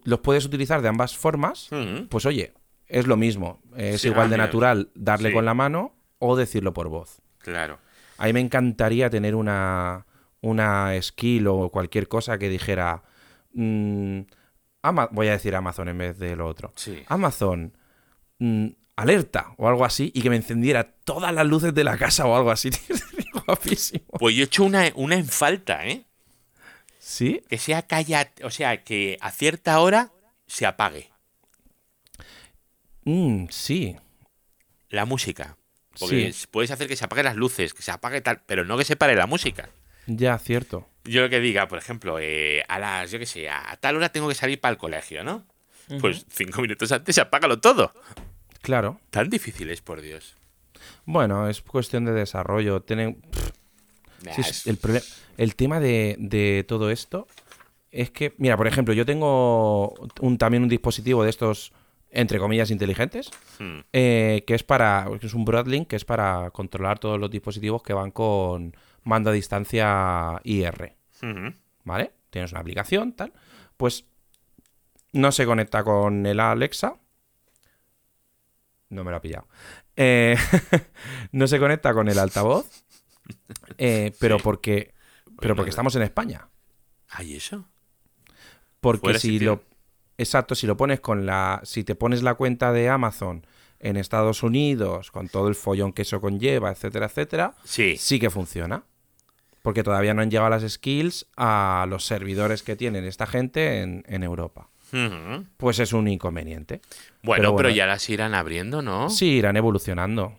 Speaker 2: los puedes utilizar de ambas formas, pues oye, es lo mismo. Es
Speaker 1: Sí,
Speaker 2: igual
Speaker 1: ah,
Speaker 2: de
Speaker 1: mira.
Speaker 2: natural darle
Speaker 1: Sí.
Speaker 2: con la mano o decirlo por voz.
Speaker 1: Claro.
Speaker 2: A mí me encantaría tener una, una skill o cualquier cosa que dijera. mm, Ama- voy a decir Amazon en vez de lo otro.
Speaker 1: Sí.
Speaker 2: Amazon, mm, alerta o algo así, y que me encendiera todas las luces de la casa o algo así. [laughs] Guapísimo.
Speaker 1: Pues yo he hecho una, una en falta, ¿eh?
Speaker 2: ¿Sí?
Speaker 1: Que sea calla, o sea, que a cierta hora se apague
Speaker 2: Mm, sí.
Speaker 1: la música. Porque
Speaker 2: Sí.
Speaker 1: puedes hacer que se apaguen las luces, que se apague tal, pero no que se pare la música.
Speaker 2: Ya, cierto.
Speaker 1: Yo lo que diga, por ejemplo, eh, a las, yo qué sé, a tal hora tengo que salir para el colegio, ¿no? Pues cinco minutos antes apágalo todo.
Speaker 2: Claro.
Speaker 1: Tan difícil es, por Dios.
Speaker 2: Bueno, es cuestión de desarrollo. Tienen,
Speaker 1: Nah,
Speaker 2: Sí, es-
Speaker 1: es-
Speaker 2: el, el tema de, de todo esto es que, mira, por ejemplo, yo tengo un, también un dispositivo de estos, entre comillas, inteligentes,
Speaker 1: Hmm.
Speaker 2: eh, que es para, es un Broadlink, que es para controlar todos los dispositivos que van con mando a distancia IR. ¿vale? Tienes una aplicación, tal. Pues no se conecta con el Alexa. No me lo ha pillado. Eh, [laughs] no se conecta con el altavoz. eh, pero
Speaker 1: Sí.
Speaker 2: porque. Pero
Speaker 1: no,
Speaker 2: porque estamos en España.
Speaker 1: ¿Hay eso?
Speaker 2: Porque si lo. Exacto, si lo pones con la. Si te pones la cuenta de Amazon en Estados Unidos, con todo el follón que eso conlleva, etcétera, etcétera,
Speaker 1: Sí.
Speaker 2: sí que funciona. Porque todavía no han llegado las skills a los servidores que tienen esta gente en, en Europa. Pues es un inconveniente.
Speaker 1: Bueno,
Speaker 2: Pero
Speaker 1: ya las irán abriendo, ¿no?
Speaker 2: Sí, irán evolucionando.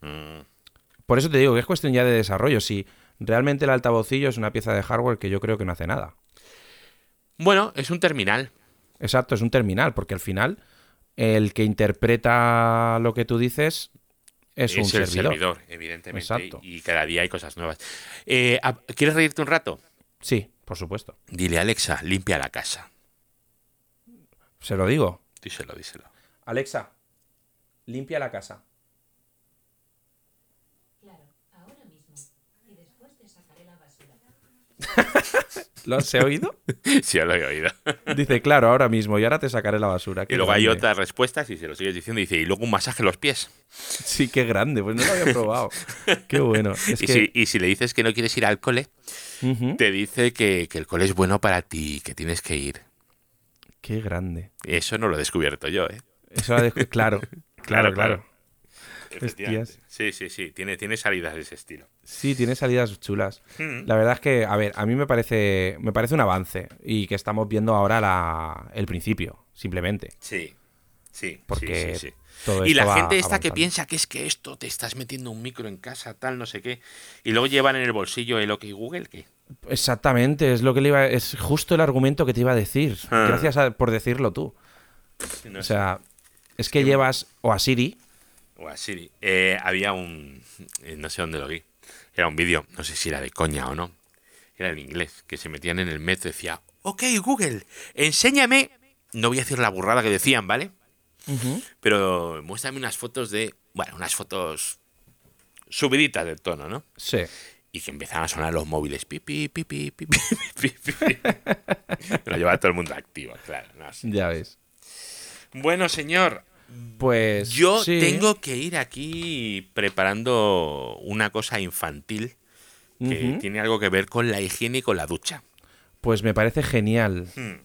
Speaker 1: Mm.
Speaker 2: Por eso te digo que es cuestión ya de desarrollo. Si realmente el altavocillo es una pieza de hardware que yo creo que no hace nada.
Speaker 1: Bueno, es un terminal.
Speaker 2: Exacto, es un terminal, porque al final el que interpreta lo que tú dices es, un
Speaker 1: el
Speaker 2: servidor.
Speaker 1: servidor, evidentemente.
Speaker 2: Exacto.
Speaker 1: Y cada día hay cosas nuevas. Eh, ¿Quieres reírte un rato?
Speaker 2: Sí, por supuesto.
Speaker 1: Dile, Alexa, limpia la casa.
Speaker 2: Se lo digo.
Speaker 1: Díselo, díselo.
Speaker 2: Alexa, limpia la casa.
Speaker 3: Claro, ahora mismo. Y después te sacaré la basura.
Speaker 2: ¿Lo has oído? [laughs]
Speaker 1: Sí, lo he oído.
Speaker 2: Dice, claro, ahora mismo, y ahora te sacaré la basura.
Speaker 1: Y luego hay otras respuestas y se lo sigues diciendo y dice, y luego un masaje en los pies.
Speaker 2: Sí, qué grande, pues no lo había [laughs] probado. qué bueno. Es
Speaker 1: y,
Speaker 2: que...
Speaker 1: si, y si le dices que no quieres ir al cole, te dice que, que el cole es bueno para ti, que tienes que ir.
Speaker 2: Qué grande.
Speaker 1: Eso no lo he descubierto yo, ¿eh?
Speaker 2: Eso [laughs] Claro, claro, claro.
Speaker 1: Efectivamente.
Speaker 2: Hostias.
Speaker 1: Sí, sí, sí. Tiene, tiene salidas de ese estilo.
Speaker 2: Sí, tiene salidas chulas.
Speaker 1: Mm.
Speaker 2: La verdad es que, a ver, a mí me parece, me parece un avance y que estamos viendo ahora la, el principio, simplemente.
Speaker 1: Sí, sí,
Speaker 2: Porque
Speaker 1: sí, sí, sí.
Speaker 2: todo
Speaker 1: Y la gente esta que piensa que es que esto te estás metiendo un micro en casa, tal, no sé qué, y luego llevan en el bolsillo el OK Google, ¿qué?
Speaker 2: Exactamente, es lo que le iba, es justo el argumento que te iba a decir.
Speaker 1: Ah.
Speaker 2: Gracias a- por decirlo tú.
Speaker 1: No
Speaker 2: O
Speaker 1: sé.
Speaker 2: sea, es que llevas o a Siri,
Speaker 1: O a Siri. Eh, había un. eh, No sé dónde lo vi. Era un vídeo, no sé si era de coña o no. Era en inglés, que se metían en el metro y decía: Ok, Google, enséñame. No voy a decir la burrada que decían, ¿vale? Pero muéstrame unas fotos de. Bueno, unas fotos subiditas del tono, ¿no?
Speaker 2: sí.
Speaker 1: Y que empezaban a sonar los móviles. Pipi, pipi, pipi, pipi, pipi. [laughs] Lo llevaba todo el mundo activo, claro. no sé.
Speaker 2: Ya ves.
Speaker 1: Bueno, señor,
Speaker 2: Pues
Speaker 1: yo
Speaker 2: sí.
Speaker 1: tengo que ir aquí preparando una cosa infantil que tiene algo que ver con la higiene y con la ducha.
Speaker 2: Pues me parece genial.
Speaker 1: Hmm.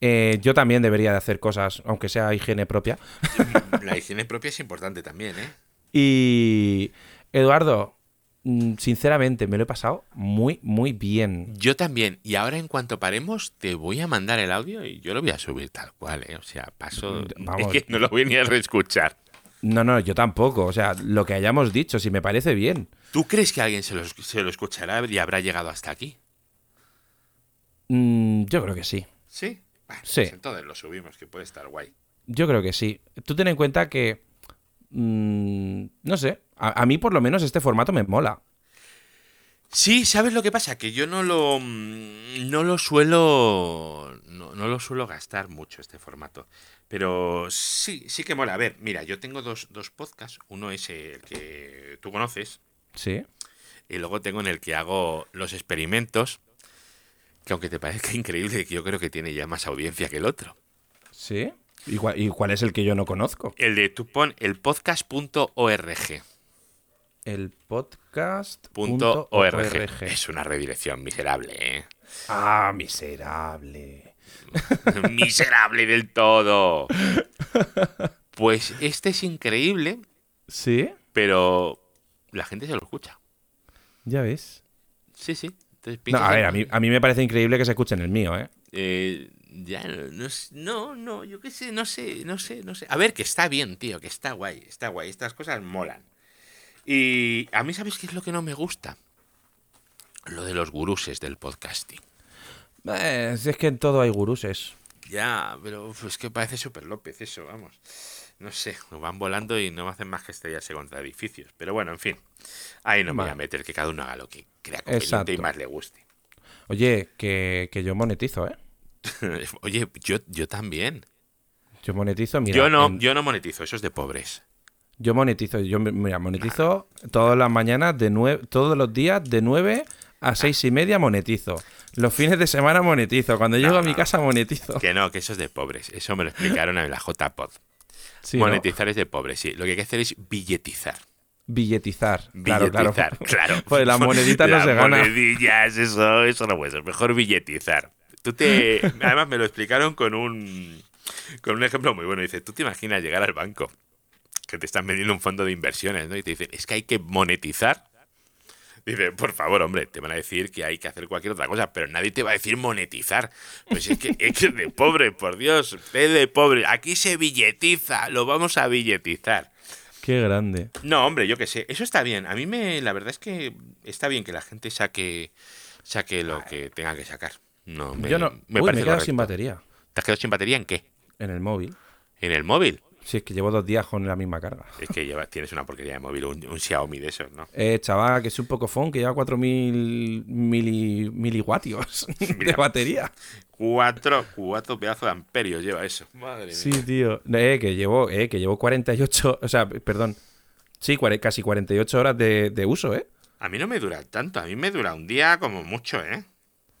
Speaker 2: Eh, yo también debería de hacer cosas, aunque sea higiene propia.
Speaker 1: La higiene propia es importante también, ¿eh? [laughs]
Speaker 2: Y Eduardo, sinceramente me lo he pasado muy, muy bien.
Speaker 1: Yo también. Y ahora en cuanto paremos, te voy a mandar el audio y yo lo voy a subir tal cual, ¿eh? O sea, paso...
Speaker 2: Vamos.
Speaker 1: Es que no lo voy ni a reescuchar.
Speaker 2: No, no, yo tampoco. O sea, lo que hayamos dicho, si me parece bien.
Speaker 1: ¿Tú crees que alguien se lo, se lo escuchará y habrá llegado hasta aquí?
Speaker 2: Mm, yo creo que sí.
Speaker 1: ¿Sí?
Speaker 2: Sí.
Speaker 1: pues entonces lo subimos, que puede estar guay.
Speaker 2: Yo creo que sí. Tú ten en cuenta que. Mm, no sé. A, a mí, por lo menos, este formato me mola.
Speaker 1: Sí, ¿sabes lo que pasa? Que yo no lo mm, no lo suelo no, no lo suelo gastar mucho este formato. Pero sí, sí que mola. A ver, mira, yo tengo dos, dos podcasts. Uno es el que tú conoces
Speaker 2: Sí.
Speaker 1: y luego tengo en el que hago los experimentos. Que aunque te parezca [laughs] increíble, que yo creo que tiene ya más audiencia que el otro.
Speaker 2: ¿Sí? ¿Y cuál, y cuál es el que yo no conozco?
Speaker 1: El de tú pon el podcast.org.
Speaker 2: El podcast.
Speaker 1: Punto .org. Es una redirección miserable, ¿eh?
Speaker 2: Ah, miserable. [laughs]
Speaker 1: miserable del todo. Pues este es increíble,
Speaker 2: ¿Sí?
Speaker 1: pero la gente se lo escucha.
Speaker 2: Ya ves.
Speaker 1: Sí, sí. Entonces,
Speaker 2: No, a ver, a mí, a mí me parece increíble que se escuchen el mío, ¿eh?
Speaker 1: eh, ya, no, no, no, no, yo qué sé, no sé, no sé, no sé. A ver, que está bien, tío, que está guay, está guay. Estas cosas molan. Y a mí, ¿sabes qué es lo que no me gusta? Lo de los guruses del podcasting.
Speaker 2: Eh, si es que en todo hay guruses.
Speaker 1: Ya, pero uf, es que parece Super López eso, vamos. No sé, nos van volando y no hacen más que estrellarse contra edificios. Pero bueno, en fin. Ahí no me voy a meter, que cada uno haga lo que crea conveniente
Speaker 2: Exacto.
Speaker 1: y más le guste.
Speaker 2: Oye, que, que yo monetizo, ¿eh? [laughs]
Speaker 1: Oye, yo, yo también.
Speaker 2: Yo monetizo, mira.
Speaker 1: yo no,
Speaker 2: en-
Speaker 1: yo no monetizo, eso es de pobres.
Speaker 2: Yo monetizo, yo mira, monetizo todas las mañanas de nueve, todos los días de 9 a seis y media monetizo. Los fines de semana monetizo. Cuando llego a mi casa monetizo.
Speaker 1: Que no, que eso es de pobres. Eso me lo explicaron en la JPod. [laughs]
Speaker 2: Sí, ¿no?
Speaker 1: Monetizar es de pobres, sí. Lo que hay que hacer es billetizar.
Speaker 2: Billetizar. Claro, claro.
Speaker 1: Billetizar, claro. [laughs]
Speaker 2: Pues las moneditas no se ganan.
Speaker 1: monedillas, eso, eso no puede ser. Mejor billetizar. Tú te. [laughs] Además, me lo explicaron con un. Con un ejemplo muy bueno. Dice: Tú te imaginas llegar al banco que te están vendiendo un fondo de inversiones, ¿no? Y te dicen: Es que hay que monetizar. Dice, por favor, hombre, te van a decir que hay que hacer cualquier otra cosa, pero nadie te va a decir monetizar. Pues es que es que de pobre, por Dios, es de pobre. Aquí se billetiza, lo vamos a billetizar.
Speaker 2: Qué grande.
Speaker 1: No, hombre, yo qué sé, eso está bien. A mí me, la verdad es que está bien que la gente saque, saque lo que tenga que sacar. No, me,
Speaker 2: yo no.
Speaker 1: me
Speaker 2: Uy, me he quedado sin batería
Speaker 1: ¿Te has quedado sin batería en qué?
Speaker 2: en el móvil.
Speaker 1: ¿En el móvil?
Speaker 2: Si es que llevo dos días con la misma carga.
Speaker 1: Es que lleva- tienes una porquería de móvil, un, un Xiaomi de esos, ¿no?
Speaker 2: Eh, chaval, que es un poco phone que lleva 4000 mili, miliwatios [laughs] de
Speaker 1: Mira.
Speaker 2: batería.
Speaker 1: Cuatro, cuatro pedazos de amperios lleva eso. Madre
Speaker 2: Sí,
Speaker 1: mía.
Speaker 2: tío. Eh, que llevo, eh, que llevo 48, o sea, perdón. Sí, casi 48 horas de, de uso, ¿eh?
Speaker 1: A mí no me dura tanto, a mí me dura un día como mucho, ¿eh?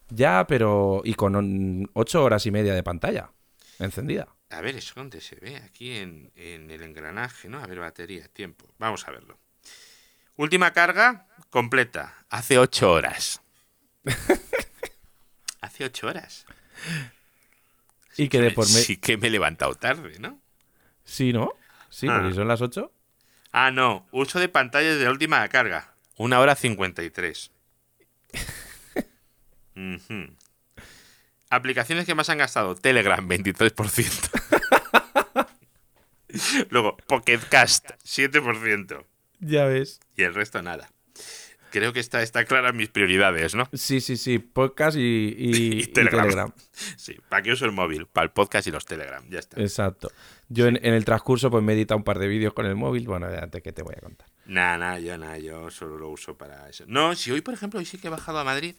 Speaker 2: Ya, pero. Y con 8 horas y media de pantalla encendida.
Speaker 1: A ver, eso dónde se ve. Aquí en, en el engranaje, ¿no? A ver, batería, tiempo. Vamos a verlo. Última carga completa. Hace 8 horas. [laughs] Hace 8 horas.
Speaker 2: Y que de por medio.
Speaker 1: Sí que me he levantado tarde, ¿no?
Speaker 2: Sí, ¿no? Sí,
Speaker 1: Ah.
Speaker 2: porque son las 8.
Speaker 1: Ah, no. Uso de pantallas de la última carga. Una hora 53. [laughs] Ujú. Aplicaciones que más han gastado. Telegram, [laughs] 23%. [laughs] Luego, Pocket Cast, 7%.
Speaker 2: Ya ves.
Speaker 1: Y el resto nada. Creo que está, está clara mis prioridades, ¿no?
Speaker 2: Sí, sí, sí. Podcast y, y- [laughs]
Speaker 1: Y
Speaker 2: y
Speaker 1: Telegram. Sí, ¿para qué uso el móvil? Para el podcast y los Telegram, ya está.
Speaker 2: Exacto. Yo en, en el transcurso pues me he editado un par de vídeos con el móvil. Bueno, antes que te voy a contar.
Speaker 1: Nada, nada, yo nada, yo solo lo uso para eso. No, si hoy, por ejemplo, hoy sí que he bajado a Madrid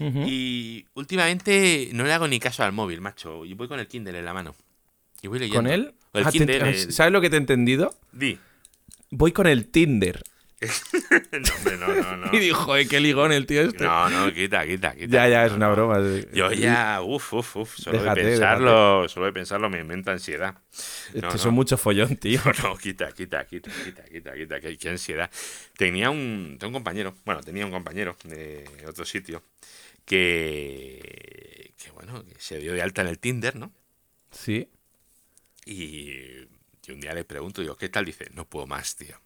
Speaker 2: Ujú.
Speaker 1: y últimamente no le hago ni caso al móvil, macho. Y voy con el Kindle en la mano. Y voy leyendo.
Speaker 2: ¿Con él?
Speaker 1: O el
Speaker 2: Ah, te-
Speaker 1: Kindle. el-
Speaker 2: ¿Sabes lo que te he entendido?
Speaker 1: Di.
Speaker 2: Voy con el Tinder. [laughs]
Speaker 1: no, hombre, no, no, no. [laughs]
Speaker 2: Y dijo, joder, qué ligón el tío este.
Speaker 1: No, no, quita, quita, quita.
Speaker 2: ya, ya, es una broma.
Speaker 1: Yo ya, uff, uff, uff, solo
Speaker 2: Déjate,
Speaker 1: de pensarlo, solo de pensarlo me inventa ansiedad. No, no.
Speaker 2: son mucho follón, [laughs] tío.
Speaker 1: No, no, quita, quita, quita, quita, quita, quita, qué, qué ansiedad. Tenía un, un compañero, bueno, tenía un compañero de otro sitio que, que bueno, que se dio de alta en el Tinder, ¿no?
Speaker 2: Sí.
Speaker 1: Y, y un día le pregunto, digo, ¿qué tal? Dice, no puedo más, tío.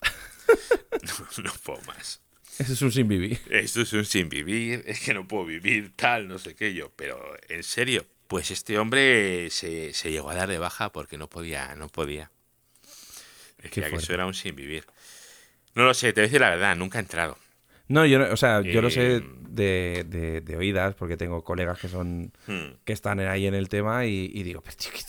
Speaker 1: [laughs] no, no puedo más.
Speaker 2: Eso es un sin vivir.
Speaker 1: Esto es un sin vivir, es que no puedo vivir, tal, no sé qué yo. Pero, en serio, pues este hombre se, se llegó a dar de baja porque no podía, no podía. Decía que eso era un sin vivir. No lo sé, te voy a decir la verdad, nunca he entrado.
Speaker 2: No, yo, no- o sea, yo lo sé
Speaker 1: Eh,
Speaker 2: de, de- de oídas porque tengo colegas que son
Speaker 1: Hmm.
Speaker 2: que están ahí en el tema y, y digo, pero tío, que,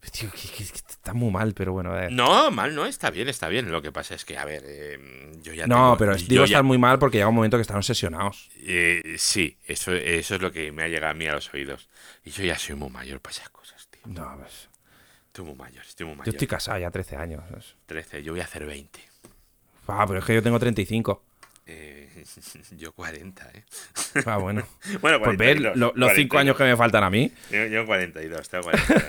Speaker 2: pero, tío, que- que- que está muy mal, pero bueno, a ver.
Speaker 1: No, mal no, está bien, está bien. Lo que pasa es que, a ver, eh, yo ya
Speaker 2: No,
Speaker 1: tengo-
Speaker 2: pero
Speaker 1: yo
Speaker 2: digo
Speaker 1: ya-
Speaker 2: estar muy mal porque llega un momento que están obsesionados.
Speaker 1: eh, sí, eso, eso es lo que me ha llegado a mí a los oídos. Y yo ya soy muy mayor para esas cosas, tío.
Speaker 2: No, pues,
Speaker 1: Estoy muy mayor, estoy muy
Speaker 2: yo
Speaker 1: mayor.
Speaker 2: estoy casado ya 13 años. ¿sabes?
Speaker 1: 13, yo voy a hacer 20.
Speaker 2: Ah, pero es que yo tengo 35.
Speaker 1: Eh, [laughs] yo 40, ¿eh?
Speaker 2: Ah, bueno. [laughs]
Speaker 1: Bueno,
Speaker 2: Pues ver
Speaker 1: 42,
Speaker 2: lo- los 5 años que me faltan a mí.
Speaker 1: Yo, yo 42, tengo 42,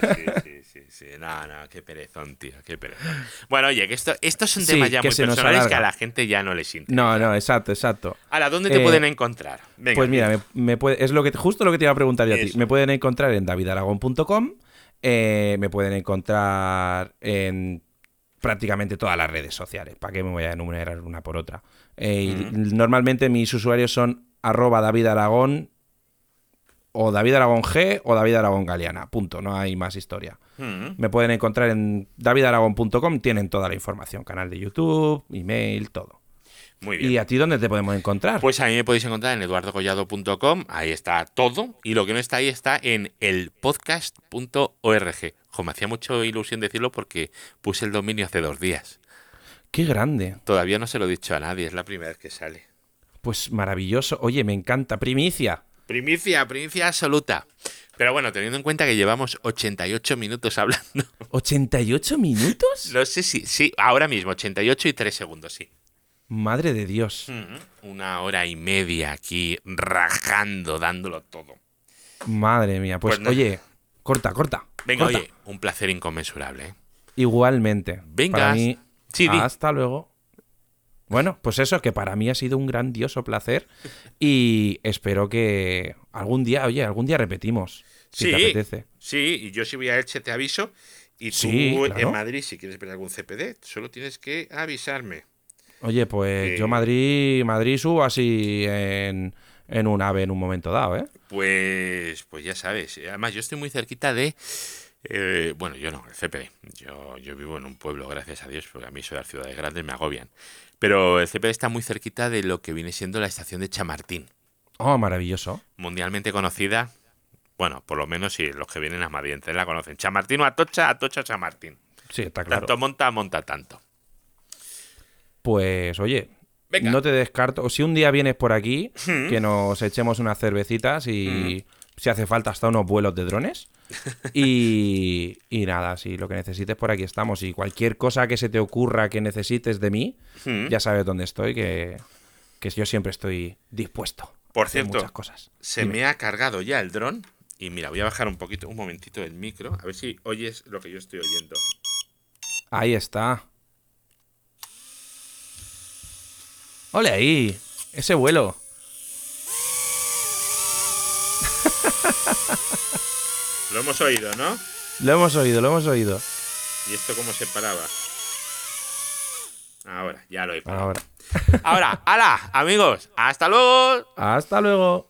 Speaker 1: sí, sí, sí, sí. No, no, qué perezón, tío, qué perezón. Bueno, oye, que esto, esto es un
Speaker 2: Sí,
Speaker 1: tema ya muy personales que a la gente ya no les interesa.
Speaker 2: No, no, exacto, exacto.
Speaker 1: Ahora, ¿dónde te
Speaker 2: Eh,
Speaker 1: pueden encontrar? Venga,
Speaker 2: Pues mira, me, me puede- es lo que justo lo que te iba a preguntar yo a ti. Me pueden encontrar en davidaragón.com, eh, me pueden encontrar en prácticamente todas las redes sociales. ¿Para qué me voy a enumerar una por otra? Eh, y Normalmente mis usuarios son arroba davidaragón o David Aragón G o David Aragón Galeana. Punto, no hay más historia. Me pueden encontrar en davidaragón.com, tienen toda la información, canal de YouTube, email, todo.
Speaker 1: Muy bien.
Speaker 2: ¿Y a ti dónde te podemos encontrar?
Speaker 1: Pues a mí me podéis encontrar en eduardocollado.com, ahí está todo, y lo que no está ahí está en elpodcast.org. Jo, me hacía mucho ilusión decirlo porque puse el dominio hace dos días.
Speaker 2: Qué grande.
Speaker 1: Todavía no se lo he dicho a nadie, es la primera vez que sale.
Speaker 2: Pues maravilloso. Oye, me encanta. Primicia.
Speaker 1: Primicia, primicia absoluta. Pero bueno, teniendo en cuenta que llevamos 88 minutos hablando,
Speaker 2: ¿88 minutos?
Speaker 1: no sé si, sí, ahora mismo, 88 y 3 segundos, sí.
Speaker 2: Madre de Dios.
Speaker 1: Una hora y media aquí rajando, dándolo todo.
Speaker 2: Madre mía. Pues,
Speaker 1: Pues no.
Speaker 2: oye, corta, corta.
Speaker 1: Venga,
Speaker 2: corta.
Speaker 1: oye, un placer inconmensurable. ¿eh?
Speaker 2: Igualmente.
Speaker 1: Venga,
Speaker 2: Para mí,
Speaker 1: sí, di.
Speaker 2: hasta luego. Bueno, pues eso, que para mí ha sido un grandioso placer [laughs] y espero que algún día, oye, algún día repetimos, si
Speaker 1: Sí,
Speaker 2: te apetece.
Speaker 1: sí, y yo si voy a Elche te aviso. Y tú
Speaker 2: Sí,
Speaker 1: en. Madrid, si quieres ver algún CPD, solo tienes que avisarme.
Speaker 2: Oye, pues
Speaker 1: Eh.
Speaker 2: yo Madrid, Madrid subo así en, en un ave en un momento dado, ¿eh?
Speaker 1: Pues, pues ya sabes. Además, yo estoy muy cerquita de. eh, bueno, yo no, el CPD. Yo, yo vivo en un pueblo, gracias a Dios, porque a mí soy de las ciudades grandes, me agobian. Pero el CPD está muy cerquita de lo que viene siendo la estación de Chamartín.
Speaker 2: Oh, maravilloso.
Speaker 1: Mundialmente conocida. Bueno, por lo menos si los que vienen a Madrid la conocen. Chamartín o Atocha, Atocha, Chamartín.
Speaker 2: Sí, está claro.
Speaker 1: Tanto monta, monta tanto.
Speaker 2: Pues oye,
Speaker 1: Venga.
Speaker 2: no te descarto. Si un día vienes por aquí, que nos echemos unas cervecitas y si hace falta hasta unos vuelos de drones. y, [laughs] y nada, si lo que necesites por aquí estamos. Y cualquier cosa que se te ocurra que necesites de mí,
Speaker 1: Mm.
Speaker 2: ya sabes dónde estoy, que, que yo siempre estoy dispuesto.
Speaker 1: Por
Speaker 2: hacer
Speaker 1: cierto,
Speaker 2: muchas cosas.
Speaker 1: Se
Speaker 2: Dime.
Speaker 1: me ha cargado ya el dron. Y mira, voy a bajar un poquito, un momentito el micro. A ver si oyes lo que yo estoy oyendo.
Speaker 2: Ahí está. Ole ahí. Ese vuelo.
Speaker 1: Lo hemos oído, ¿no?
Speaker 2: Lo hemos oído, lo hemos oído.
Speaker 1: ¿Y esto cómo se paraba? Ahora, ya lo he parado.
Speaker 2: Ahora.
Speaker 1: Ahora, ¡hala! Amigos, hasta luego.
Speaker 2: Hasta luego.